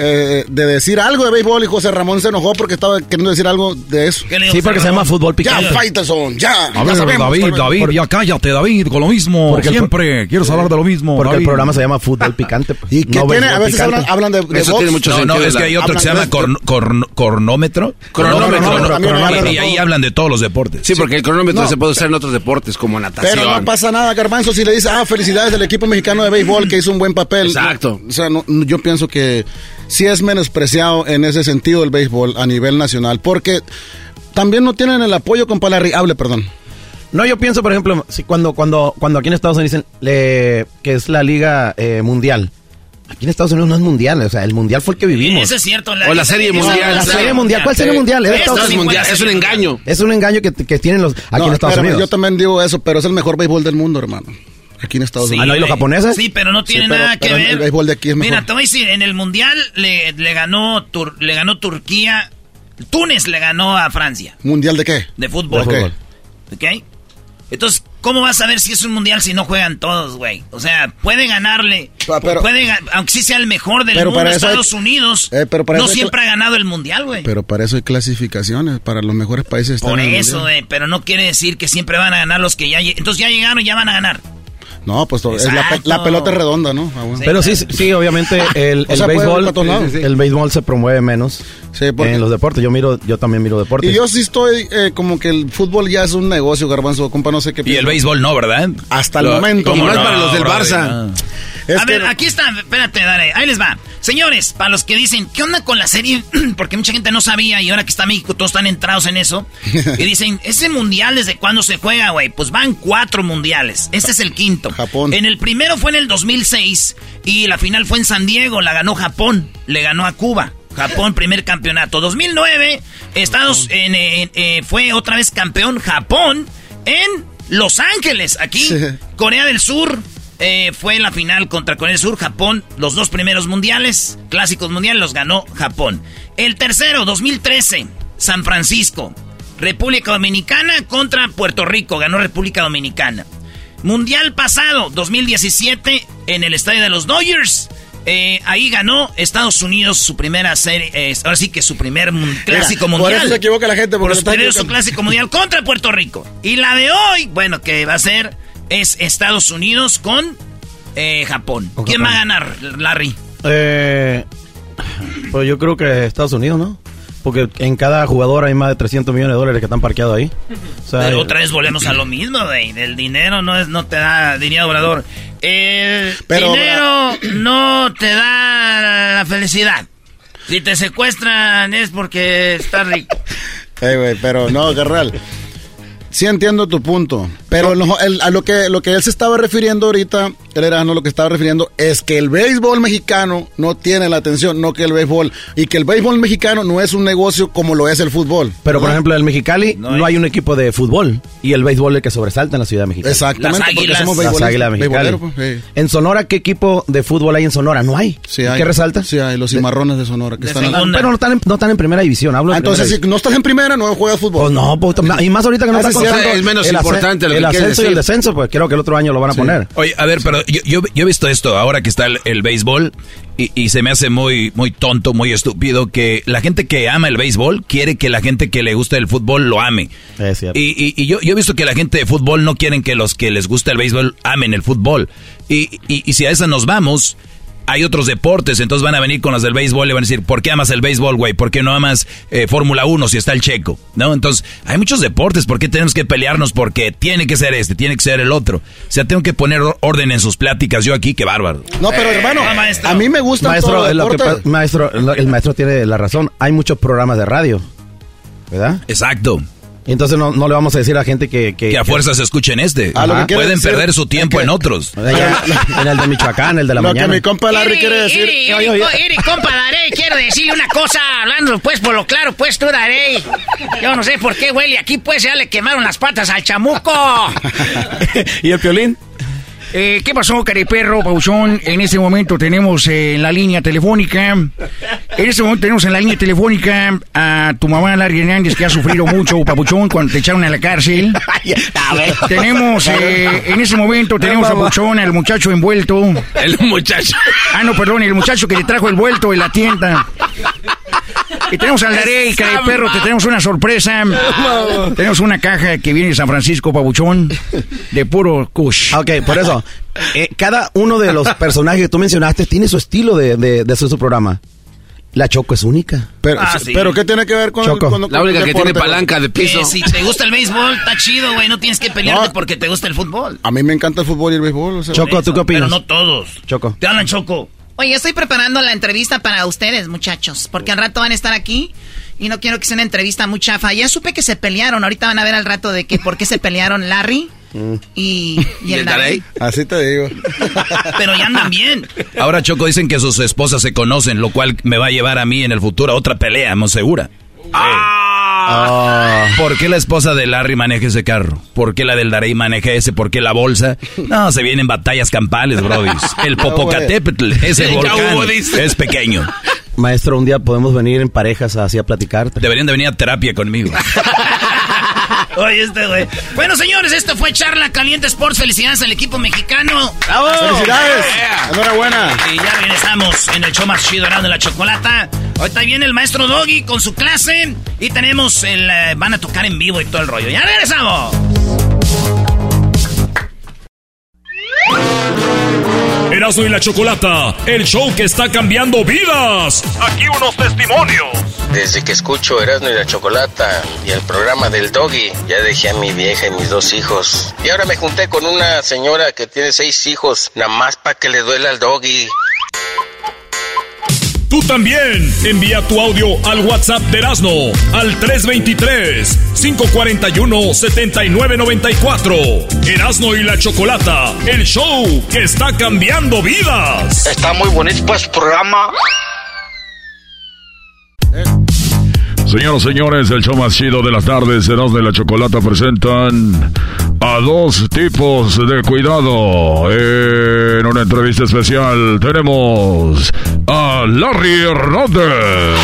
Speaker 6: eh, de decir algo de béisbol y José Ramón se enojó porque estaba queriendo decir algo de eso.
Speaker 4: ¿Qué le dijo Sí, porque se llama
Speaker 5: fútbol
Speaker 6: Ya,
Speaker 5: picante.
Speaker 6: Faitelson, ya.
Speaker 5: A
Speaker 6: ya
Speaker 5: ver,
Speaker 6: sabemos,
Speaker 5: David, David,
Speaker 6: por-
Speaker 5: ya cállate, David, con lo mismo.
Speaker 6: Porque el
Speaker 5: Siempre quieres hablar de lo mismo.
Speaker 26: Porque
Speaker 5: David.
Speaker 26: el programa se llama Fútbol Picante. pues.
Speaker 6: ¿Y qué
Speaker 26: No
Speaker 6: tiene? A veces
Speaker 26: picante.
Speaker 6: hablan, hablan de, de
Speaker 5: Eso
Speaker 6: box.
Speaker 5: tiene mucho no, no, es que hay otro que se llama corn- corn- cornómetro.
Speaker 6: Cronómetro,
Speaker 5: Cronómetro, cronómetro, y ahí hablan de todos los deportes.
Speaker 6: Sí, porque el cronómetro se
Speaker 5: puede
Speaker 6: usar
Speaker 5: en otros deportes como natación.
Speaker 6: Pero no pasa nada, Garbanzo, si le dice, ah, felicidades del equipo mexicano de béisbol que hizo un buen papel. Exacto. o sea, yo pienso que sí es menospreciado en ese sentido el béisbol a nivel nacional, porque también no tienen el apoyo con Palarri. Hable, perdón.
Speaker 26: No, yo pienso, por ejemplo, si cuando, cuando, cuando aquí en Estados Unidos dicen le- que es la liga eh, mundial. Aquí en Estados Unidos no es mundial, o sea, el mundial fue el que vivimos.
Speaker 4: Eso es cierto.
Speaker 26: O la serie mundial. La serie mundial. ¿Cuál serie mundial? Es de
Speaker 4: Esto
Speaker 26: Estados
Speaker 4: sí fue
Speaker 26: Unidos.
Speaker 4: la serie mundial.
Speaker 26: Es un engaño que, que tienen los aquí
Speaker 6: No,
Speaker 26: en Estados
Speaker 6: espérame,
Speaker 26: Unidos.
Speaker 6: Yo también digo eso, pero es el mejor béisbol del mundo, hermano. Aquí en Estados
Speaker 4: Sí,
Speaker 6: Unidos.
Speaker 4: güey. Sí, pero no tiene
Speaker 6: Sí, pero-
Speaker 4: nada que ver.
Speaker 6: El béisbol de aquí es mejor.
Speaker 4: Mira, te voy a decir, en el Mundial le, le ganó Tur- le ganó Turquía, Túnez le ganó a Francia
Speaker 6: ¿Mundial de qué?
Speaker 4: de fútbol.
Speaker 6: De fútbol.
Speaker 4: ¿Ok? Entonces, ¿cómo vas a ver si es un mundial si no juegan todos, güey? O sea, puede ganarle,
Speaker 6: pero-
Speaker 4: puede, aunque sí sea el mejor del
Speaker 6: Pero
Speaker 4: mundo,
Speaker 6: para hay-
Speaker 4: Estados Unidos,
Speaker 6: Eh, pero para
Speaker 4: no
Speaker 6: eso hay
Speaker 4: siempre ha ganado el mundial, güey.
Speaker 6: Pero para eso hay clasificaciones, para los mejores países.
Speaker 4: Por eso, güey, pero no quiere decir que siempre van a ganar los que ya... Entonces ya llegaron y ya van a ganar.
Speaker 6: No, pues es la, la pelota es redonda, ¿no? Ah, bueno.
Speaker 26: Pero sí, sí, obviamente el,
Speaker 6: O
Speaker 26: el
Speaker 6: sea,
Speaker 26: béisbol,
Speaker 6: lados.
Speaker 26: el béisbol se promueve menos
Speaker 6: porque-
Speaker 26: en los deportes. Yo miro, yo también miro deportes.
Speaker 6: Y yo sí estoy eh, como que el fútbol ya es un negocio, garbanzo, compa, no sé qué
Speaker 5: Y el béisbol no, ¿verdad?
Speaker 6: Hasta el momento.
Speaker 5: ¿cómo
Speaker 6: Y más
Speaker 5: no,
Speaker 6: para los del? Barça.
Speaker 5: No.
Speaker 6: Es
Speaker 4: a ver,
Speaker 6: no-
Speaker 4: aquí está, espérate, dale, ahí les va. Señores, para los que dicen, ¿qué onda con la serie? Porque mucha gente no sabía y ahora que está México todos están entrados en eso. Y dicen, ¿ese mundial desde cuándo se juega, güey? Pues van cuatro mundiales. Este es el quinto. Japón. En el primero fue en el 2006 y la final fue en San Diego, la ganó Japón, le ganó a Cuba. Japón, primer campeonato. 2009, Estados en, en- eh, fue otra vez campeón Japón en Los Ángeles, aquí. Corea del Sur eh, fue la final contra Corea del Sur, Japón. Los dos primeros mundiales, clásicos mundiales, los ganó Japón. El tercero, 2013, San Francisco. República Dominicana contra Puerto Rico, ganó República Dominicana. Mundial pasado, 2017, en el estadio de los Dodgers. eh, ahí ganó Estados Unidos su primera serie, eh, ahora sí que su primer clásico
Speaker 6: Mira,
Speaker 4: mundial.
Speaker 6: Por eso se equivoca la gente.
Speaker 4: Por
Speaker 6: Porque
Speaker 4: su clásico mundial contra Puerto Rico. Y la de hoy, bueno, que va a ser, es Estados Unidos con eh, Japón. ¿Quién
Speaker 26: Japón.
Speaker 4: va a ganar, Larry?
Speaker 26: Eh, pues yo creo que Estados Unidos, ¿no? Porque en cada jugador hay más de 300 millones de dólares que están parqueados ahí. O sea,
Speaker 4: Pero
Speaker 26: eh,
Speaker 4: otra vez volvemos a lo mismo, güey. El dinero no, es, no te da, diría Obrador. El
Speaker 6: Pero,
Speaker 4: dinero no te da la felicidad. Si te secuestran es porque estás rico.
Speaker 6: Eh, güey, pero no, Garral. Sí entiendo tu punto, pero lo, el- a lo que, lo que él se estaba refiriendo ahorita, él era no lo que estaba refiriendo, es que el béisbol mexicano no tiene la atención, no que el béisbol, y que el béisbol mexicano no es un negocio como lo es el fútbol.
Speaker 26: Pero por
Speaker 6: ¿no?
Speaker 26: ejemplo, en Mexicali no hay. un equipo de fútbol y el béisbol es el que sobresalta en la ciudad de Mexicali.
Speaker 6: Exactamente, Las porque águilas. somos
Speaker 26: Las águilas mexicanas.
Speaker 6: pues, sí.
Speaker 26: En Sonora, ¿qué equipo de fútbol hay en Sonora? No hay.
Speaker 6: Sí
Speaker 26: ¿Y
Speaker 6: hay.
Speaker 26: ¿Qué resalta?
Speaker 6: Sí hay, los cimarrones de Sonora que están en-
Speaker 26: Pero no están, en, no están en primera división. Hablo
Speaker 6: Ah,
Speaker 26: de
Speaker 6: entonces,
Speaker 26: primera
Speaker 6: si no estás en primera, no juegas fútbol.
Speaker 26: Pues no, pues, y más ahorita que no
Speaker 6: Ah,
Speaker 26: está
Speaker 6: sí, sí,
Speaker 26: contando
Speaker 6: es menos
Speaker 26: el
Speaker 6: importante que
Speaker 26: El ascenso y el descenso, pues creo que el otro año lo van a poner.
Speaker 5: Oye, a ver, pero yo, yo, yo he visto esto ahora que está el, el béisbol y, y se me hace muy, muy tonto, muy estúpido que la gente que ama el béisbol quiere que la gente que le gusta el fútbol lo ame.
Speaker 26: Es cierto.
Speaker 5: Y, y- y yo, yo he visto que la gente de fútbol no quieren que los que les gusta el béisbol amen el fútbol. Y, y- y si a esa nos vamos, hay otros deportes, entonces van a venir con los del béisbol y van a decir, ¿por qué amas el béisbol, güey? ¿Por qué no amas eh, Fórmula 1 si está el checo? ¿No? Entonces, hay muchos deportes, ¿por qué tenemos que pelearnos? Porque tiene que ser este, tiene que ser el otro. O sea, tengo que poner or- orden en sus pláticas yo aquí, qué bárbaro.
Speaker 6: No, pero hermano, a mí me gusta
Speaker 26: maestro,
Speaker 6: todo
Speaker 26: lo que maestro, lo- el maestro tiene la razón. Hay muchos programas de radio, ¿verdad?
Speaker 5: Exacto.
Speaker 26: Entonces no, no le vamos a decir a la gente que... Que,
Speaker 5: Que a fuerzas escuchen este.
Speaker 26: Ah, lo que
Speaker 5: Pueden
Speaker 26: decir
Speaker 5: perder su tiempo en otros.
Speaker 26: en el de Michoacán, el de la
Speaker 6: Lo
Speaker 26: mañana.
Speaker 6: que mi compa Larry quiere decir.
Speaker 14: Iri,
Speaker 26: Oye,
Speaker 14: Iri,
Speaker 26: oye.
Speaker 14: Iri, compa Darey, quiero decirle una cosa, hablando pues por lo claro, pues tú Darey. Yo no sé por qué huele aquí, pues ya le quemaron las patas al chamuco.
Speaker 26: ¿Y el piolín?
Speaker 27: Eh, ¿Qué pasó, cariperro, Pauchón? En este momento tenemos eh, en la línea telefónica. En este momento tenemos en la línea telefónica a tu mamá, Larry Hernández, que ha sufrido mucho, Papuchón, cuando te echaron a la cárcel. tenemos, eh, en ese momento, tenemos a Papuchón, al muchacho envuelto.
Speaker 5: El muchacho.
Speaker 27: Ah, no, perdón, el muchacho que le trajo el vuelto en la tienda. Y tenemos al Darey, cariperro, te tenemos una sorpresa. Tenemos una caja que viene de San Francisco, Pabuchón, de puro kush.
Speaker 26: Ok, por eso. eh, cada uno de los personajes que tú mencionaste tiene su estilo de, de, de hacer su programa. La Choco es única.
Speaker 6: Pero,
Speaker 4: Ah, sí.
Speaker 6: pero ¿qué tiene que ver con
Speaker 26: Choco.
Speaker 6: el, con-
Speaker 15: La única
Speaker 6: el
Speaker 15: que
Speaker 6: deporte,
Speaker 15: tiene palanca de
Speaker 4: Que
Speaker 15: piso.
Speaker 4: si te gusta el béisbol, está chido, güey. No tienes que pelearte
Speaker 6: No.
Speaker 4: porque te gusta el fútbol.
Speaker 6: A mí me encanta el fútbol y el béisbol. o sea,
Speaker 26: Choco, ¿tú qué
Speaker 4: Pero
Speaker 26: opinas?
Speaker 4: no todos.
Speaker 26: Choco.
Speaker 4: Te hablan Choco.
Speaker 14: Oye, estoy preparando la entrevista para ustedes, muchachos, porque al rato van a estar aquí y no quiero que sea una entrevista muy chafa. Ya supe que se pelearon, ahorita van a ver al rato de que por qué se pelearon Larry y, y el Daray.
Speaker 6: Así te digo.
Speaker 14: Pero ya andan bien.
Speaker 5: Ahora, Choco, dicen que sus esposas se conocen, lo cual me va a llevar a mí en el futuro a otra pelea, ¿no segura? Ah. ¿Por qué la esposa de Larry maneja ese carro? ¿Por qué la del Darey maneja ese? ¿Por qué la bolsa? No, se vienen batallas campales, Brody. El Popocatépetl, ese volcán, es pequeño.
Speaker 26: Maestro, un día podemos venir en parejas así a platicar.
Speaker 5: Deberían de venir a terapia conmigo.
Speaker 4: Oye, este güey. Bueno, señores, esto fue Charla Caliente Sports. Felicidades al equipo mexicano.
Speaker 6: ¡Bravo! ¡Felicidades! Enhorabuena.
Speaker 4: Y ya regresamos en el show más chido de la chocolata. Ahorita viene el maestro Doggy con su clase. Y tenemos el. eh, van a tocar en vivo y todo el rollo. ¡Ya regresamos!
Speaker 1: Erasmo y la Chocolata, el show que está cambiando vidas. Aquí unos testimonios.
Speaker 28: Desde que escucho Erasmo y la Chocolata y el programa del Doggy, ya dejé a mi vieja y mis dos hijos. Y ahora me junté con una señora que tiene seis hijos, nada más para que le duela al Doggy.
Speaker 1: Tú también envía tu audio al WhatsApp de Erasmo al 323-541-7994. Erasmo y la Chocolata, el show que está cambiando vidas.
Speaker 11: Está muy bonito pues programa.
Speaker 1: Señoras y señores, el show más chido de las tardes, Erasmo y la Chocolata presentan a dos tipos de cuidado. En una entrevista especial tenemos a Larry Hernández.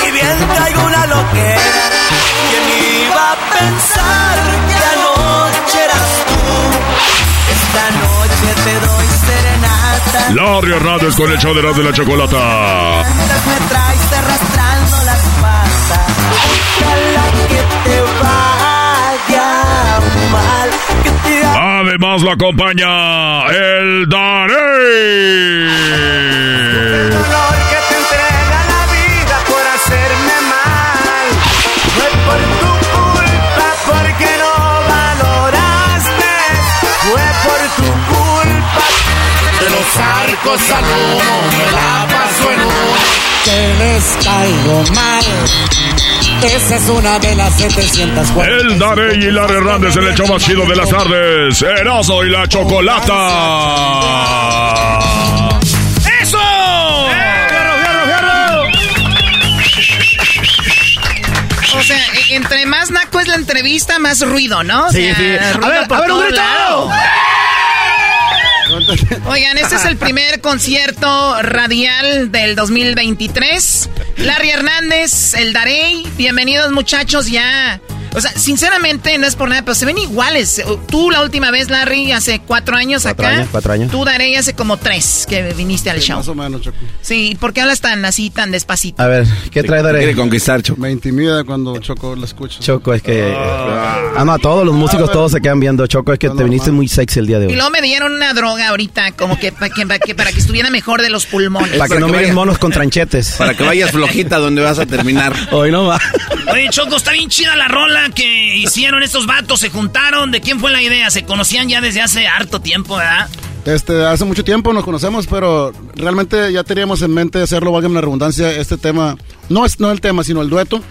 Speaker 29: Y bien traigo una loquera. ¿Quién iba a pensar
Speaker 1: Larry Hernández con el show de la Chocolata. Además lo acompaña el Darey.
Speaker 29: Al humo me la paso en. Que les caigo mal. Esa es una de las 700
Speaker 1: El Darey y Larry Hernández en el show más chido de las tardes. Erasmo y la Chocolata.
Speaker 4: ¡Eso! O sea, entre más naco es la entrevista, más ruido, ¿no? O
Speaker 29: Sí,
Speaker 4: sea,
Speaker 29: sí. A
Speaker 4: ruido
Speaker 29: ver,
Speaker 4: por
Speaker 29: a ver, un
Speaker 4: todo
Speaker 29: grito.
Speaker 4: Oigan, este es el primer concierto radial del 2023. Larry Hernández, el Darey. Bienvenidos, muchachos, ya. O sea, sinceramente, no es por nada, pero se ven iguales. Tú la última vez, Larry, hace cuatro años
Speaker 26: Cuatro
Speaker 4: acá.
Speaker 26: años, cuatro años.
Speaker 4: Tú, Darey, hace como tres que viniste al show.
Speaker 6: Más o menos, Choco.
Speaker 4: Sí, ¿por qué hablas tan así, tan despacito?
Speaker 26: A ver, ¿qué trae Darey?
Speaker 6: Quiere conquistar, Choco. Me intimida cuando Choco la escucho.
Speaker 26: Choco, es que... Ah, no, todos los músicos todos se quedan viendo. Choco, es que te viniste muy sexy el día de
Speaker 4: Y
Speaker 26: hoy.
Speaker 4: luego me dieron una droga ahorita, como que, pa- que, pa- que para que estuviera mejor de los pulmones.
Speaker 26: Para que no mires monos con tranchetes.
Speaker 15: Para que vayas flojita donde vas a terminar.
Speaker 26: Hoy no va.
Speaker 4: Oye, Choco, está bien chida la rola que hicieron estos vatos, se juntaron. ¿De quién fue la idea? Se conocían ya desde hace harto tiempo, ¿verdad?
Speaker 6: Este, hace mucho tiempo nos conocemos, pero realmente ya teníamos en mente hacerlo, válgame la redundancia, este tema, no es no el tema, sino el dueto,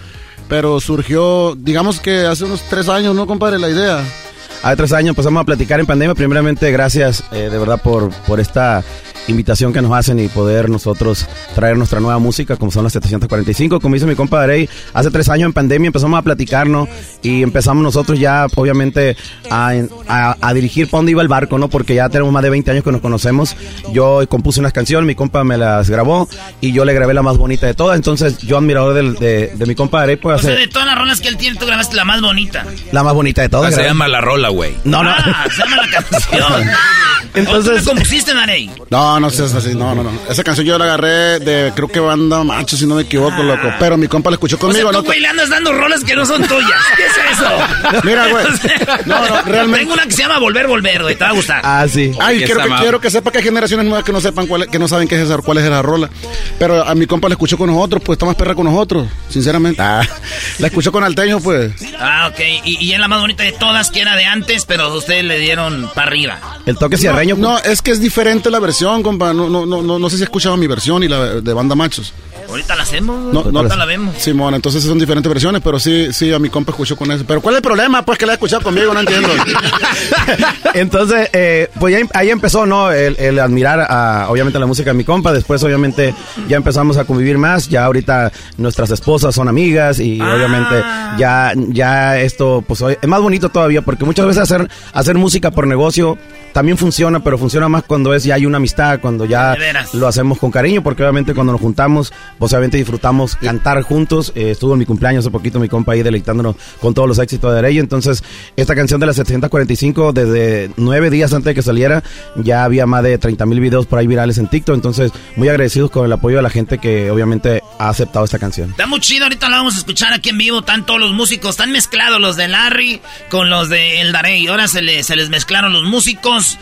Speaker 6: pero surgió, digamos que hace unos tres años, ¿no, compadre? La idea.
Speaker 26: Hace tres años empezamos a platicar en pandemia. Primeramente, gracias eh, de verdad por, por esta invitación que nos hacen y poder nosotros traer nuestra nueva música, como son las 745. Como dice mi compa Darey, hace tres años en pandemia empezamos a platicarnos y empezamos nosotros ya, obviamente, a, a- a dirigir para dónde iba el barco, ¿no? Porque ya tenemos más de 20 años que nos conocemos. Yo compuse unas canciones, mi compa me las grabó y yo le grabé la más bonita de todas. Entonces, yo admirador del- de, de mi compa Darey, pues
Speaker 4: O sea,
Speaker 26: hace
Speaker 4: de todas las rolas que él tiene, tú grabaste la más bonita.
Speaker 26: la más bonita de todas.
Speaker 5: se
Speaker 26: grabé.
Speaker 5: llama La Rola, güey.
Speaker 26: No, no.
Speaker 4: Ah, se llama la canción.
Speaker 26: Entonces-
Speaker 4: ¿Tú la compusiste, Darey?
Speaker 6: No, No, no seas así, no, no, no. Esa canción yo la agarré de, creo que banda macho, si no me equivoco, loco. Pero mi compa la escuchó
Speaker 4: O sea,
Speaker 6: conmigo,
Speaker 4: tú, le andas dando rolas que no son tuyas. ¿Qué es eso?
Speaker 6: Mira, güey. No, no, realmente-
Speaker 4: Tengo una que se llama Volver, Volver, güey. Te va a gustar.
Speaker 26: Ah, sí.
Speaker 6: Ay, quiero que, quiero que sepa que hay generaciones nuevas que no sepan cuál, que no saben qué es esa, cuál es esa rola. Pero a mi compa la escuchó con nosotros, pues está más perra con nosotros, sinceramente. Ah, la escuchó con Alteño, pues.
Speaker 4: Ah, ok. Y, y es la más bonita de todas, que era de antes, pero ustedes le dieron para arriba.
Speaker 26: El toque cierreño.
Speaker 6: No, no, es que es diferente la versión, compa. No, no, no, no, sé si has escuchado mi versión y la de banda machos.
Speaker 4: Ahorita la hacemos,
Speaker 6: No, no
Speaker 4: ahorita la vemos.
Speaker 6: Simón, entonces son diferentes versiones, pero sí, sí, a mi compa escuchó con eso. Pero ¿cuál es el problema? Pues que la ha escuchado conmigo, no entiendo.
Speaker 26: Entonces, eh, pues ya, ahí empezó, ¿no? El, el admirar, a, obviamente, la música de mi compa. Después, obviamente, ya empezamos a convivir más. Ya ahorita nuestras esposas son amigas y, obviamente, ya, ya esto, pues, hoy- es más bonito todavía porque muchas veces hacer, hacer música por negocio también funciona, pero funciona más cuando es ya hay una amistad, cuando ya lo hacemos con cariño, porque obviamente cuando nos juntamos, pues obviamente disfrutamos cantar juntos. Eh, estuvo en mi cumpleaños hace poquito mi compa ahí deleitándonos con todos los éxitos de Arey. Entonces, esta canción de las 745, desde nueve días antes de que saliera, ya había más de 30 mil videos por ahí virales en TikTok. Entonces, muy agradecidos con el apoyo de la gente que obviamente ha aceptado esta canción.
Speaker 4: Está muy chido, ahorita la vamos a escuchar aquí en vivo. Están todos los músicos, están mezclados los de Larry con los de El Darey. Ahora se, le- se les mezclaron los músicos.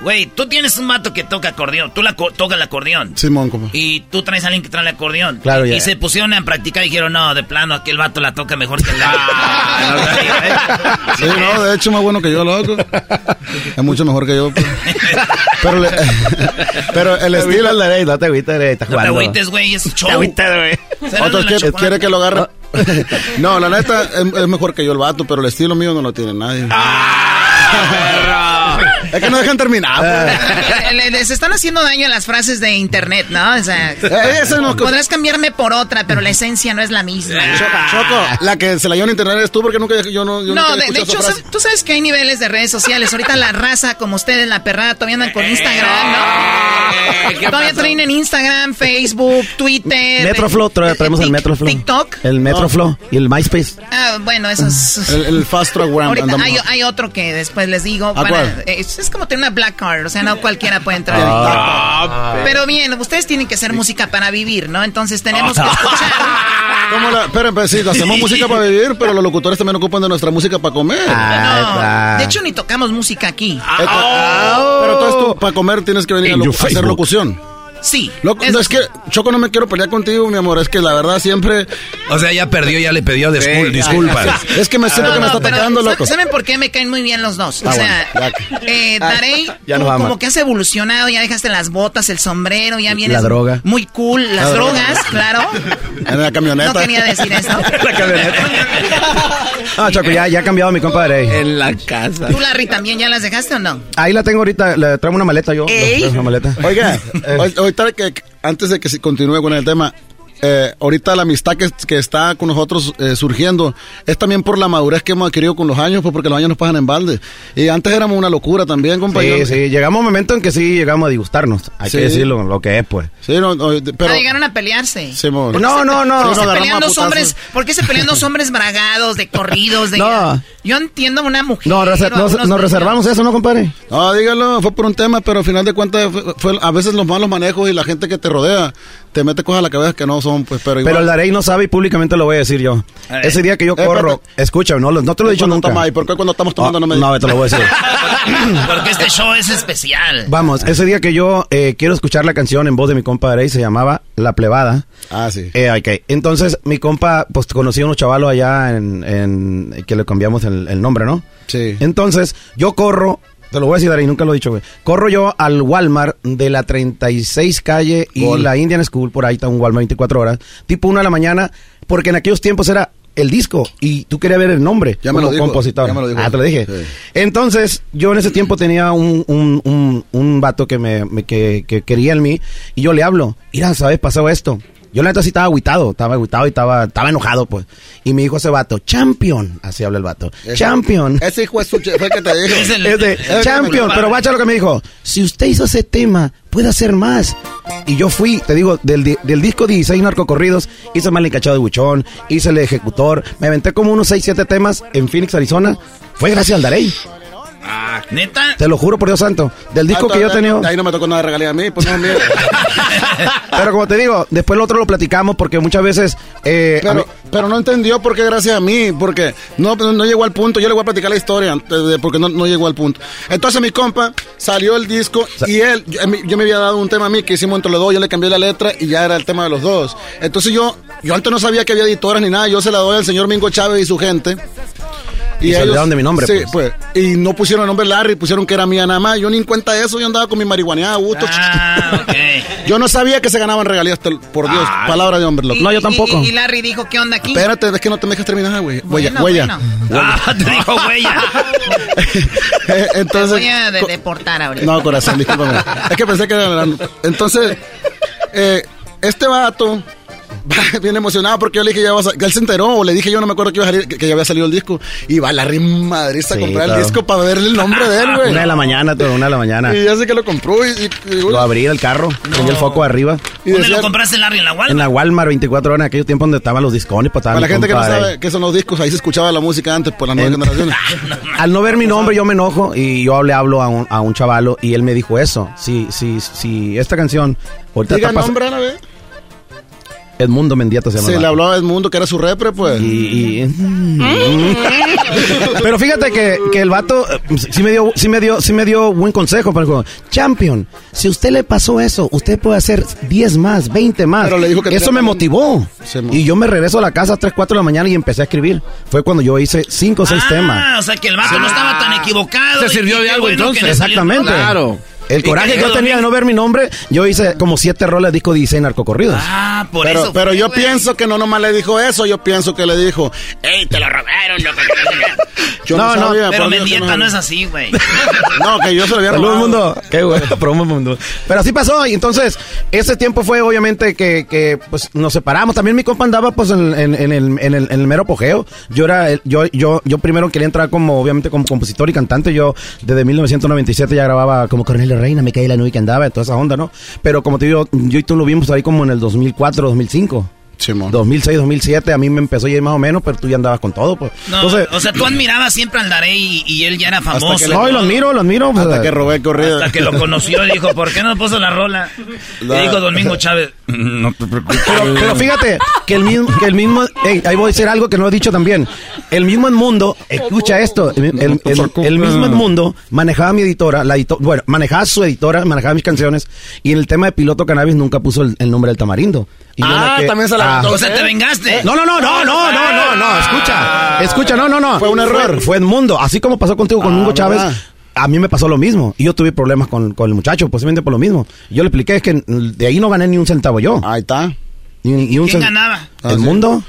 Speaker 4: Güey, tú tienes un vato que toca acordeón, tú la co- tocas el acordeón.
Speaker 6: Simón, compa.
Speaker 4: Y tú traes a alguien que trae el acordeón.
Speaker 26: Claro,
Speaker 4: y,
Speaker 26: ya.
Speaker 4: y se pusieron a practicar y dijeron, no, de plano, aquel vato la toca mejor que el Larry.
Speaker 6: Sí, no, de hecho, más bueno que yo, loco. Es mucho mejor que yo. pues. Pero, le- pero el estilo.
Speaker 26: No te agüites, no te agüites,
Speaker 4: No te agüites, güey, es show.
Speaker 26: güey.
Speaker 4: Será
Speaker 6: Otros
Speaker 4: de la
Speaker 6: quiere, quiere que lo agarre. No, la neta es, es mejor que yo el vato, pero el estilo mío no lo tiene nadie. es que no dejan terminar. pues.
Speaker 14: Le- Les están haciendo daño a las frases de internet, ¿no? O sea,
Speaker 6: Eh, eso no-
Speaker 14: podrás cambiarme por otra, pero la esencia no es la misma.
Speaker 6: Choco, la que se la llevó en internet es tú porque nunca yo no. Yo
Speaker 14: No,
Speaker 6: nunca
Speaker 14: de, hecho,
Speaker 6: frase.
Speaker 14: tú sabes que hay niveles de redes sociales. Ahorita la raza, como ustedes, la perrada, todavía andan con Instagram, ¿no? Todavía traen en Instagram, Facebook, Twitter.
Speaker 26: Metroflow, tra-
Speaker 14: eh,
Speaker 26: traemos el Metroflow.
Speaker 14: TikTok.
Speaker 26: El Metroflow y el MySpace.
Speaker 14: Ah, bueno, eso es...
Speaker 6: El, el Fast Track
Speaker 14: Ahorita hay, hay otro que después les digo.
Speaker 6: ¿A cuál?
Speaker 14: Es, es como tener una black card, o sea, no cualquiera puede entrar.
Speaker 6: Ah,
Speaker 14: Pero bien, ustedes tienen que hacer música para vivir, ¿no? Entonces tenemos que escuchar.
Speaker 6: ¿Cómo la, esperen, pues sí, hacemos música para vivir, pero los locutores también ocupan de nuestra música para comer.
Speaker 14: No, de hecho ni tocamos música aquí.
Speaker 6: Eh, Pero entonces tú, para comer, tienes que venir a, lo- hacer locución.
Speaker 14: Sí.
Speaker 6: Loco, no, es que, Choco, no me quiero pelear contigo, mi amor. Es que la verdad siempre.
Speaker 5: O sea, ya perdió, ya le pidió discul-
Speaker 6: Sí,
Speaker 5: disculpas.
Speaker 6: Es que me siento que me está atacando, loco.
Speaker 14: ¿Saben por qué me caen muy bien los dos?
Speaker 6: Ah,
Speaker 14: o sea,
Speaker 6: bueno,
Speaker 14: eh, Darey, tú
Speaker 26: nos ama.
Speaker 14: como que has evolucionado, ya dejaste las botas, el sombrero, ya vienes
Speaker 26: La droga.
Speaker 14: muy cool, las
Speaker 6: La droga.
Speaker 14: drogas, claro.
Speaker 6: En la camioneta.
Speaker 14: No quería decir eso.
Speaker 26: La camioneta. No, Choco, ya, ya ha cambiado mi compadre.
Speaker 15: En la casa.
Speaker 14: ¿Tú, Larry, también ya las dejaste o no?
Speaker 26: Ahí la tengo ahorita, le traigo una maleta yo.
Speaker 14: Ey.
Speaker 26: Una maleta.
Speaker 6: Oiga, hoy- ahorita que, que- antes de que se continúe con el tema, eh, ahorita la amistad que, que está con nosotros eh, surgiendo es también por la madurez que hemos adquirido con los años, pues porque los años nos pasan en balde. Y antes éramos una locura también, compañero.
Speaker 26: Sí, sí, llegamos a un momento en que sí llegamos a disgustarnos. Hay
Speaker 6: Sí.
Speaker 26: que decirlo, lo que es, pues.
Speaker 6: Sí, no, no, pero.
Speaker 14: Ah, llegaron a pelearse.
Speaker 6: Simón.
Speaker 14: ¿Por qué
Speaker 26: No, no, no.
Speaker 14: ¿Por qué se pelean dos hombres? ¿Por qué se pelean dos hombres bragados, de corridos? De...
Speaker 26: No.
Speaker 14: Yo entiendo una mujer.
Speaker 26: No, reser- nos, reservamos eso, ¿no, compadre?
Speaker 6: No, dígalo, fue por un tema, pero al final de cuentas fue, fue a veces los malos manejos y la gente que te rodea te mete cosas a la cabeza que no son, pues, pero igual.
Speaker 26: Pero el Darey no sabe y públicamente lo voy a decir yo.
Speaker 4: Ver.
Speaker 26: Ese día que yo
Speaker 6: Eh,
Speaker 26: corro, escúchame, no, no te lo he dicho
Speaker 6: cuando
Speaker 26: nunca.
Speaker 6: toma- ¿Y por qué cuando estamos tomando
Speaker 26: Oh,
Speaker 6: no me
Speaker 26: no, te lo voy a decir.
Speaker 4: Porque este show es especial.
Speaker 26: Vamos, ese día que yo eh, quiero escuchar la canción en voz de mi compa Darey, se llamaba La Plebada.
Speaker 6: Ah, sí.
Speaker 26: Eh, ok. Entonces, mi compa, pues conocí a unos chavalos allá en, en- que le cambiamos el, el nombre, ¿no?
Speaker 6: Sí.
Speaker 26: Entonces, yo corro, te lo voy a decir, Dari, nunca lo he dicho, güey. Corro yo al Walmart de la 36 calle y
Speaker 6: Gol.
Speaker 26: la Indian School, por ahí está un Walmart 24 horas, tipo una de la mañana, porque en aquellos tiempos era el disco y tú querías ver el nombre
Speaker 6: Ya me
Speaker 26: como
Speaker 6: lo dijo,
Speaker 26: compositor.
Speaker 6: ya me lo dijo.
Speaker 26: Ah, te lo dije.
Speaker 6: Sí.
Speaker 26: Entonces, yo en ese tiempo tenía un, un, un, un vato que me, me- que, que quería en mí y yo le hablo, mira, ¿sabes? Pasó esto. Yo la neta sí estaba agüitado, estaba agüitado y estaba, estaba enojado, pues. Y me dijo ese vato, champion, así habla el vato,
Speaker 6: Ese-
Speaker 26: champion.
Speaker 6: Ese hijo es su- fue el que te dijo.
Speaker 4: Es el-
Speaker 26: champion, pero guacha lo que me dijo, si usted hizo ese tema, puede hacer más. Y yo fui, te digo, del, del disco 16 narcocorridos, hice Mal Encachado de Buchón, hice El Ejecutor, me aventé como unos 6, 7 temas en Phoenix, Arizona. Fue gracias al Darey.
Speaker 4: ¿Neta?
Speaker 26: Te lo juro por Dios santo. Del disco
Speaker 6: Ah,
Speaker 26: que yo he
Speaker 6: ahí-
Speaker 26: tenido.
Speaker 6: Ahí no me tocó nada de regalía a mí, pues no.
Speaker 26: Pero como te digo, después lo otro lo platicamos porque muchas veces. eh, mí-
Speaker 6: Pero, pero no entendió por qué gracias a mí, porque no, no llegó al punto. Yo le voy a platicar la historia, porque no, no llegó al punto. Entonces mi compa salió el disco y él, yo, yo me había dado un tema a mí que hicimos entre los dos, yo le cambié la letra y ya era el tema de los dos. Entonces yo, yo antes no sabía que había editoras ni nada, yo se la doy al señor Mingo Chávez y su gente.
Speaker 26: Y se olvidaron de mi nombre,
Speaker 6: Sí,
Speaker 26: pues.
Speaker 6: pues. Y no pusieron el nombre Larry, pusieron que era mía nada más. Yo ni en cuenta de eso, yo andaba con mi marihuaneada a gusto.
Speaker 4: Ah,
Speaker 6: Yo no sabía que se ganaban regalías, por Dios,
Speaker 4: Ah.
Speaker 6: palabra de hombre. loco.
Speaker 14: Y- y- Y, Larry dijo, ¿qué onda aquí?
Speaker 6: Espérate, es que no te me dejas terminar, güey. Huella,
Speaker 14: Bueno,
Speaker 6: huella.
Speaker 14: bueno.
Speaker 4: Ah, te dijo huella.
Speaker 6: Eh, Entonces,
Speaker 14: Te voy a de- deportar ahorita.
Speaker 6: No, corazón, discúlpame. es que pensé que era... Entonces, eh, este vato... va bien emocionado porque yo le dije ya vas a- él se enteró o le dije yo no me acuerdo que, iba a salir, que, que ya había salido el disco y va a la Madrid a
Speaker 26: Sí,
Speaker 6: comprar
Speaker 26: claro.
Speaker 6: el disco para verle el nombre de él, güey.
Speaker 26: Una de la mañana, todo, una de la mañana.
Speaker 6: Y ya sé que lo compró y, y- y-
Speaker 26: Lo abrí el carro, prendí el foco arriba.
Speaker 6: Y
Speaker 4: ¿Dónde
Speaker 6: decía-
Speaker 4: lo compraste, Larry? ¿En la Walmart?
Speaker 26: En la Walmart 24 horas, en aquellos tiempos donde estaban los discones, pues,
Speaker 6: Para la gente que no sabe qué son los discos, ahí se escuchaba la música antes por las nuevas
Speaker 26: En-
Speaker 6: generaciones.
Speaker 26: Al no ver mi nombre yo me enojo y yo le hablo a un, a un chavalo y él me dijo eso. Si, si, si esta canción ahorita
Speaker 6: Diga
Speaker 26: está
Speaker 6: nombre a la vez.
Speaker 26: Edmundo Mendieta se llama.
Speaker 6: Se le hablaba a Edmundo que era su repre, pues.
Speaker 26: Y, y- Pero fíjate que, que el vato eh, sí me dio, sí me dio, sí me dio buen consejo. Pero dijo, Champion, si usted le pasó eso, usted puede hacer 10 más, 20 más.
Speaker 6: Pero le dijo que
Speaker 26: eso me motivó.
Speaker 6: Mo-
Speaker 26: Y yo me regreso a la casa a 3, 4 de la mañana y empecé a escribir. Fue cuando yo hice 5 o 6 temas.
Speaker 4: Ah, o sea que el vato no estaba tan equivocado.
Speaker 26: Se sirvió de algo,
Speaker 4: bueno
Speaker 26: entonces. Exactamente. Claro. El
Speaker 4: ¿Y
Speaker 26: coraje que yo tenía de no ver mi nombre, yo hice como 7 roles de disco 16 narcocorridos.
Speaker 4: Ah, por
Speaker 6: pero,
Speaker 4: eso.
Speaker 6: pero
Speaker 4: fue,
Speaker 6: yo
Speaker 4: güey.
Speaker 6: pienso que no nomás le dijo eso, yo pienso que le dijo, ¡Ey, te lo robaron! loco". Yo
Speaker 26: No, no,
Speaker 6: sabía,
Speaker 4: Pero
Speaker 6: que
Speaker 4: Mendieta
Speaker 6: no.
Speaker 4: no es así, güey.
Speaker 6: No, que yo se lo había robado.
Speaker 26: mundo. Qué bueno, promo, mundo. Pero así pasó. Y entonces, ese tiempo fue obviamente que, que, pues, nos separamos. También mi compa andaba, pues, en, en- en el, en, el, en el mero apogeo. Yo era, el- yo, yo, yo primero quería entrar como, obviamente, como compositor y cantante. Yo, desde 1997 ya grababa como Cornelio Reina, me caí la nube que andaba, toda esa onda, ¿no? Pero como te digo, yo y tú lo vimos ahí como en el 2004, 2005. 2006, 2007, a mí me empezó a ir más o menos, pero tú ya andabas con todo, pues.
Speaker 4: No,
Speaker 26: Entonces,
Speaker 4: o sea, tú admirabas siempre al Darey y, y él ya era famoso.
Speaker 26: que le- no, y lo admiro, lo admiro. pues,
Speaker 6: Hasta que robé corrido.
Speaker 4: Hasta que lo conoció y dijo, ¿por qué no puso la rola?
Speaker 6: La-
Speaker 4: Y dijo Domingo Chávez, no te preocupes.
Speaker 26: Pero, pero fíjate que el mismo, que el mismo, ey, ahí voy a decir algo que no he dicho también. El mismo Edmundo, escucha esto, el, el- el- el mismo Edmundo manejaba mi editora, la edito- bueno, manejaba su editora, manejaba mis canciones y en el tema de piloto cannabis nunca puso el, el nombre del tamarindo. Y
Speaker 6: Ah, también se la
Speaker 26: ah.
Speaker 4: O sea, te vengaste.
Speaker 26: No, no, no, no, no, no, no, no, escucha, escucha, no, no, no.
Speaker 6: Fue un error.
Speaker 26: Fue, Edmundo, así como pasó contigo con
Speaker 6: Ah,
Speaker 26: Hugo Chávez.
Speaker 6: ¿verdad?
Speaker 26: A mí me pasó lo mismo. Y yo tuve problemas con, con el muchacho, posiblemente por lo mismo. Yo le expliqué es que de ahí no gané ni un centavo yo.
Speaker 6: Ahí está.
Speaker 26: Ni, ni un
Speaker 4: ¿Quién ganaba?
Speaker 26: ¿El
Speaker 6: Ah, sí.
Speaker 26: mundo?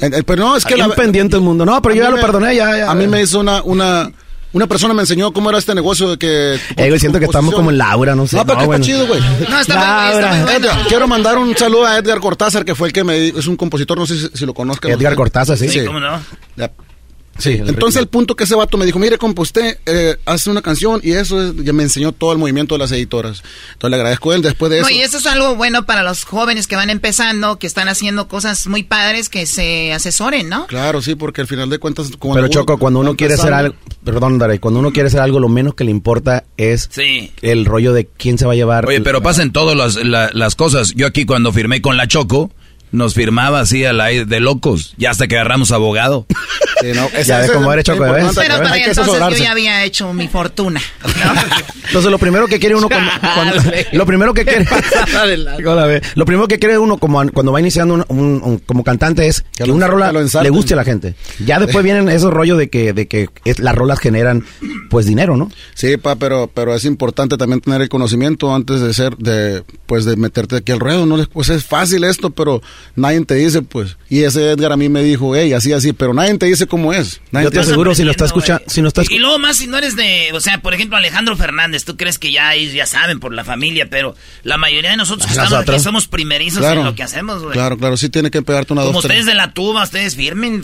Speaker 6: Eh, eh, Pero no, es que
Speaker 26: Hay
Speaker 6: la
Speaker 26: un pendiente el mundo. No, pero yo ya lo perdoné, ya, ya.
Speaker 6: A mí me hizo una, una, una persona me enseñó cómo era este negocio de que...
Speaker 26: Eh, güey, siento que estamos como en Laura, no sé.
Speaker 6: No, pero que
Speaker 26: bueno.
Speaker 6: está chido, güey.
Speaker 14: No, está muy- está bueno.
Speaker 6: Edgar, quiero mandar un saludo a Edgar Cortázar, que fue el que me es un compositor, no sé si, si lo conozcan.
Speaker 26: Edgar. Cortázar, sí.
Speaker 4: Sí, ¿cómo no?
Speaker 26: Sí, el
Speaker 6: Entonces el punto que ese vato me dijo, mire, compa, usted eh, hace una canción y eso es- ya me enseñó todo el movimiento de las editoras. Entonces le agradezco a él después de eso.
Speaker 14: No, y eso es algo bueno para los jóvenes que van empezando, que están haciendo cosas muy padres, que se asesoren, ¿no?
Speaker 6: Claro, sí, porque al final de cuentas... cuando
Speaker 26: Pero
Speaker 6: uno
Speaker 26: Choco, cuando uno quiere hacer algo, perdón, Daray, cuando uno quiere hacer algo, lo menos que le importa es
Speaker 4: Sí.
Speaker 26: el rollo de quién se va a llevar.
Speaker 5: Oye, pero pasen todas las, la- las cosas. Yo aquí cuando firmé con la Choco, nos firmaba así al aire de locos, ya hasta que agarramos abogado.
Speaker 6: Sí, no, ese-
Speaker 26: Ya ves cómo
Speaker 6: es
Speaker 26: eres, Choco.
Speaker 14: Pero para
Speaker 26: que
Speaker 14: entonces yo ya había hecho mi fortuna.
Speaker 26: Entonces lo primero que quiere uno cuando, cuando- lo primero que quiere lo primero que quiere uno como cuando va iniciando un, un- un- como cantante es que,
Speaker 6: lo-
Speaker 26: una rola
Speaker 6: que
Speaker 26: le guste a la gente. Ya después vienen esos rollos de que de que es- las rolas generan pues dinero, ¿no?
Speaker 6: Sí, pa, pero, pero es importante también tener el conocimiento antes de ser, de, pues de meterte aquí al ruedo, ¿no? Pues es fácil esto, pero nadie te dice, pues. Y ese Edgar a mí me dijo, hey, así, así, pero nadie te dice cómo es. Nadie
Speaker 26: Yo te aseguro si lo está escuchando, si no está
Speaker 4: Y luego más si no eres de, o sea, por ejemplo, Alejandro Fernández, tú crees que ya ellos ya saben por la familia, pero la mayoría de nosotros que estamos aquí somos primerizos
Speaker 6: Claro.
Speaker 4: en lo que hacemos, güey.
Speaker 6: Claro, claro, sí tiene que pegarte una
Speaker 4: Como
Speaker 6: dos, tres.
Speaker 4: ustedes de la tuba, ustedes firmen,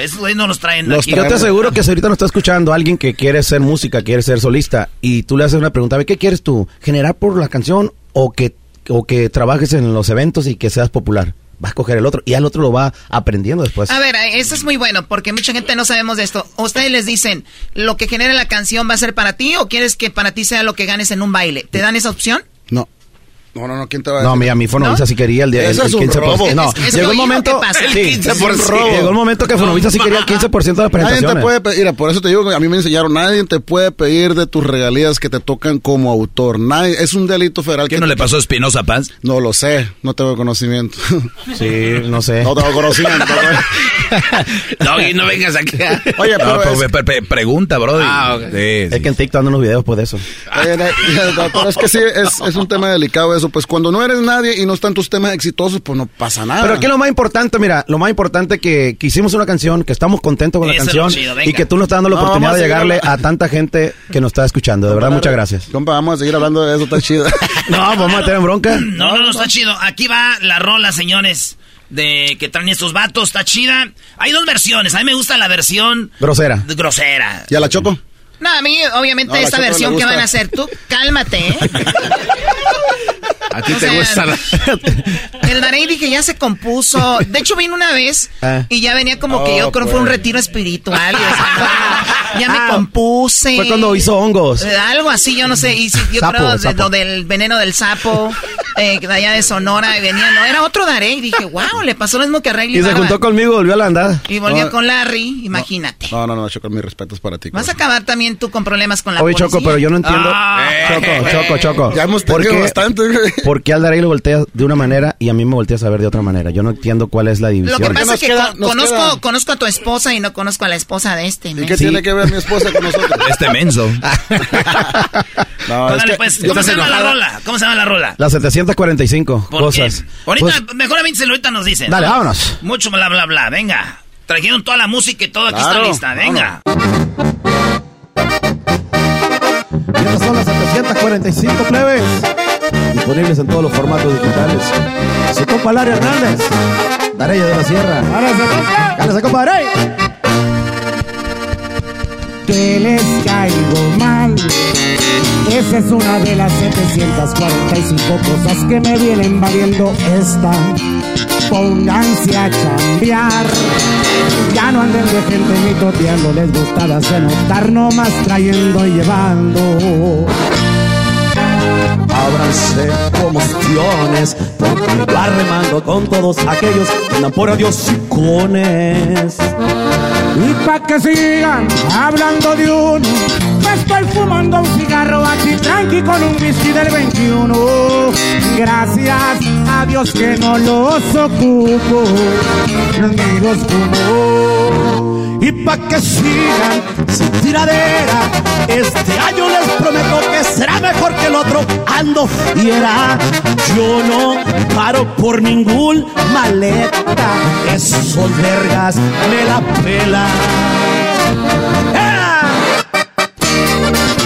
Speaker 4: esos güeyes no los traen
Speaker 6: Los
Speaker 4: aquí.
Speaker 26: Yo te aseguro que si ahorita nos está escuchando alguien que quiere ser música, quiere ser solista, y tú le haces una pregunta, "Ve, ¿qué quieres tú? ¿Generar por la canción o que, o que trabajes en los eventos y que seas popular? Va a escoger el otro y al otro lo va aprendiendo después.
Speaker 14: A ver, eh, eso es muy bueno porque mucha gente no sabemos de esto. Ustedes les dicen, ¿lo que genere la canción va a ser para ti o quieres que para ti sea lo que ganes en un baile? ¿Te dan esa opción?
Speaker 6: No. No, no, no, ¿quién te va a
Speaker 26: No,
Speaker 6: decir?
Speaker 26: mi, a mí Fonovisa sí quería el, de- el, el
Speaker 6: es un
Speaker 26: 15%.
Speaker 6: robo.
Speaker 26: No,
Speaker 6: ¿Es- es
Speaker 26: llegó el momento. Sí,
Speaker 6: El 15%.
Speaker 26: llegó el momento que Fonovisa sí quería el 15% de las
Speaker 6: Nadie te
Speaker 26: presentaciones.
Speaker 6: puede pedir, mira, por eso te digo que a mí me enseñaron, nadie te puede pedir de tus regalías que te tocan como autor. Nadie, es un delito federal.
Speaker 5: ¿Qué
Speaker 6: que
Speaker 5: no
Speaker 6: te-
Speaker 5: le pasó a Espinosa Paz?
Speaker 6: No lo sé, no tengo conocimiento.
Speaker 26: Sí, no sé.
Speaker 6: No tengo conocimiento.
Speaker 5: Doggy, no vengas aquí.
Speaker 6: Oye, pero
Speaker 5: No,
Speaker 6: es-
Speaker 5: pe- pe- pe- pregunta, bro.
Speaker 26: Ah, ok. Es que en TikTok andan unos videos por eso.
Speaker 6: Oye, pero es que sí, es, es un tema delicado eso. Pues cuando no eres nadie y no están tus temas exitosos, pues no pasa nada.
Speaker 26: Pero aquí lo más importante, mira, lo más importante que, que hicimos una canción, que estamos contentos con la
Speaker 6: Eso
Speaker 26: canción
Speaker 6: chido,
Speaker 26: y que tú nos estás dando la
Speaker 6: No,
Speaker 26: oportunidad de
Speaker 6: a
Speaker 26: llegarle a tanta gente que nos está escuchando. De verdad,
Speaker 6: Compa,
Speaker 26: muchas gracias.
Speaker 6: Compa, vamos a seguir hablando de eso, está chido.
Speaker 26: No, vamos a meter en bronca.
Speaker 4: No, no, no, está chido. Aquí va la rola, señores, de que traen estos vatos, está chida. Hay dos versiones. A mí me gusta la versión
Speaker 26: Grosera.
Speaker 4: grosera.
Speaker 6: ¿Ya la choco?
Speaker 14: No, a mí, obviamente,
Speaker 6: No,
Speaker 14: esta versión que van a hacer, tú cálmate, ¿eh?
Speaker 26: A
Speaker 14: ti te gusta El Darey dije, ya se compuso. De hecho, vino una vez
Speaker 26: Ah.
Speaker 14: y ya venía como que
Speaker 26: Oh,
Speaker 14: yo creo que fue un
Speaker 26: pues.
Speaker 14: retiro espiritual. y, ya me compuse.
Speaker 26: Fue cuando hizo hongos.
Speaker 14: Eh, Algo así, yo no sé. Y sí, yo
Speaker 26: Sapo,
Speaker 14: creo de lo del veneno del sapo, eh, de allá de Sonora, y venía, no, era otro Darey. Dije, wow, le pasó lo mismo que a Rayleigh
Speaker 26: Y se juntó conmigo, volvió a la andada.
Speaker 14: Y volvió
Speaker 6: No.
Speaker 14: con Larry, imagínate.
Speaker 6: No, no, no, Choco, mis respetos para ti.
Speaker 14: Vas a acabar también tú con problemas con la
Speaker 26: Oye,
Speaker 14: policía.
Speaker 26: Choco, pero yo no entiendo.
Speaker 14: Ah.
Speaker 26: Choco, Choco, Choco.
Speaker 6: Ya hemos
Speaker 26: ¿Por
Speaker 6: tenido bastante.
Speaker 26: ¿Por qué Aldaray lo voltea de una manera y a mí me voltea a saber de otra manera? Yo no entiendo cuál es la
Speaker 14: Lo
Speaker 26: división.
Speaker 14: que pasa es que
Speaker 6: queda-
Speaker 14: con-
Speaker 6: nos
Speaker 14: conozco,
Speaker 6: queda-
Speaker 14: conozco a tu esposa y no conozco a la esposa de este.
Speaker 6: ¿Y qué
Speaker 26: Sí.
Speaker 6: tiene que ver mi esposa con nosotros?
Speaker 5: Este menso.
Speaker 6: No, es
Speaker 4: Órale,
Speaker 6: que
Speaker 4: pues, ¿cómo se llama la rola? ¿Cómo se llama la rola?
Speaker 26: Las 745
Speaker 4: ¿Por
Speaker 26: cosas.
Speaker 4: Ahorita,
Speaker 26: Pues,
Speaker 4: mejor avínselo, ahorita nos dicen.
Speaker 26: Dale, vámonos.
Speaker 4: Mucho bla, bla, bla, venga. Trajeron toda la música y todo, aquí
Speaker 6: Claro,
Speaker 4: está lista, venga.
Speaker 26: y estas son las 745 plebes. Disponibles en todos los formatos digitales. Su compa Larry Hernández. Darella de la Sierra. ¡Cálese, compa Darey!
Speaker 29: que les caigo mal. Esa es una de las 745 cosas que me vienen valiendo esta. Pónganse a cambiar. Ya no anden de gente ni toteando, les gusta darse notar, nomás trayendo y llevando.
Speaker 30: Ábranse comostiones, porque yo arremando con todos aquellos que andan por adiosicones.
Speaker 29: Y pa' que sigan hablando de uno, me estoy fumando un cigarro aquí tranqui con un whisky del 21. Gracias a Dios que no los ocupo, ni los fumo.
Speaker 30: Y pa' que sigan sin tiradera, este año les prometo que será mejor que el otro. Ando fiera, yo no paro por ningún maleta. Esos vergas me la pelan.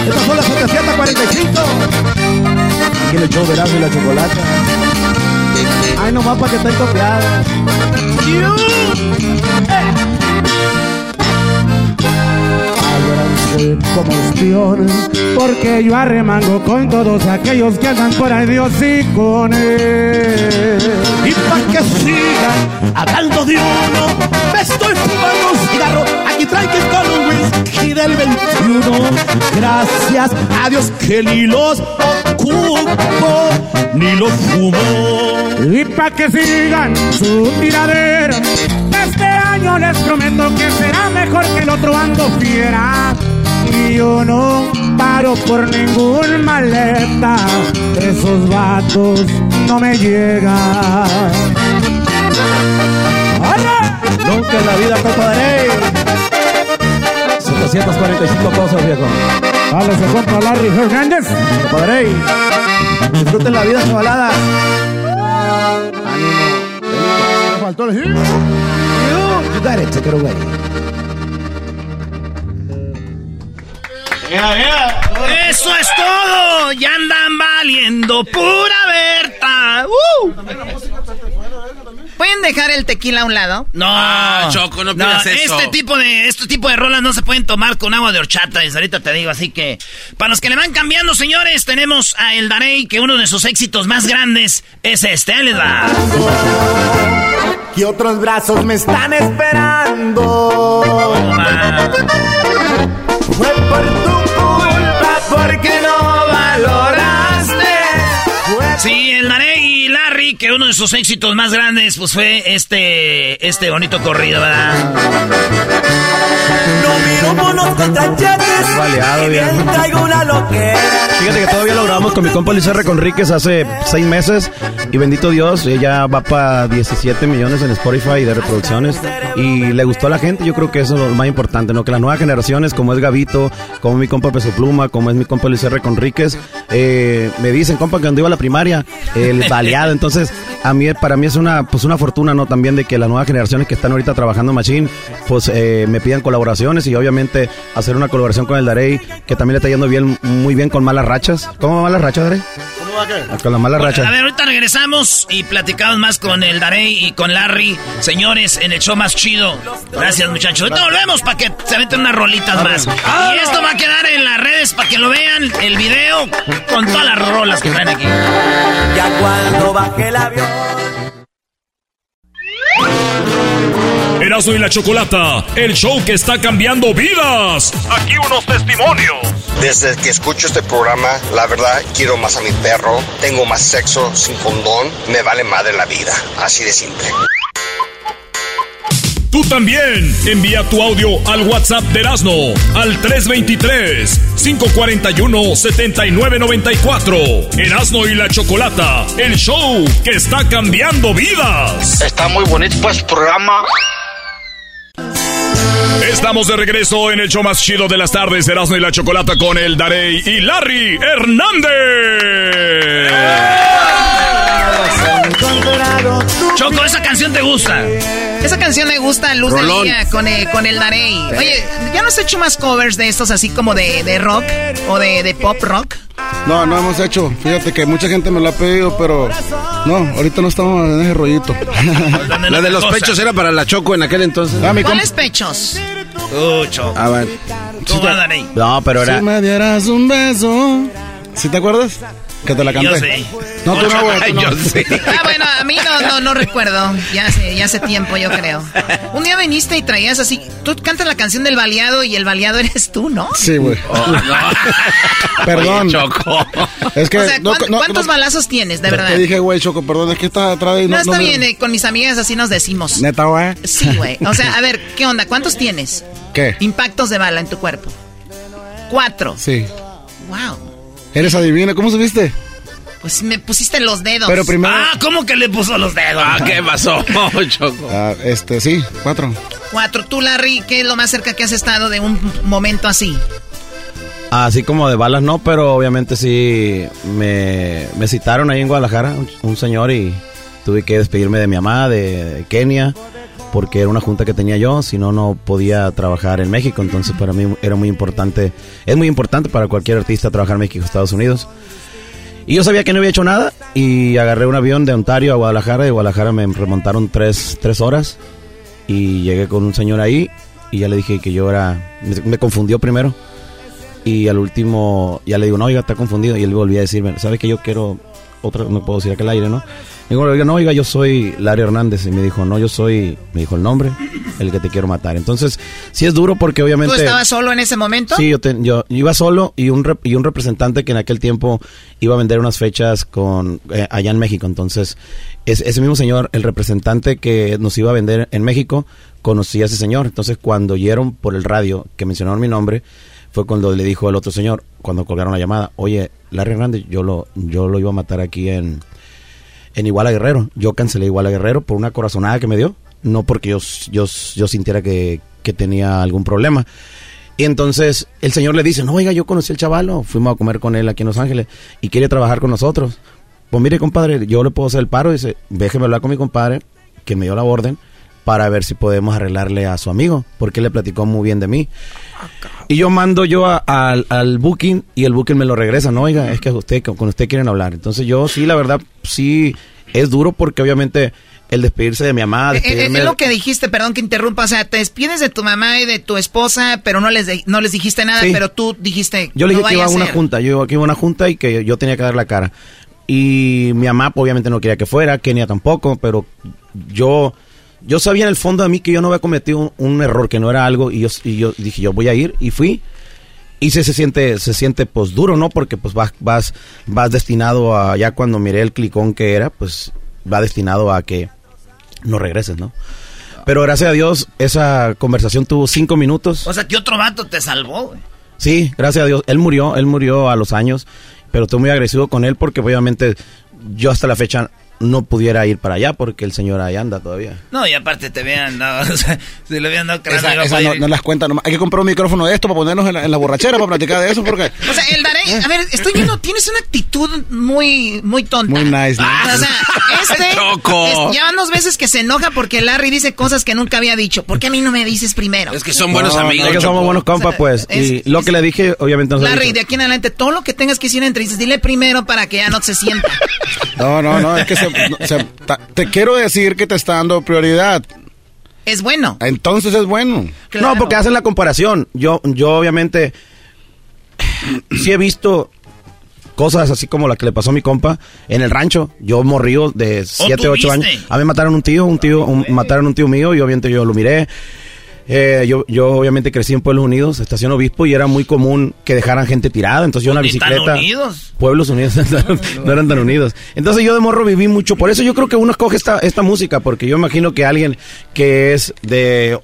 Speaker 26: Estas son las 745. Aquí le echó y la chocolate. Ay, nomás para que estén copiadas.
Speaker 29: Ábranse combustión, porque yo arremango con todos aquellos que andan por ahí de hocicones.
Speaker 30: Y pa' que sigan hablando de uno, me estoy fumando un cigarro aquí tranqui con un whisky del 21. Gracias a Dios que ni los ocupo, ni los fumo.
Speaker 29: Y pa' que sigan su tiradera, este año les prometo que será mejor que el otro ando fiera. Y yo no paro por ningún maleta, esos vatos no me llegan. ¡Arre!
Speaker 26: Nunca en la vida, compa Darey. 745 cosas, viejo.
Speaker 29: Dale, se compra Larry Hernández.
Speaker 26: Compa Darey. Disfruten la vida, chavaladas.
Speaker 29: Me faltó el
Speaker 26: you got it, take it away.
Speaker 4: Eso es todo. Ya andan valiendo pura Berta. ¡Uh! Pueden
Speaker 14: dejar el tequila a un lado?
Speaker 4: No,
Speaker 15: Ah, Choco, no pidas eso.
Speaker 4: Este tipo de este tipo de rolas no se pueden tomar con agua de horchata, y ahorita te digo, así que para los que le van cambiando, señores, tenemos a El Darey, que uno de sus éxitos más grandes es este, ahí les va.
Speaker 29: Y otros brazos me están esperando.
Speaker 4: Sí, el Que uno de sus éxitos más grandes, pues fue este, este bonito corrido, ¿verdad?
Speaker 29: No miro monos contra cheques.
Speaker 26: Baleado,
Speaker 29: y bien traigo una loquera.
Speaker 26: Fíjate que todavía lo grabamos con mi compa Luis R. Conríquez hace seis meses y bendito Dios, ella va para 17 millones en Spotify de reproducciones y le gustó a la gente, yo creo que eso es lo más importante, ¿no? Que las nuevas generaciones, como es Gavito, como mi compa Peso Pluma, como es mi compa Luis R. Conríquez, eh, me dicen, compa, que cuando iba a la primaria, el baleado, entonces a mí, para mí es una, pues una fortuna, ¿no? También de que las nuevas generaciones que están ahorita trabajando en Machine, pues eh, me pidan colaboraciones y obviamente hacer una colaboración con el Darey, que también le está yendo bien, muy bien con malas rachas. ¿Cómo malas rachas, Darey? Con las malas rachas.
Speaker 4: A ver, ahorita regresamos y platicamos más con el Darey y con Larry, señores, en el show más chido. Gracias, muchachos. Ahorita volvemos para que se meten unas rolitas más. Y esto va a quedar en las redes para que lo vean, el video, con todas las rolas que traen aquí.
Speaker 29: Ya cuando bajé el avión.
Speaker 1: Erasmo y la Chocolata, el show que está cambiando vidas. Aquí unos testimonios.
Speaker 28: Desde que escucho este programa, la verdad, quiero más a mi perro, tengo más sexo sin condón, me vale madre la vida. Así de simple.
Speaker 1: Tú también envía tu audio al WhatsApp de Erasmo al 323-541-7994. Erasmo y la Chocolata, el show que está cambiando vidas.
Speaker 11: Está muy bonito pues programa.
Speaker 1: Estamos de regreso en el show más chido de las tardes, Erasmo y la Chocolata con el Darey y Larry Hernández.
Speaker 4: Choco, esa canción te gusta.
Speaker 14: Esa canción me gusta, Luz
Speaker 4: Rolón.
Speaker 14: del Día, con el, con el Darey. Oye, ¿ya no has hecho más covers de estos así como de, de rock o de, de pop rock?
Speaker 6: No, no hemos hecho. Fíjate que mucha gente me lo ha pedido, pero no, ahorita no estamos en ese rollito.
Speaker 15: La de los pechos era para la Choco en aquel entonces.
Speaker 6: Ah.
Speaker 14: ¿Cuáles pechos?
Speaker 4: Mucho.
Speaker 15: Ah, bueno.
Speaker 4: ¿Cómo va, Darey?
Speaker 26: No, pero era...
Speaker 6: Si me dieras un beso. ¿Sí te acuerdas? Que te la canté.
Speaker 4: Yo sé.
Speaker 6: No, tú no, güey. tú no.
Speaker 15: Yo sé.
Speaker 14: Ah, bueno, a mí no, no, no recuerdo. Ya hace, ya hace tiempo, yo creo. Un día viniste y traías así. Tú cantas la canción del baleado y el baleado eres tú, ¿no?
Speaker 6: Sí, güey. Perdón.
Speaker 15: Oye, Choco.
Speaker 6: Es que
Speaker 14: o sea,
Speaker 6: no,
Speaker 14: ¿cuán-
Speaker 6: no,
Speaker 14: ¿cuántos
Speaker 6: no-
Speaker 14: balazos tienes, de verdad?
Speaker 6: Te dije, güey, Choco, perdón, es que está atrás y
Speaker 14: No,
Speaker 6: no.
Speaker 14: está
Speaker 6: me-
Speaker 14: bien, eh, con mis amigas así nos decimos.
Speaker 6: Neta, güey.
Speaker 14: Sí, güey. O sea, a ver, ¿qué onda? ¿Cuántos tienes?
Speaker 6: ¿Qué?
Speaker 14: Impactos de bala en tu cuerpo. Cuatro.
Speaker 6: Sí.
Speaker 14: Wow.
Speaker 6: Eres adivina, ¿cómo supiste?
Speaker 14: Pues me pusiste los dedos.
Speaker 6: Pero primero.
Speaker 4: Ah, ¿cómo que le puso los dedos?
Speaker 15: Ah, ¿qué pasó, Choco?
Speaker 6: Ah, este, sí, cuatro.
Speaker 14: Cuatro. Tú, Larry, ¿qué es lo más cerca que has estado de un momento así?
Speaker 26: Así como de balas no, pero obviamente sí me, me citaron ahí en Guadalajara un, un señor y tuve que despedirme de mi mamá, de, de Kenia, porque era una junta que tenía yo, si no, no podía trabajar en México, entonces para mí era muy importante, es muy importante para cualquier artista trabajar en México, Estados Unidos. Y yo sabía que no había hecho nada y agarré un avión de Ontario a Guadalajara de Guadalajara me remontaron tres, tres horas y llegué con un señor ahí y ya le dije que yo era, me, me confundió primero y al último ya le digo, no, oiga, está confundido y él volvía a decirme, ¿sabe que yo quiero otra, no puedo decir aquel aire, ¿no? Digo, oiga, no, oiga, yo soy Larry Hernández y me dijo, no, yo soy, me dijo el nombre, el que te quiero matar. Entonces, sí es duro porque obviamente...
Speaker 14: ¿Tú estabas solo en ese momento?
Speaker 26: Sí, yo, te- yo iba solo y un, rep- y un representante que en aquel tiempo iba a vender unas fechas con eh, allá en México. Entonces, es- ese mismo señor, el representante que nos iba a vender en México, conocía a ese señor. Entonces, cuando oyeron por el radio que mencionaron mi nombre, fue cuando le dijo el otro señor, cuando colgaron la llamada, oye, Larry Hernández, yo lo, yo lo iba a matar aquí en, en Iguala Guerrero. Yo cancelé Iguala Guerrero por una corazonada que me dio, no porque yo, yo, yo sintiera que, que tenía algún problema. Y entonces el señor le dice, no, oiga, yo conocí al chavalo, fuimos a comer con él aquí en Los Ángeles y quiere trabajar con nosotros. Pues mire, compadre, yo le puedo hacer el paro, dice, déjeme hablar con mi compadre, que me dio la orden, para ver si podemos arreglarle a su amigo, porque él le platicó muy bien de mí. Y yo mando yo a- al, al booking y el booking me lo regresa, no, oiga, es que usted con usted quieren hablar. Entonces yo sí, la verdad, sí es duro porque obviamente el despedirse de mi mamá.
Speaker 14: Eh, eh,
Speaker 26: Despedirme
Speaker 14: es lo que dijiste, perdón que interrumpa, o sea, te despides de tu mamá y de tu esposa, pero no les, de- no les dijiste nada,
Speaker 26: Sí.
Speaker 14: pero tú dijiste...
Speaker 26: Yo le
Speaker 14: no
Speaker 26: dije que iba a una
Speaker 14: ser.
Speaker 26: junta, yo iba que iba a una junta y que yo tenía que dar la cara. Y mi mamá obviamente no quería que fuera, Kenia tampoco, pero yo yo sabía en el fondo de mí que yo no había cometido un, un error, que no era algo y yo, y yo dije, yo voy a ir y fui. Y se, se siente se siente pues duro, ¿no? Porque pues vas vas vas destinado a ya cuando miré el clicón que era, pues va destinado a que no regreses, ¿no? Pero gracias a Dios esa conversación tuvo cinco minutos.
Speaker 4: O sea, que otro vato te salvó, güey.
Speaker 26: Sí, gracias a Dios. Él murió, él murió a los años, pero estoy muy agresivo con él porque obviamente yo hasta la fecha no pudiera ir para allá porque el señor ahí anda todavía.
Speaker 4: No, y aparte te habían dado, o sea, se le habían dado cráneo.
Speaker 6: Esa, esa no,
Speaker 4: ir.
Speaker 6: no las cuenta nomás. Hay que comprar un micrófono de esto para ponernos en la, en la borrachera para platicar de eso porque...
Speaker 14: O sea, el Darey, a ver, estoy viendo, tienes una actitud muy, muy tonta.
Speaker 6: Muy nice, ¿no?
Speaker 14: Ah, o sea, este,
Speaker 15: Choco.
Speaker 14: es- ya van dos veces que se enoja porque Larry dice cosas que nunca había dicho. ¿Por qué a mí no me dices primero?
Speaker 15: Es que son buenos
Speaker 26: No,
Speaker 15: amigos.
Speaker 26: Es que somos buenos compas, pues.
Speaker 14: es-
Speaker 26: y lo que le dije, obviamente no
Speaker 14: Larry, de aquí en adelante, todo lo que tengas que decir en entrevistas, dile primero para que ya no se sienta.
Speaker 6: No, no, no, es que se- no, se- ta- te quiero decir que te está dando prioridad.
Speaker 14: Es bueno.
Speaker 6: Entonces es bueno.
Speaker 26: No, porque hacen la comparación. Yo, yo obviamente sí he visto cosas así como la que le pasó a mi compa en el rancho. Yo morrío de 7,
Speaker 4: tú
Speaker 26: 8 años. A mí mataron un tío, un tío, un- mataron un tío mío y obviamente yo lo miré. Eh, yo, yo obviamente crecí en Pueblos Unidos, estación Obispo, y era muy común que dejaran gente tirada. Entonces yo en
Speaker 4: tan
Speaker 26: bicicleta.
Speaker 4: unidos.
Speaker 26: Pueblos Unidos no eran tan unidos. Entonces yo de morro viví mucho. Por eso yo creo que uno escoge esta, esta música, porque yo imagino que alguien que es de,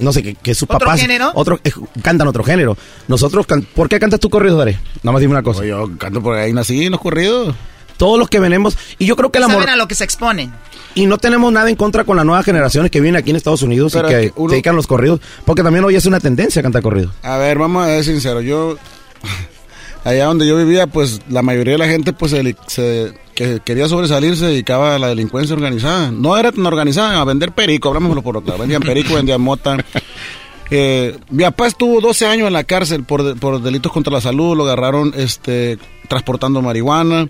Speaker 26: no sé, que, que su
Speaker 14: ¿Otro
Speaker 26: papá
Speaker 14: género?
Speaker 26: otro, eh, cantan otro género. Nosotros, can- ¿por qué cantas tú corrido, Dare? Nada más dime una cosa.
Speaker 6: Yo canto por ahí, nací en los corridos.
Speaker 26: Todos los que venimos, y yo creo que el amor,
Speaker 14: Saben a lo que se exponen.
Speaker 26: y no tenemos nada en contra con las nuevas generaciones que vienen aquí en Estados Unidos
Speaker 6: Pero
Speaker 26: y que
Speaker 6: uno-
Speaker 26: se dedican a los corridos, porque también hoy es una tendencia a cantar corridos.
Speaker 6: A ver, vamos a ser sinceros. Yo, allá donde yo vivía, pues la mayoría de la gente pues se, se- que quería sobresalir se dedicaba a la delincuencia organizada. No era tan organizada, a vender perico, hablámoslo por lo claro. Vendían perico, vendían mota. Eh, mi papá estuvo 12 años en la cárcel por, por delitos contra la salud, lo agarraron este, transportando marihuana.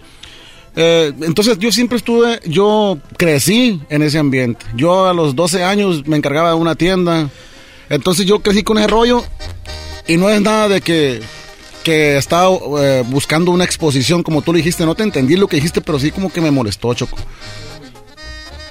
Speaker 6: Eh, entonces yo siempre estuve, yo crecí en ese ambiente. Yo a los 12 años me encargaba de una tienda. Entonces yo crecí con ese rollo y no es nada de que, que estaba eh, buscando una exposición como tú lo dijiste. No te entendí lo que dijiste, pero sí como que me molestó, Choco.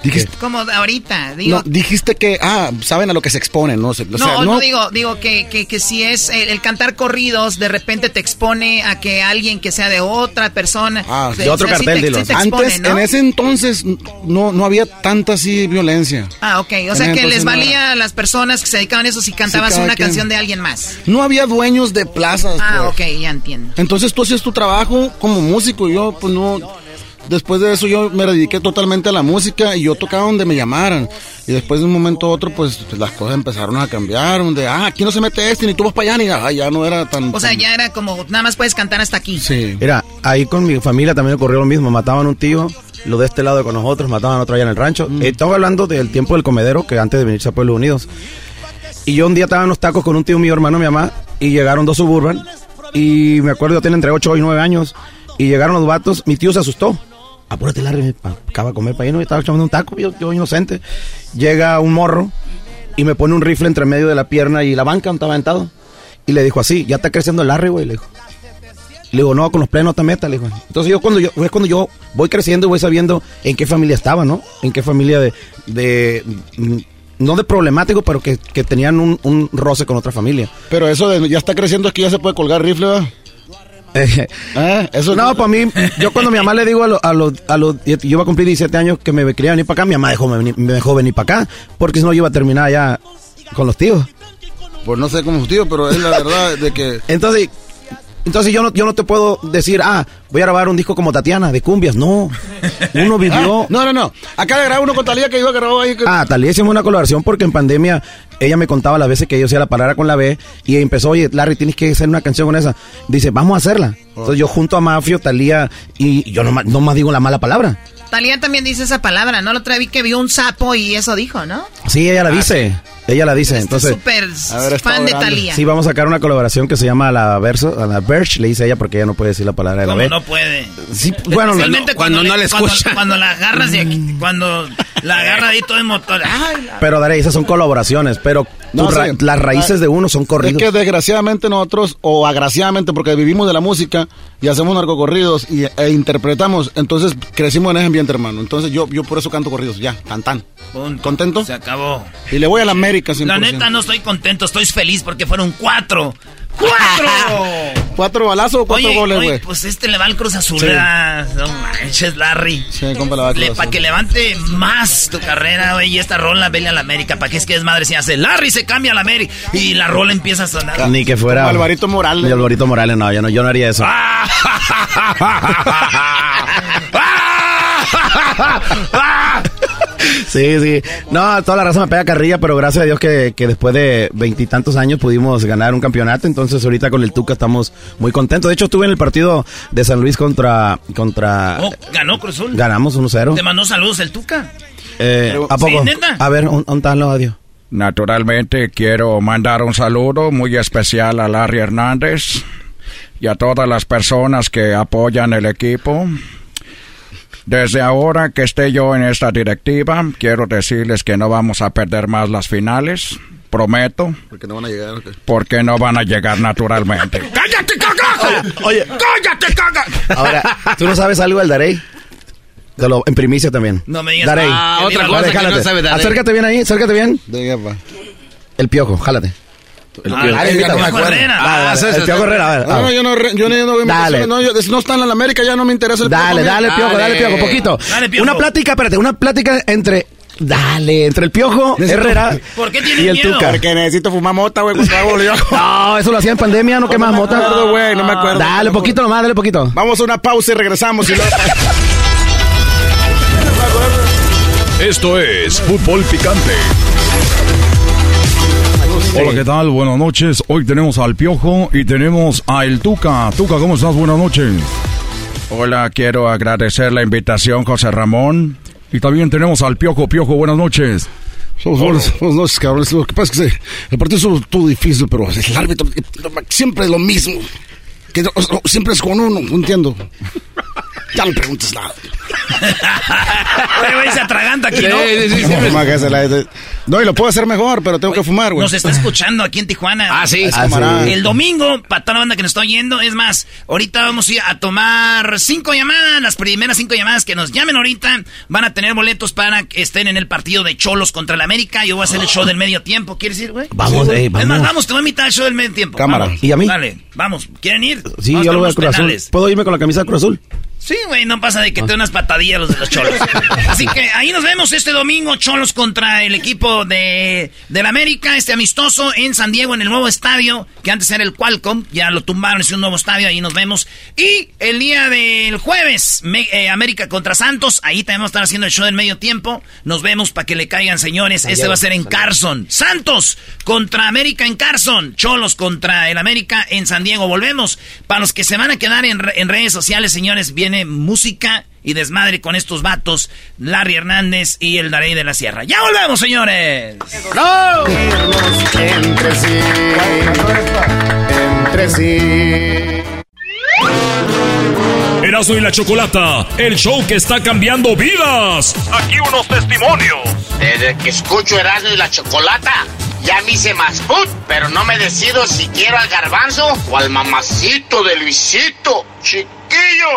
Speaker 6: Dijiste,
Speaker 14: Como ahorita, digo.
Speaker 6: no, dijiste que, ah, saben a lo que se exponen, no sé. o
Speaker 14: No, no, digo, digo que, que, que si es el, el cantar corridos, de repente te expone a que alguien que sea de otra persona.
Speaker 6: Ah,
Speaker 14: de,
Speaker 6: de otro
Speaker 14: o sea, sí
Speaker 6: cartel,
Speaker 14: te-
Speaker 6: dilo.
Speaker 14: sí te expone,
Speaker 6: Antes,
Speaker 14: ¿no?
Speaker 6: en ese entonces, no, no había tanta así violencia.
Speaker 14: Ah, ok. O sea que les valía a las personas que se dedicaban a eso si cantabas una
Speaker 6: quien.
Speaker 14: canción de alguien más.
Speaker 6: No había dueños de plazas.
Speaker 14: Ah,
Speaker 6: pues.
Speaker 14: ok, ya entiendo.
Speaker 6: Entonces tú hacías tu trabajo como músico y yo pues no... Después de eso yo me dediqué totalmente a la música y yo tocaba donde me llamaran. Y después de un momento a otro pues, pues, las cosas empezaron a cambiar. Donde, ah, aquí no se mete este, ni tú vas para allá, ni ah, ya no era tan...
Speaker 14: O sea, ya era como, nada más puedes cantar hasta aquí.
Speaker 6: Sí.
Speaker 26: Mira, ahí con mi familia también ocurrió lo mismo. Mataban un tío, lo de este lado con nosotros, mataban a otro allá en el rancho.
Speaker 6: Mm.
Speaker 26: Eh, Estamos hablando del tiempo del comedero, que antes de venirse a Pueblos Unidos. Y yo un día estaba en los tacos con un tío mío, hermano, mi mamá, y llegaron dos suburban. Y me acuerdo, yo tenía entre 8 y 9 años. Y llegaron los vatos, mi tío se asustó. Apúrate, Larry, acaba de comer para ahí, no, estaba echando un taco, yo, yo inocente. Llega un morro y me pone un rifle entre medio de la pierna y la banca donde estaba aventado. Y le dijo así, ya está creciendo el Larry, güey, le dijo. Le digo, no, con los plenos no te metas, le digo. Entonces yo cuando yo, es cuando yo voy creciendo y voy sabiendo en qué familia estaba, ¿no? En qué familia de, de mm, no de problemático, pero que, que tenían un, un roce con otra familia.
Speaker 6: Pero eso de ya está creciendo es que ya se puede colgar rifle, ¿verdad?
Speaker 26: Eh,
Speaker 6: eso
Speaker 26: no, para mí, yo cuando mi mamá le digo a los, a los, a los, yo iba a cumplir 17 años que me quería venir para acá, mi mamá dejó, me dejó venir para acá, porque si no yo iba a terminar ya con los tíos.
Speaker 6: Pues no sé cómo tío, pero es la verdad de que...
Speaker 26: Entonces, entonces yo no, yo no te puedo decir, ah, voy a grabar un disco como Tatiana, de cumbias, no. Uno vivió...
Speaker 6: Ah, no, no, no. Acá le grabé uno con Talía que iba a grabar ahí. que-
Speaker 26: Ah, tal vez hicimos una colaboración porque en pandemia ella me contaba las veces que yo hacía la palabra con la B y empezó, oye, Larry, tienes que hacer una canción con esa. Dice, vamos a hacerla. Entonces yo junto a Mafio, Talía y yo no, más digo la mala palabra.
Speaker 14: Talía también dice esa palabra, ¿no? La otra vez vi que vio un sapo y eso dijo, ¿no?
Speaker 26: Sí, ella la dice. Ella la dice, entonces...
Speaker 14: Súper
Speaker 6: A ver, está
Speaker 14: fan de. Talía.
Speaker 26: Sí, vamos a sacar una colaboración que se llama La Verso, a la Verge, le dice ella porque ella no puede decir la palabra de la
Speaker 4: ¿Cómo
Speaker 26: B.
Speaker 4: no puede?
Speaker 26: Sí, bueno,
Speaker 4: Especialmente
Speaker 26: cuando no le
Speaker 4: cuando-
Speaker 26: escucha.
Speaker 4: Cuando la agarras de aquí, cuando la agarra ahí todo el motor. Ay, la-
Speaker 26: Pero Darey, esas son colaboraciones, pero
Speaker 6: No,
Speaker 26: tu ra-
Speaker 6: sí.
Speaker 26: las raíces de uno son
Speaker 6: Es
Speaker 26: corridos.
Speaker 6: que desgraciadamente nosotros, o agraciadamente, porque vivimos de la música y hacemos narcocorridos y, e interpretamos, entonces crecimos en ese ambiente, hermano. Entonces yo, yo por eso canto corridos, ya, tan tan.
Speaker 4: Punto.
Speaker 6: ¿Contento?
Speaker 4: Se acabó.
Speaker 6: Y le voy a la América 100%.
Speaker 4: La neta no estoy contento, estoy feliz porque fueron cuatro. ¡Cuatro!
Speaker 6: ¿Cuatro balazos o cuatro
Speaker 4: Oye,
Speaker 6: goles, güey?
Speaker 4: pues este le va al Cruz Azul,
Speaker 6: Sí.
Speaker 4: No manches, Larry.
Speaker 6: Sí, compa, la va a Cruz
Speaker 4: Para que levante más tu carrera, güey, y esta rola, vele a la América. ¿Para qué es que es madre si hace? Larry se cambia a la América y la rola empieza a sonar.
Speaker 26: Ni que fuera...
Speaker 6: Como Alvarito Morales.
Speaker 26: Ni Alvarito Morales, no, yo no, yo no haría eso. Sí, sí. No, toda la raza me pega carrilla, pero gracias a Dios que, que después de veintitantos años pudimos ganar un campeonato. Entonces ahorita con el Tuca estamos muy contentos. De hecho, estuve en el partido de San Luis contra... contra
Speaker 4: Oh, ganó Cruz Azul.
Speaker 26: Ganamos 1-0.
Speaker 4: Te mandó saludos el Tuca.
Speaker 26: Eh, ¿A poco? A ver, un, un tal audio.
Speaker 27: Naturalmente quiero mandar un saludo muy especial a Larry Hernández y a todas las personas que apoyan el equipo. Desde ahora que esté yo en esta directiva, quiero decirles que no vamos a perder más las finales, prometo,
Speaker 6: Porque no van a llegar.
Speaker 27: porque no van a llegar naturalmente. ¡Cállate, cagajo!
Speaker 26: Oye,
Speaker 27: ¡Cállate, cagajo!
Speaker 26: ahora, ¿tú no sabes algo del Darey? Te lo, en primicia también.
Speaker 4: No me digas
Speaker 26: Darey.
Speaker 4: Ah,
Speaker 15: otra cosa que
Speaker 26: jálate.
Speaker 15: no sabe Darey.
Speaker 26: Acércate bien ahí, acércate bien.
Speaker 6: Pa.
Speaker 26: El piojo, jálate. El
Speaker 4: Ah,
Speaker 26: piojo.
Speaker 4: el.
Speaker 26: Dale, dale,
Speaker 15: Ah,
Speaker 26: el a ver.
Speaker 6: No, no, yo no, yo no, yo no veo
Speaker 26: Dale.
Speaker 6: no, yo- si no están en la América ya no me interesa el
Speaker 26: Dale,
Speaker 6: piojo,
Speaker 26: dale,
Speaker 6: ¿no?
Speaker 26: piojo, dale,
Speaker 15: Dale.
Speaker 26: piojo, poquito.
Speaker 4: Dale, Piojo.
Speaker 26: Una plática, espérate, una plática entre. Dale, entre el piojo, Herrera
Speaker 4: ¿Por qué tiene
Speaker 26: y el
Speaker 4: miedo?
Speaker 26: Tuca.
Speaker 6: Porque necesito fumar mota, güey, cuando hago yo.
Speaker 26: No, eso lo hacía en pandemia, no quemas
Speaker 6: me
Speaker 26: mota.
Speaker 6: acuerdo, güey, no me acuerdo.
Speaker 26: Dale, poquito nomás, dale poquito.
Speaker 6: Vamos a una pausa y regresamos. Y luego...
Speaker 1: Esto es Fútbol Picante.
Speaker 27: Hola, ¿qué tal? Buenas noches. Hoy tenemos al Piojo y tenemos a El Tuca. Tuca, ¿cómo estás? Buenas noches. Hola, quiero agradecer la invitación, José Ramón. Y también tenemos al Piojo. Piojo, buenas noches.
Speaker 6: Somos buenas, buenas noches, cabrones. Lo que pasa es que se- el partido estuvo todo difícil, pero el árbitro eh, siempre es lo mismo. Que siempre es con uno, no entiendo. Ya no preguntes nada.
Speaker 4: Oye, güey, se atraganta aquí, ¿no?
Speaker 15: Sí, sí, sí, sí.
Speaker 6: No, y lo puedo hacer mejor, pero tengo que fumar, güey.
Speaker 4: Nos está escuchando aquí en Tijuana.
Speaker 15: Ah, sí.
Speaker 6: Ah, camarada.
Speaker 4: El domingo, para toda la banda que nos está oyendo, es más, ahorita vamos a ir a tomar cinco llamadas, las primeras cinco llamadas que nos llamen ahorita van a tener boletos para que estén en el partido de Cholos contra el América. Yo voy a hacer el show del medio tiempo, ¿quieres ir, güey?
Speaker 26: Vamos, ey,
Speaker 4: Es más,
Speaker 26: vamos.
Speaker 4: vamos, te voy a invitar al show del medio tiempo.
Speaker 6: Cámara.
Speaker 4: Vamos.
Speaker 26: ¿Y a mí?
Speaker 4: Dale, vamos, ¿quieren ir?
Speaker 26: Sí,
Speaker 4: Vamos
Speaker 26: yo lo voy a Cruz Azul. ¿Puedo irme con la camisa de Cruz Azul?
Speaker 4: Sí, güey, no pasa de que te den unas patadillas los de los cholos. Así que ahí nos vemos este domingo, cholos contra el equipo de del América, este amistoso en San Diego, en el nuevo estadio, que antes era el Qualcomm, ya lo tumbaron, es un nuevo estadio, ahí nos vemos. Y el día del jueves, me- eh, América contra Santos, ahí también vamos a estar haciendo el show del medio tiempo. Nos vemos para que le caigan, señores. Este va a ser en Carson. Santos contra América en Carson. Cholos contra el América en San Diego. Volvemos. Para los que se van a quedar en, en redes sociales, señores, viene música y desmadre con estos vatos. Larry Hernández y el Darey de la Sierra. ¡Ya volvemos, señores!
Speaker 29: Entre sí, entre sí.
Speaker 1: Erasmo y la Chocolata, el show que está cambiando vidas. Aquí unos testimonios.
Speaker 11: Desde que escucho Erasmo y la Chocolata, ya me hice más put, pero no me decido si quiero al garbanzo o al mamacito de Luisito, chiquillo.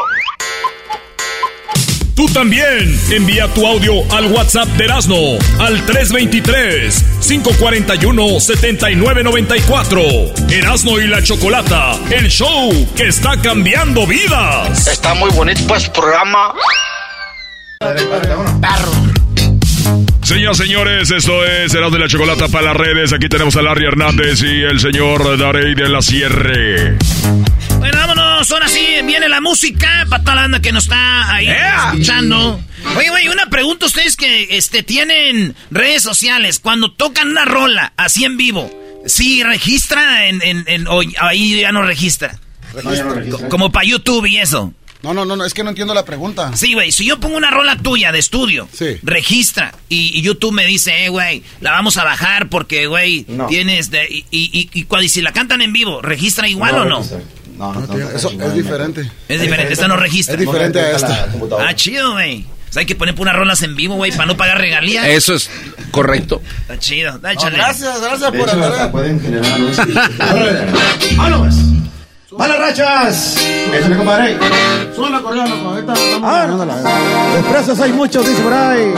Speaker 1: Tú también envía tu audio al WhatsApp de Erasmo al 323-541-7994. Erasmo y la Chocolata, el show que está cambiando vidas.
Speaker 11: Está muy bonito este programa.
Speaker 1: Señoras señores, esto es Erasmo y la Chocolata para las redes. Aquí tenemos a Larry Hernández y el señor Darey de la Sierra.
Speaker 4: Bueno, vámonos. Ahora sí viene la música para toda la banda que nos está ahí escuchando. Oye, güey, una pregunta. Ustedes que este, tienen redes sociales, cuando tocan una rola así en vivo, ¿sí registra en, en, en- o ahí ya no registra? Co- Como para YouTube y eso.
Speaker 6: No, no, no, no, es que no entiendo la pregunta.
Speaker 4: Sí, güey, si yo pongo una rola tuya de estudio, registra, y, y YouTube me dice, eh, güey, la vamos a bajar porque, güey, tienes de... Y, y, y, y si la cantan en vivo, ¿registra igual o no?
Speaker 26: No, no, no.
Speaker 6: Eso es diferente.
Speaker 4: Es diferente, esta no registra.
Speaker 6: Es diferente a esta.
Speaker 4: Ah, chido, güey. O sea, hay que poner unas rolas en vivo, güey, para no pagar regalías.
Speaker 15: Eso es correcto.
Speaker 4: Está chido, échale.
Speaker 6: gracias, gracias
Speaker 26: De
Speaker 6: por
Speaker 26: hecho, hasta pueden generar ¡Vámonos! ¡Malas rachas! Échale, compadre.
Speaker 6: Sube la. Ahorita estamos
Speaker 26: Ah,
Speaker 6: ganándola.
Speaker 26: Expresos hay muchos, dice por ahí.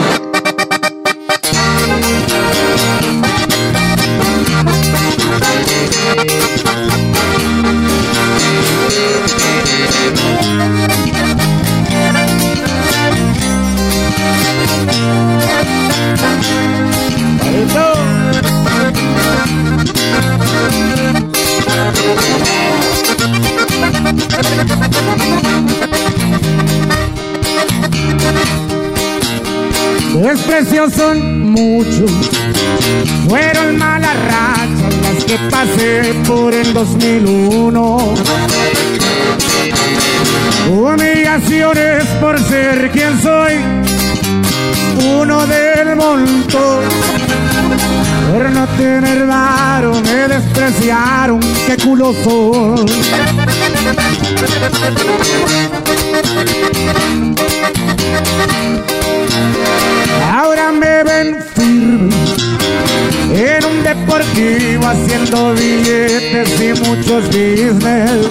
Speaker 29: Desprecios son muchos, fueron malas rachas las que pasé por el 2001. Humillaciones por ser quien soy, uno del montón. Por no tener varo me despreciaron, qué culo soy. Ahora me ven firme en un deportivo haciendo billetes y muchos business.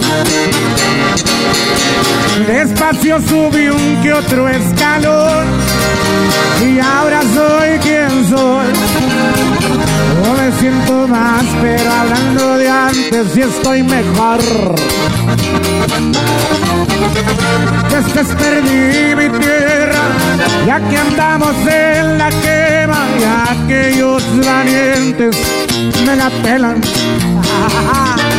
Speaker 29: Despacio subí un que otro escalón y ahora soy quien soy. No me siento más, pero hablando de antes sí estoy mejor. Después perdí mi tierra, ya que andamos en la quema, y aquellos valientes me la pelan.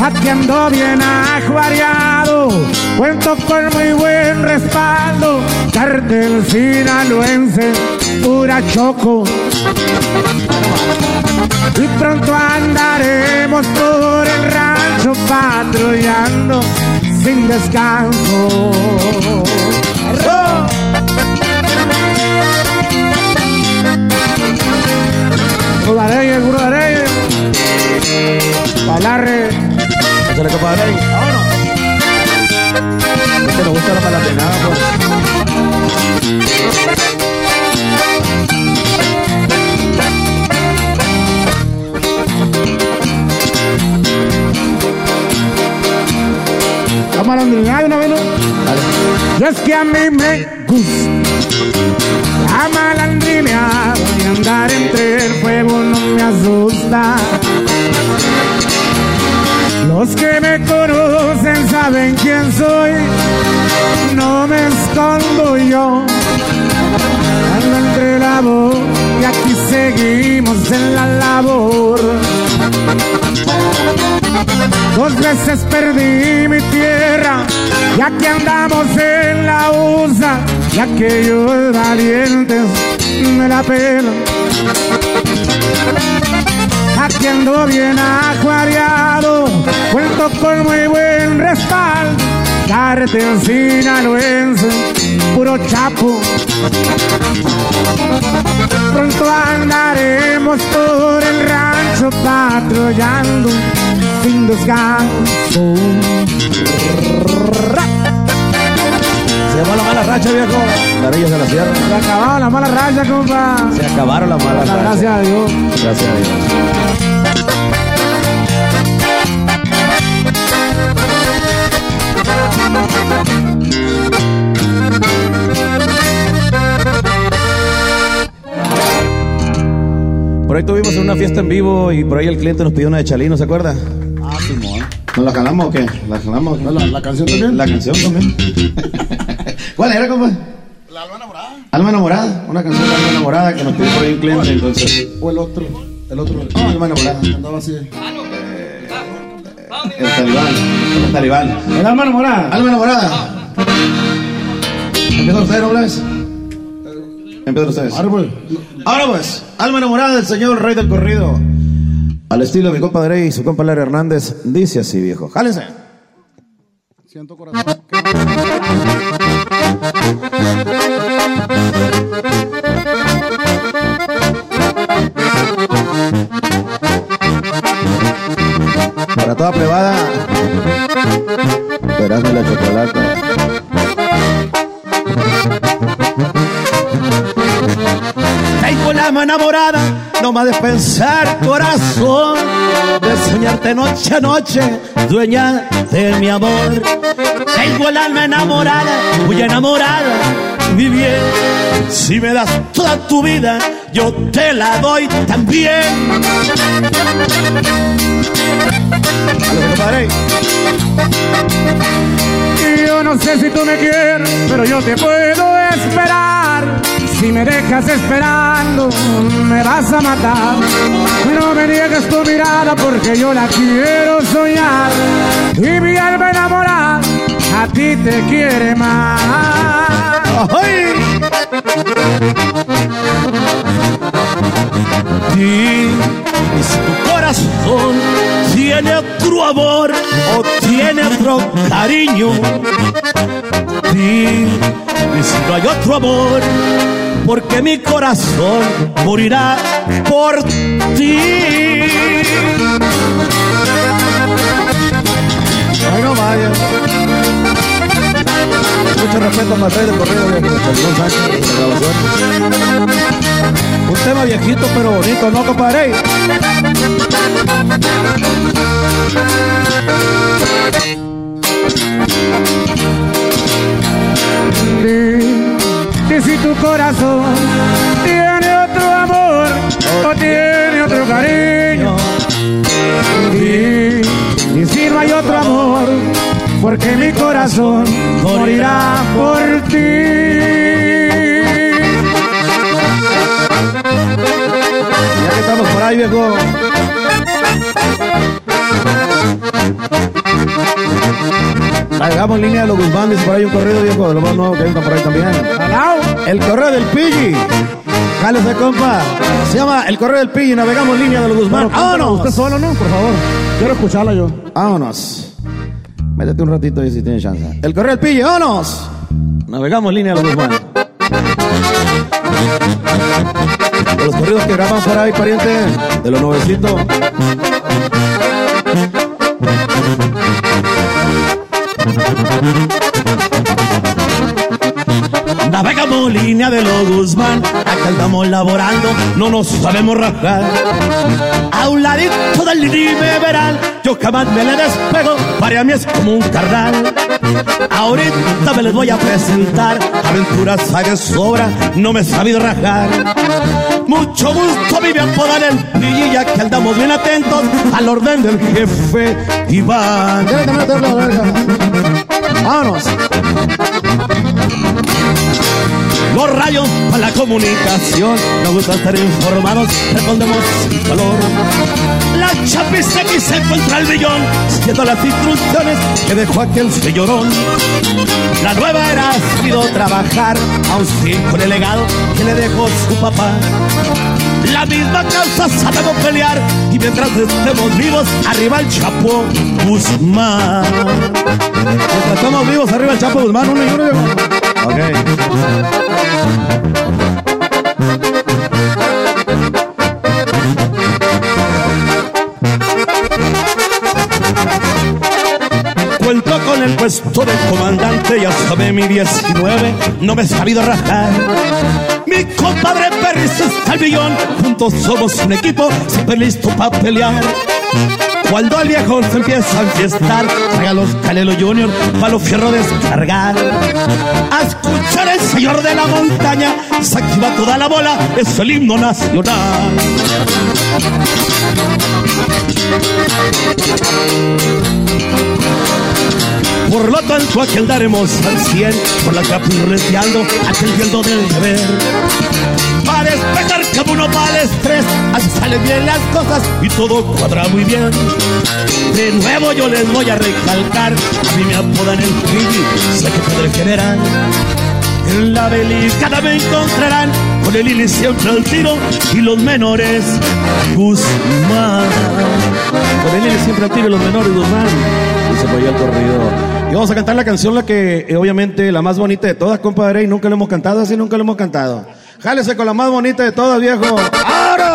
Speaker 29: Aquí ando bien ajuareado, cuento con muy buen respaldo, cartel sinaloense, pura choco. Y pronto andaremos por el rancho patrullando sin descanso. Areyes, puro Areyes. Palarre.
Speaker 26: Échale, compadre. Vámonos. Es que nos gusta la pues.
Speaker 29: La malandrinada una vez, ¿no? Y es que a mí me gusta la malandrineada y andar entre el fuego no me asusta. Los que me conocen saben quién soy, no me escondo yo. Ando entre la voz y aquí seguimos en la labor. Dos veces perdí mi tierra, ya que andamos en la USA, y aquellos valientes me la pelan. Aquí ando bien acuariado, cuento con muy buen respaldo, cartel sinaloense, puro chapo. Pronto andaremos por el rancho patrullando sin descanso.
Speaker 26: Se llamó la mala racha, viejo. Larillos de la sierra.
Speaker 29: Se acabaron las malas rachas, compa.
Speaker 26: Se acabaron las malas rachas.
Speaker 29: Gracias a Dios.
Speaker 26: Gracias a Dios. Ahí tuvimos una fiesta en vivo y por ahí el cliente nos pidió una de Chalino, ¿se acuerda?
Speaker 6: Ah, Simón.
Speaker 26: ¿Nos la jalamos o qué? ¿La jalamos?
Speaker 6: ¿La, la canción también?
Speaker 26: La canción también. ¿Cuál era, compa? La Alma Enamorada. Alma Enamorada, una canción de Alma Enamorada que nos pidió por ahí un cliente, entonces.
Speaker 6: O el otro. El otro.
Speaker 26: Ah, Alma Enamorada.
Speaker 6: Andaba así.
Speaker 26: El talibán. El talibán.
Speaker 29: El alma enamorada.
Speaker 26: Alma Enamorada. ¿Empiezan ustedes, Robles? Empiezan ustedes. Ahora pues, Alma Enamorada del señor Rey del Corrido. Al estilo de mi compadre y su compa Larry Hernández, dice así, viejo. Jálense.
Speaker 6: Siento corazón.
Speaker 31: Para toda privada, verás la chocolate.
Speaker 30: Mano enamorada, no más de pensar corazón, de soñarte noche a noche, dueña de mi amor. Tengo el alma enamorada, muy enamorada, mi bien. Si me das toda tu vida, yo te la doy también.
Speaker 29: Yo no sé si tú me quieres, pero yo te puedo esperar. Si me dejas esperando, me vas a matar. No me niegues tu mirada porque yo la quiero soñar. Y mi alma enamorada a ti te quiere más.
Speaker 30: Y si tu corazón tiene otro amor o tiene otro cariño, di y si no hay otro amor, porque mi corazón morirá por ti.
Speaker 31: Ay, no vaya. Mucho respeto para el del corrido de Salomón Sánchez.
Speaker 30: Un tema viejito pero bonito, ¿no, compadre?
Speaker 29: Que si tu corazón tiene otro amor o tiene otro cariño. Di, y si no hay otro amor, porque mi corazón morirá por ti.
Speaker 31: Ya que estamos por ahí, viejo. Hagamos línea de los Guzmán, dice por ahí un corrido viejo de lo más nuevo que entra por ahí también. El correo del Pigi. Jálese, compa. Se llama El correo del Pigi, navegamos línea de los Guzmán. ¡Vámonos!
Speaker 6: Usted solo, ¿no? Por favor. Quiero escucharla yo.
Speaker 31: Vámonos. Métete un ratito ahí si tienes chance. El correo del Pigi, vámonos. Navegamos línea de los Guzmán. De los corridos que graban por ahí, pariente. De los nuevecitos.
Speaker 30: Navegamos línea de los Guzmán, acá andamos laborando, no nos sabemos rajar. A un ladito del liberal, yo jamás me le despego, para mí es como un carnal. Ahorita me les voy a presentar, aventuras hay de sobra, no me he sabido rajar. Mucho gusto, vive apodan el pillilla, que andamos bien atentos al orden del jefe Iván.
Speaker 31: Vámonos.
Speaker 30: Los rayos para la comunicación, nos gusta estar informados, respondemos sin color. La chapiza aquí se encuentra el billón, siguiendo las instrucciones que dejó aquel señorón. La nueva era ha sabido trabajar, aún sin con el legado que le dejó su papá. La misma causa sabemos pelear y mientras estemos vivos, arriba el Chapo Guzmán.
Speaker 31: Mientras estamos vivos, arriba el Chapo Guzmán, uno y uno.
Speaker 30: Cuento con el puesto de comandante, ya sabe mi 19, no me he sabido rajar. Mi compadre Perris está al billón, juntos somos un equipo, siempre listo para pelear. Cuando el viejo se empieza a enfiestar, traiga los Calelo Junior para los fierros descargar. A escuchar el señor de la montaña, se activa toda la bola, es el himno nacional. Por lo tanto, aquí andaremos al cien, por la capurreteando, aquel viento del deber. Para como uno para el estrés, así salen bien las cosas y todo cuadra muy bien. De nuevo yo les voy a recalcar, a mí me apodan el Pigi, secretario general. En la delicada me encontrarán con el Ili siempre al tiro y los menores Guzmán.
Speaker 31: Con el Ili siempre al tiro y los menores Guzmán. Dice por ahí el corrido
Speaker 26: Y vamos a cantar la canción, la que eh, obviamente la más bonita de todas, compadre, y nunca lo hemos cantado, así nunca lo hemos cantado. Jálese con la más bonita de todas, viejo. ¡Ahora!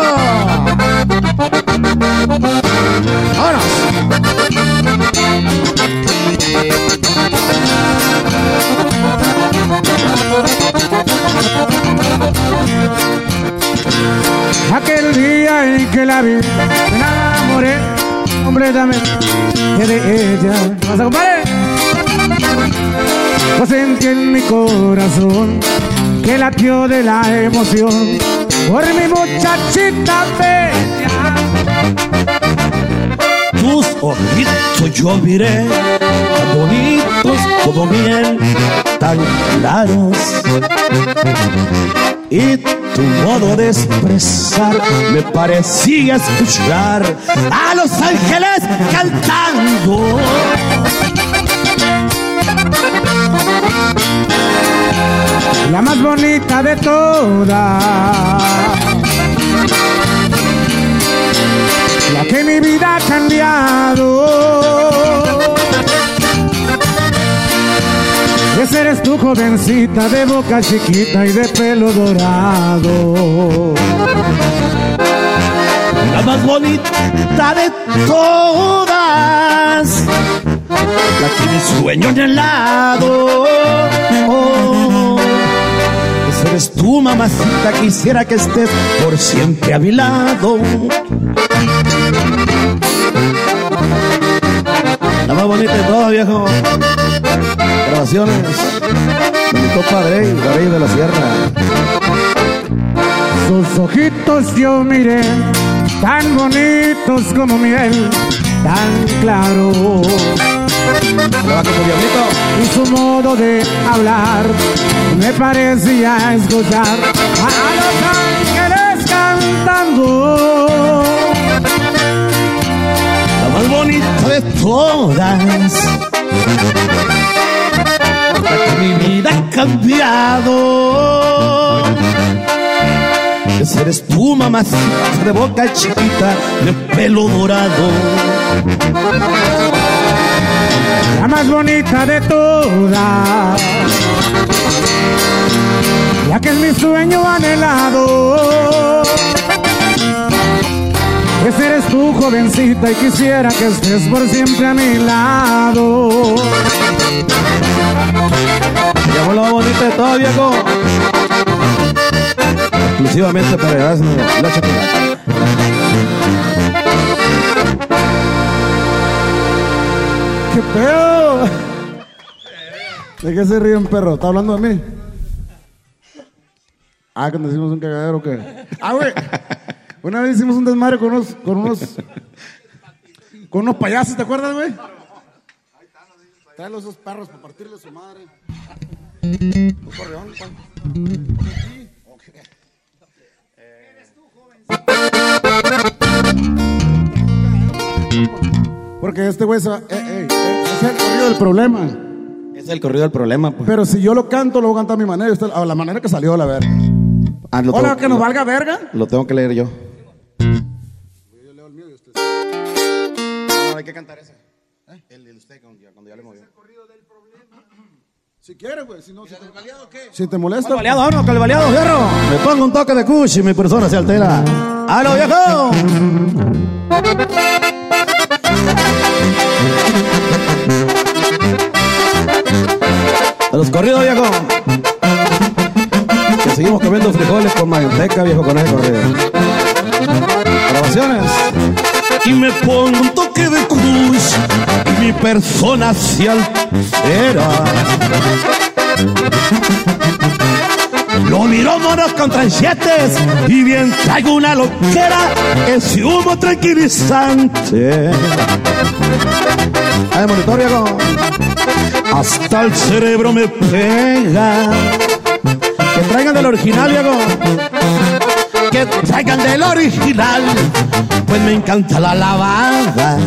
Speaker 29: Aquel día en que la vi, me enamoré completamente de ella. ¿Qué pasa, compadre? Pues sentí en mi corazón que latió de la emoción por mi muchachita bella.
Speaker 30: Tus ojitos yo miré, tan bonitos como miel, tan claros. Y tu modo de expresar me parecía escuchar a los ángeles cantando.
Speaker 29: La más bonita de todas. La que mi vida ha cambiado. Esa eres tu jovencita de boca chiquita y de pelo dorado.
Speaker 30: La más bonita de todas. La que mi sueño en el lado. Oh, eres tu mamacita, quisiera que estés por siempre a mi lado.
Speaker 26: La más bonita de todas, viejo. Grabaciones. Mi compadre, Rey de la Sierra.
Speaker 29: Sus ojitos yo miré, tan bonitos como miel, tan claro. Y su modo de hablar me parecía escuchar a los ángeles cantando.
Speaker 30: La más bonita de todas. La que mi vida ha cambiado. Esa eres tú, mamacita de boca chiquita, de pelo dorado.
Speaker 29: La más bonita de todas. Ya que es mi sueño anhelado. Esa eres tú, jovencita, y quisiera que estés por siempre a mi lado.
Speaker 26: Llamó la más bonita de todas, viejo. Exclusivamente para Erasmo, la chocolate.
Speaker 29: ¿Qué pedo? ¿De qué se ríen, perro? ¿Está hablando de mí? Ah, nos hicimos un cagadero, ¿o ¿qué? Ah, güey. Una vez hicimos un desmadre con unos, con unos, con unos payasos, ¿te acuerdas, güey?
Speaker 6: Trae los dos perros para partirle su madre. Un correón, Juan.
Speaker 29: Porque este güey se va- eh, eh, eh, es el corrido del problema.
Speaker 26: Es el corrido del problema, pues.
Speaker 29: Pero si yo lo canto, lo voy a cantar a mi manera, y usted- a la manera que salió, la verga.
Speaker 26: Ah, lo
Speaker 29: Hola,
Speaker 26: tengo-
Speaker 29: que nos
Speaker 26: lo-
Speaker 29: valga verga.
Speaker 26: Lo tengo que leer yo.
Speaker 6: hay que cantar ese. El de usted cuando ya, le movió.
Speaker 29: Si quieres, güey, si no, si te, si te molesta.
Speaker 26: Con el baleado, vámonos con el baleado, fierro. Me pongo un toque de kush y mi persona se altera. ¡Halo, viejo! A los corridos, viejo. Seguimos comiendo frijoles con manteca, viejo, con ese corrido. Grabaciones.
Speaker 30: Y me pongo un toque de cruz mi persona se altera. Lo miro monos con tranchetes y bien traigo una loquera, ese humo tranquilizante.
Speaker 26: Ay, monitor, viejo.
Speaker 30: Hasta el cerebro me pega.
Speaker 26: Que traigan del original, viejo.
Speaker 30: Que traigan del original, pues me encanta la lavada.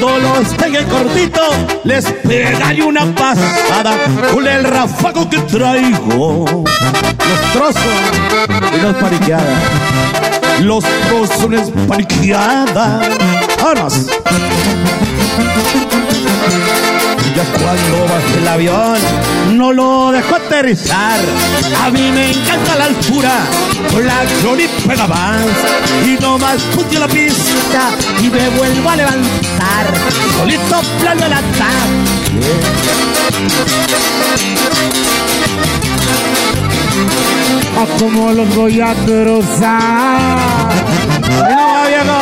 Speaker 30: Cuando los pegue cortito, les pegaré una pasada con el ráfago que traigo.
Speaker 26: Los trozos y los paniqueadas.
Speaker 30: Los trozos paniqueada. ¡Vámonos! Ya cuando bajé el avión no lo dejó aterrizar. A mí me encanta la altura, con la Johnny pega más. Y nomás puse la pista y me vuelvo a levantar. Solito plano el
Speaker 29: Ah, como los voy a trozar.
Speaker 30: No viejo.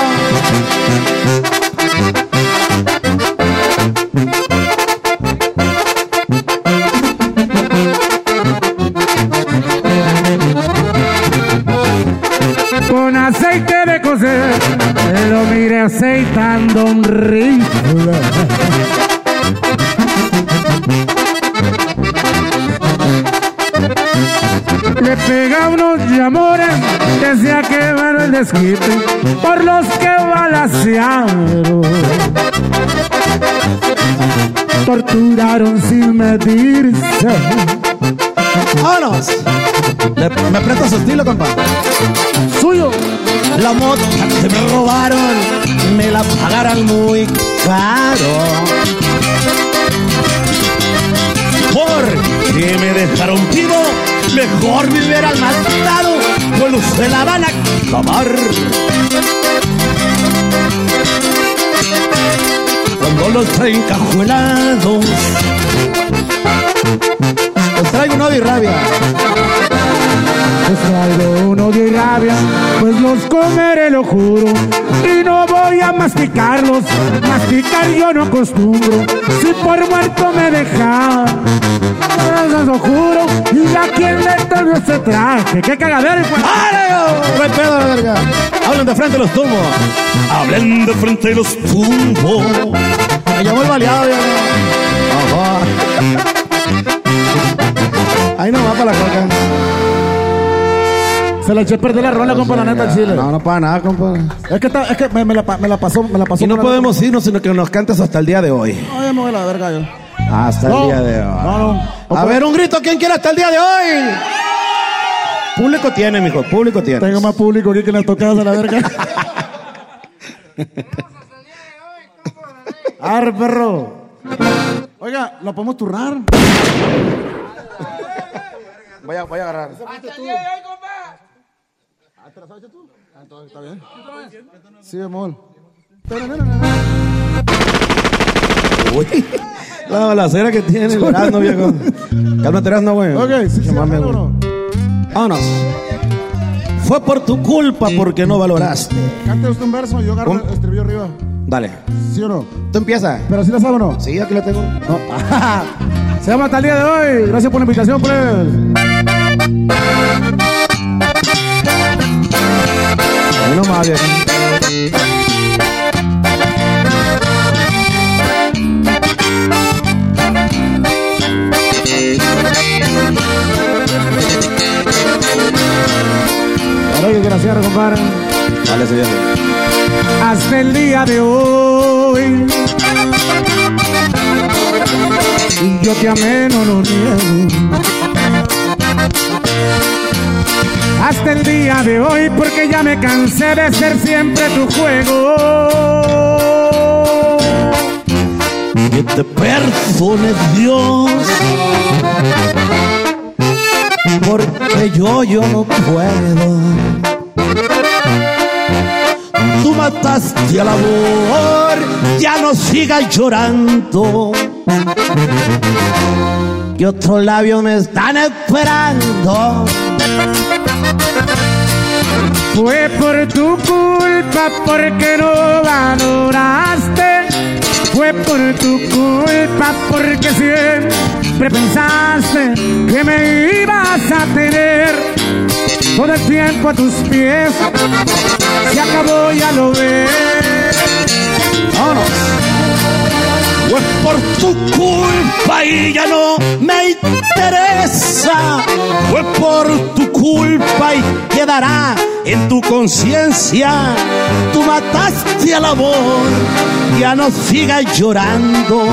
Speaker 29: Medirse.
Speaker 30: ¡Vámonos! Le- ¿Me presta su estilo, compa?
Speaker 29: Suyo.
Speaker 30: La moto que me robaron me la pagarán muy caro. Porque me dejaron vivo, mejor me hubieran matado, pues se la van a acabar. Cuando los traen les traigo un odio y rabia.
Speaker 29: Pues traigo uno de rabia, pues los comeré, lo juro. Y no voy a masticarlos, masticar yo no acostumbro. Si por muerto me deja, eso lo juro. Y a quien le tomó ese traje, qué cagadero.
Speaker 30: ¡No hay pedo, la verga! Hablen de frente los tumbos. Hablen de frente los tumbos. Me llamó el baleado, viejo. Ahí no va para la coca.
Speaker 29: Se la eché a perder la rola, compa, la neta, chile.
Speaker 30: No, no para nada, compa.
Speaker 29: Es que, está- es que me, me la, pa- me la pasó, me la pasó.
Speaker 30: Y no
Speaker 29: por la-
Speaker 30: podemos irnos, sino que nos cantes hasta el día de hoy.
Speaker 29: Ay, ya me voy a la verga yo.
Speaker 30: Hasta
Speaker 29: No,
Speaker 30: el día de hoy.
Speaker 29: no, no.
Speaker 30: A ver, un grito, ¿quién quiere hasta el día de hoy? Público tiene, mijo, público tiene.
Speaker 29: Tengo más público aquí que las tocadas a la verga. Arre, perro. Oiga, ¿la podemos turrar?
Speaker 30: Voy a, voy a agarrar.
Speaker 29: Ah, entonces, ¿Está bien? Sí, bemol.
Speaker 30: Uy, la balacera que tiene el Erasmo, viejo. Cálmate, Erasmo, güey.
Speaker 29: Ok, sí, sí, vámonos.
Speaker 30: Fue por tu culpa porque no valoraste.
Speaker 29: Cante usted un verso, yo agarro el estribillo arriba.
Speaker 30: Dale.
Speaker 29: ¿Sí o no?
Speaker 30: ¿Tú empiezas?
Speaker 29: ¿Pero sí la sabe o no?
Speaker 30: Sí, aquí la tengo.
Speaker 29: No. Se llama hasta el día de hoy. Gracias por la invitación, pues.
Speaker 30: Nomás, viejo.
Speaker 29: Que gracias, compadre.
Speaker 30: Dale, viejo.
Speaker 29: Hasta el día de hoy. Y yo te amé, no lo niego. Hasta el día de hoy, porque ya me cansé de ser siempre tu juego.
Speaker 30: Que te perdone Dios. Porque yo, yo no puedo. Tú mataste al amor, ya no sigas llorando. Que otros labios me están esperando.
Speaker 29: Fue por tu culpa porque no valoraste. Fue por tu culpa porque siempre pensaste que me ibas a tener todo el tiempo a tus pies. Se acabó, ya lo ves.
Speaker 30: Vámonos. Fue por tu culpa y ya no me interesa. Fue por tu culpa y quedará en tu conciencia. Tú mataste al amor, ya no sigas llorando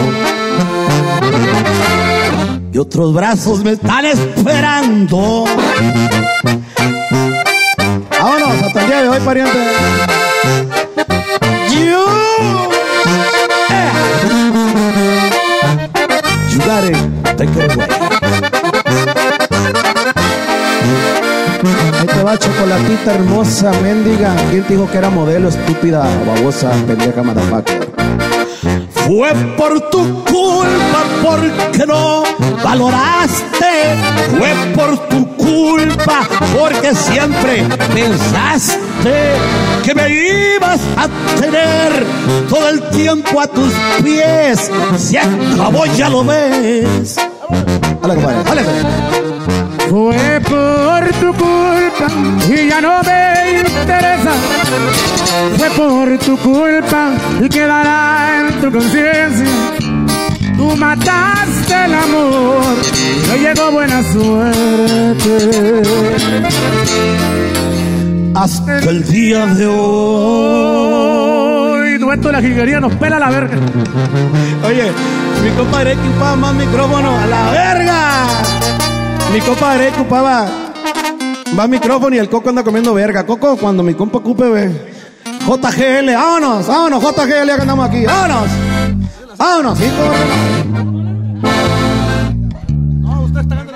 Speaker 30: y otros brazos me están esperando. Vámonos, hasta el día de hoy, pariente. You, yeah. you got it, take it away. Ahí te va chocolatita hermosa, mendiga. ¿Quién te dijo que era modelo, estúpida, babosa, pendeja, madafaca? Fue por tu culpa porque no valoraste. Fue por tu culpa porque siempre pensaste que me ibas a tener todo el tiempo a tus pies. Se acabó, ya lo ves.
Speaker 29: Fue por tu culpa y ya no me interesa. Fue por tu culpa y quedará tu conciencia. Tú mataste el amor, no llegó buena suerte.
Speaker 30: Hasta el día de hoy.
Speaker 29: Dueto de la jiguería nos pela la verga.
Speaker 30: Oye, mi compadre ocupaba más micrófono. ¡A la verga! Mi compadre ocupaba más micrófono y el Coco anda comiendo verga. Coco, cuando mi compa ocupe, ve. JGL, vámonos, vámonos, JGL, ya que andamos aquí, vámonos. Vámonos, hijo.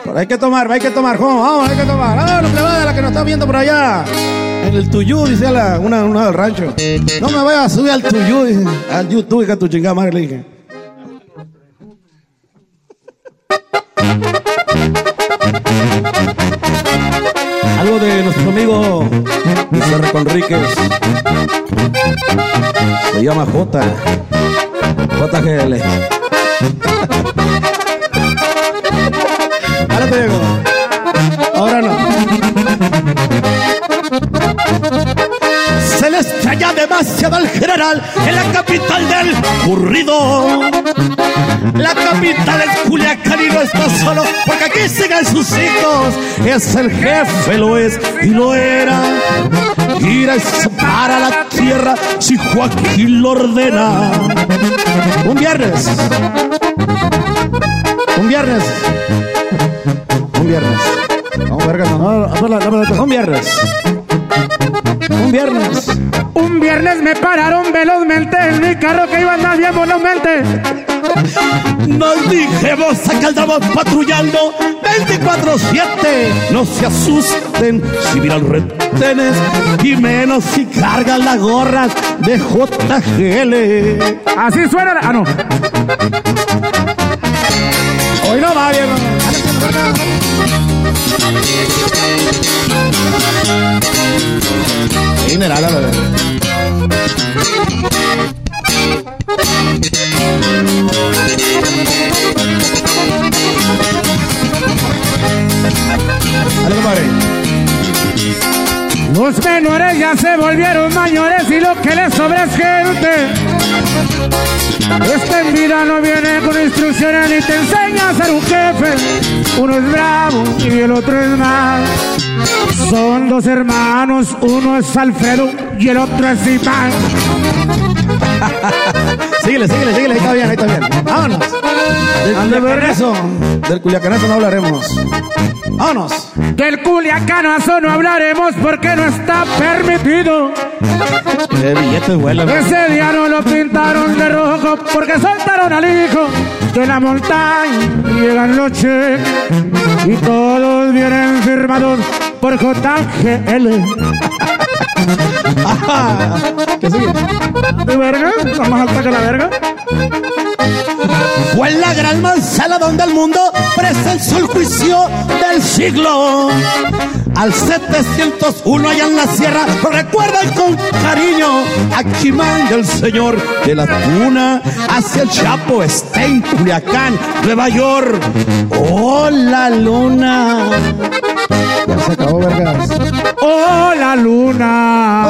Speaker 30: Pero hay que tomar, hay que tomar, Juan, vamos, hay que tomar. Vámonos, plebada, la que nos está viendo por allá. En el tuyú, dice la, una, una del rancho. No me vayas a subir al tuyú. Al YouTube, que tu chingada madre le dije. Mr. Conríquez. Se llama J. JGL. Ahora te digo. Ahora no. Se le extraña demasiado al general en la capital del currido. La capital es Culiacán y no está solo porque aquí siguen sus hijos. Es el jefe, lo es y lo era. Ir a separa la tierra si Joaquín lo ordena. Un viernes. Un viernes. Un viernes. No, verga, no. no, Un viernes. Un viernes.
Speaker 29: Un viernes me pararon velozmente en mi carro que iba a andar bien velozmente.
Speaker 30: Nos dijimos acá andamos patrullando 24-7. No se asusten si miran retenes y menos si cargan las gorras de JGL.
Speaker 29: Así suena. la- Ah, no.
Speaker 30: Hoy no va bien. Mineral, a ver.
Speaker 29: Los menores ya se volvieron mayores y lo que les sobra es gente. Esta en vida no viene con instrucciones ni te enseña a ser un jefe. Uno es bravo y el otro es mal. Son dos hermanos, uno es Alfredo y el otro es Iván.
Speaker 30: Síguele, síguele, síguele, ahí está bien, ahí está bien. Vámonos. Del culiacanazo, del culiacanazo no hablaremos. Vámonos.
Speaker 29: Del culiacanazo no hablaremos porque no está permitido.
Speaker 30: El billete vuela.
Speaker 29: Ese día no lo pintaron de rojo porque soltaron al hijo de la montaña y llegan los cheques y todos vienen firmados por JGL.
Speaker 30: ¿Qué sigue?
Speaker 29: ¿De verga? ¿Está más alta que la verga?
Speaker 30: Fue en la gran manzana donde el mundo presenció el juicio del siglo. Al 701 allá en la sierra, lo recuerdan con cariño. Aquí manda el señor de la tuna hacia el Chapo, está en Culiacán, Nueva York. ¡Oh, la luna! Ya se acabó, vergas.
Speaker 29: ¡Oh, la luna!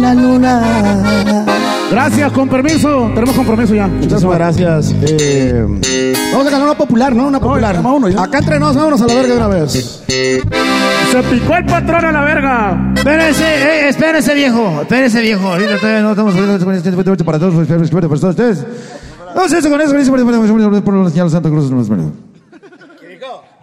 Speaker 30: La luna.
Speaker 29: Gracias, con permiso. Tenemos compromiso ya.
Speaker 30: Muchísimas gracias. Eh, vamos a ganar una popular, ¿no? Una popular. Acá entre nos, vámonos a la verga de una vez.
Speaker 29: Se picó el patrón a la verga.
Speaker 30: Espérese, eh, espérese, viejo. Espérese, viejo. Ahorita todavía no estamos hablando para todos, para todos ustedes. No sé, con eso, por la señal Santa Cruz.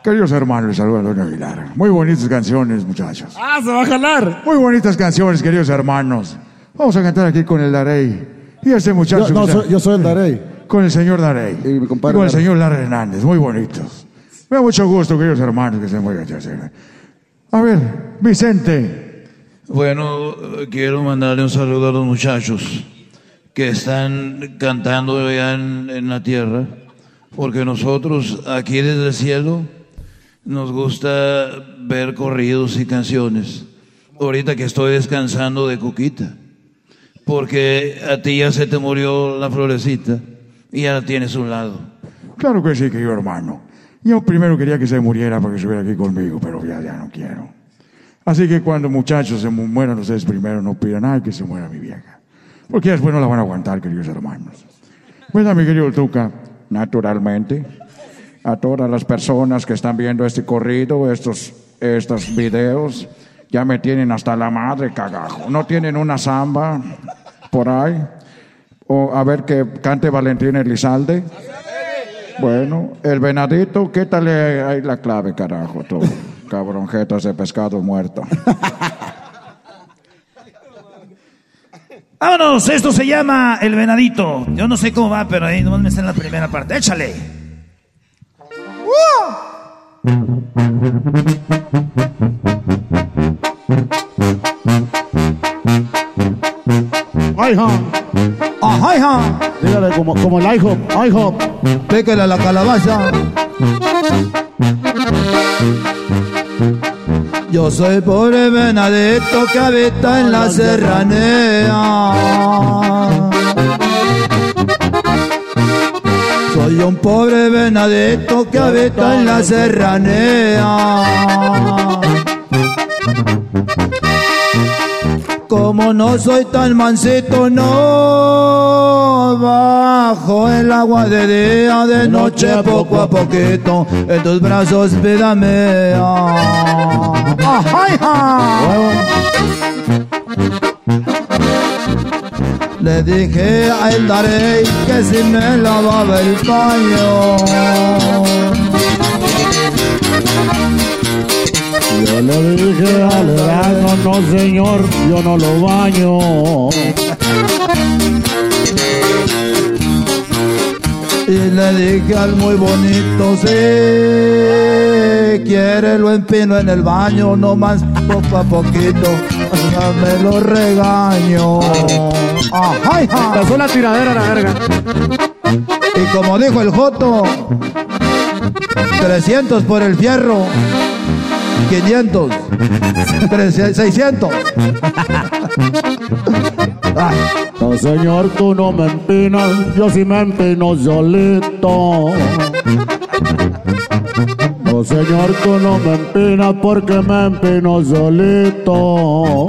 Speaker 27: Queridos hermanos, saludos a Doña Aguilar. Muy bonitas canciones, muchachos.
Speaker 29: Ah, se va a jalar.
Speaker 27: Muy bonitas canciones, queridos hermanos. Vamos a cantar aquí con el Darey. Y este muchacho.
Speaker 6: Yo, no, soy, yo soy el Darey.
Speaker 29: con el señor Darey. Y, con el señor Larry Hernández, muy bonitos. Me da mucho gusto, queridos hermanos, que se muevan A ver, Vicente.
Speaker 27: Bueno, quiero mandarle un saludo a los muchachos que están cantando allá en, en la tierra, porque nosotros aquí desde el cielo nos gusta ver corridos y canciones. Ahorita que estoy descansando de Cuquita, porque a ti ya se te murió la florecita y ya la tienes a un lado.
Speaker 29: Claro que sí, querido hermano. Yo primero quería que se muriera para que estuviera aquí conmigo, pero ya, ya no quiero. Así que cuando muchachos se mueran ustedes primero, no pidan nada que se muera mi vieja. Porque después no la van a aguantar, queridos hermanos. Pues mi querido Tuca, naturalmente, a todas las personas que están viendo este corrido, estos, estos videos, ya me tienen hasta la madre cagajo. ¿No tienen una samba por ahí? O a ver que cante Valentín Elizalde. Bueno, el venadito, quítale ahí la clave, carajo, tú. Cabronjetas de pescado muerto.
Speaker 4: Vámonos, esto se llama El Venadito. Yo no sé cómo va, pero ahí nomás me está en la primera parte. Échale.
Speaker 32: Ajá.
Speaker 29: Dígale como, como el IHOP, IHOP.
Speaker 32: Péquele a la calabaza. Yo soy pobre venadito que habita en la serranea. Soy un pobre venadito que habita en la serranea. Como no soy tan mansito, no bajo el agua de día, de noche poco a poquito, en tus brazos pídame. Le dije a él daré que si me lavaba el paño.
Speaker 29: Yo le dije al verano, no señor, yo no lo baño.
Speaker 32: Y le dije al muy bonito, si quiere lo empino en el baño, no más poco a poquito, me lo regaño. Ajá,
Speaker 29: Pasó la tiradera a la verga.
Speaker 32: Y como dijo el Joto, 300 por el fierro. 500, 600.
Speaker 29: No, señor, tú no me empinas, yo sí me empino solito. No, señor, tú no me empinas porque me empino solito.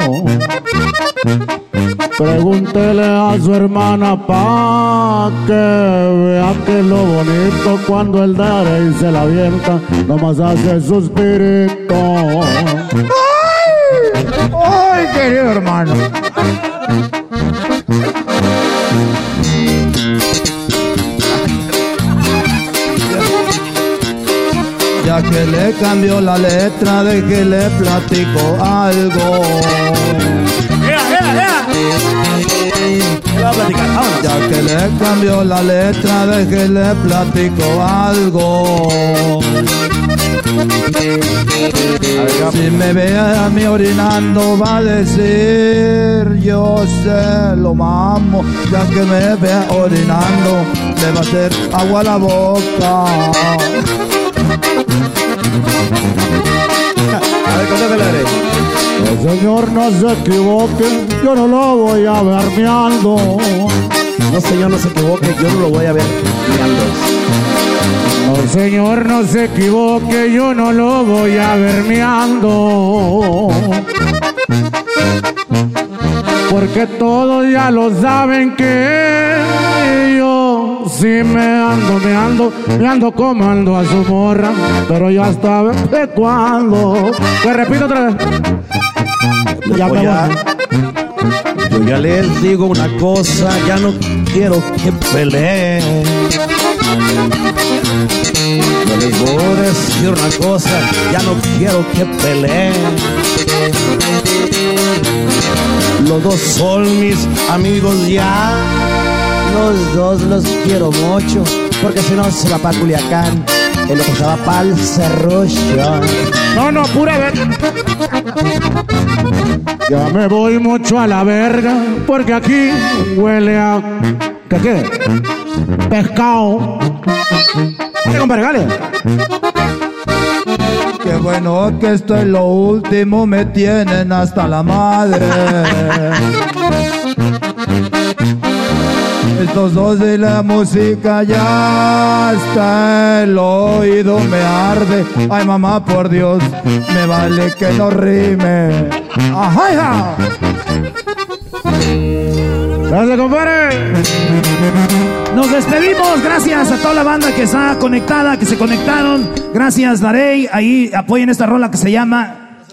Speaker 29: Pregúntele a su hermana pa' que vea que lo bonito cuando el daré y se la avienta, nomás hace suspirito.
Speaker 32: ¡Ay! ¡Ay, querido hermano! Que le cambió la letra de que le platico algo. Ya que le cambió la letra, de que le platico algo. Si me ve a mí orinando, va a decir yo se lo mamo. Ya que me ve orinando, le va a hacer agua a la boca.
Speaker 29: A ver, el señor no se equivoque, yo no lo voy a ver miando.
Speaker 26: No, señor, no se equivoque, yo no lo voy a ver miando.
Speaker 29: No, señor, no se equivoque, yo no lo voy a ver miando. Porque todos ya lo saben que yo si me ando, me ando, me ando comando a su morra, pero ya hasta de cuando. Te repito otra vez.
Speaker 26: Ya me Yo ya les digo una cosa, ya no quiero que peleen. Yo les voy a decir una cosa, ya no quiero que peleen. Los dos son mis amigos ya los dos los quiero mucho, porque si no se va para Culiacán, el otro se va para el Cerrucho.
Speaker 29: No, no, pura ver. Ya me voy mucho a la verga, porque aquí huele a. ¿Qué qué? Pescado. ¿Qué, compadre? Dale.
Speaker 32: Qué bueno que esto es lo último, me tienen hasta la madre. Estos dos de la música ya está el oído me arde. Ay mamá, por Dios, me vale que no rime. Ajá.
Speaker 29: Gracias, compadre.
Speaker 4: Nos despedimos. Gracias a toda la banda que está conectada, que se conectaron. Gracias, Darey. Ahí apoyen esta rola que se llama.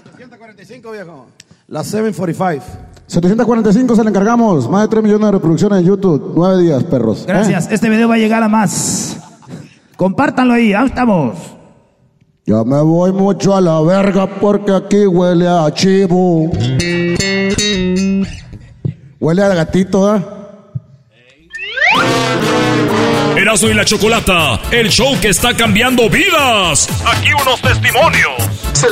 Speaker 26: La 745.
Speaker 6: 745 se le encargamos. Más de 3 millones de reproducciones en YouTube. 9 días, perros. ¿Eh?
Speaker 4: Gracias. Este video va a llegar a más. Compártanlo ahí. Ahí estamos.
Speaker 6: Ya me voy mucho a la verga porque aquí huele a chivo. Huele a gatito, ¿eh?
Speaker 1: Erasmo y la Chocolata, el show que está cambiando vidas. Aquí unos testimonios.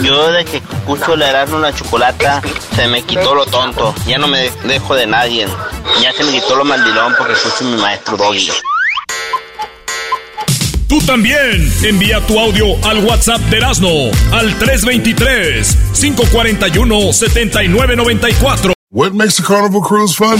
Speaker 28: Yo desde que escucho la Erasmo y la Chocolata, se me quitó lo tonto. Ya no me dejo de nadie. Ya se me quitó lo mandilón porque escucho a mi maestro Doggy.
Speaker 1: Tú también envía tu audio al WhatsApp de Erasmo al 323-541-7994.
Speaker 19: What makes a carnival cruise fun?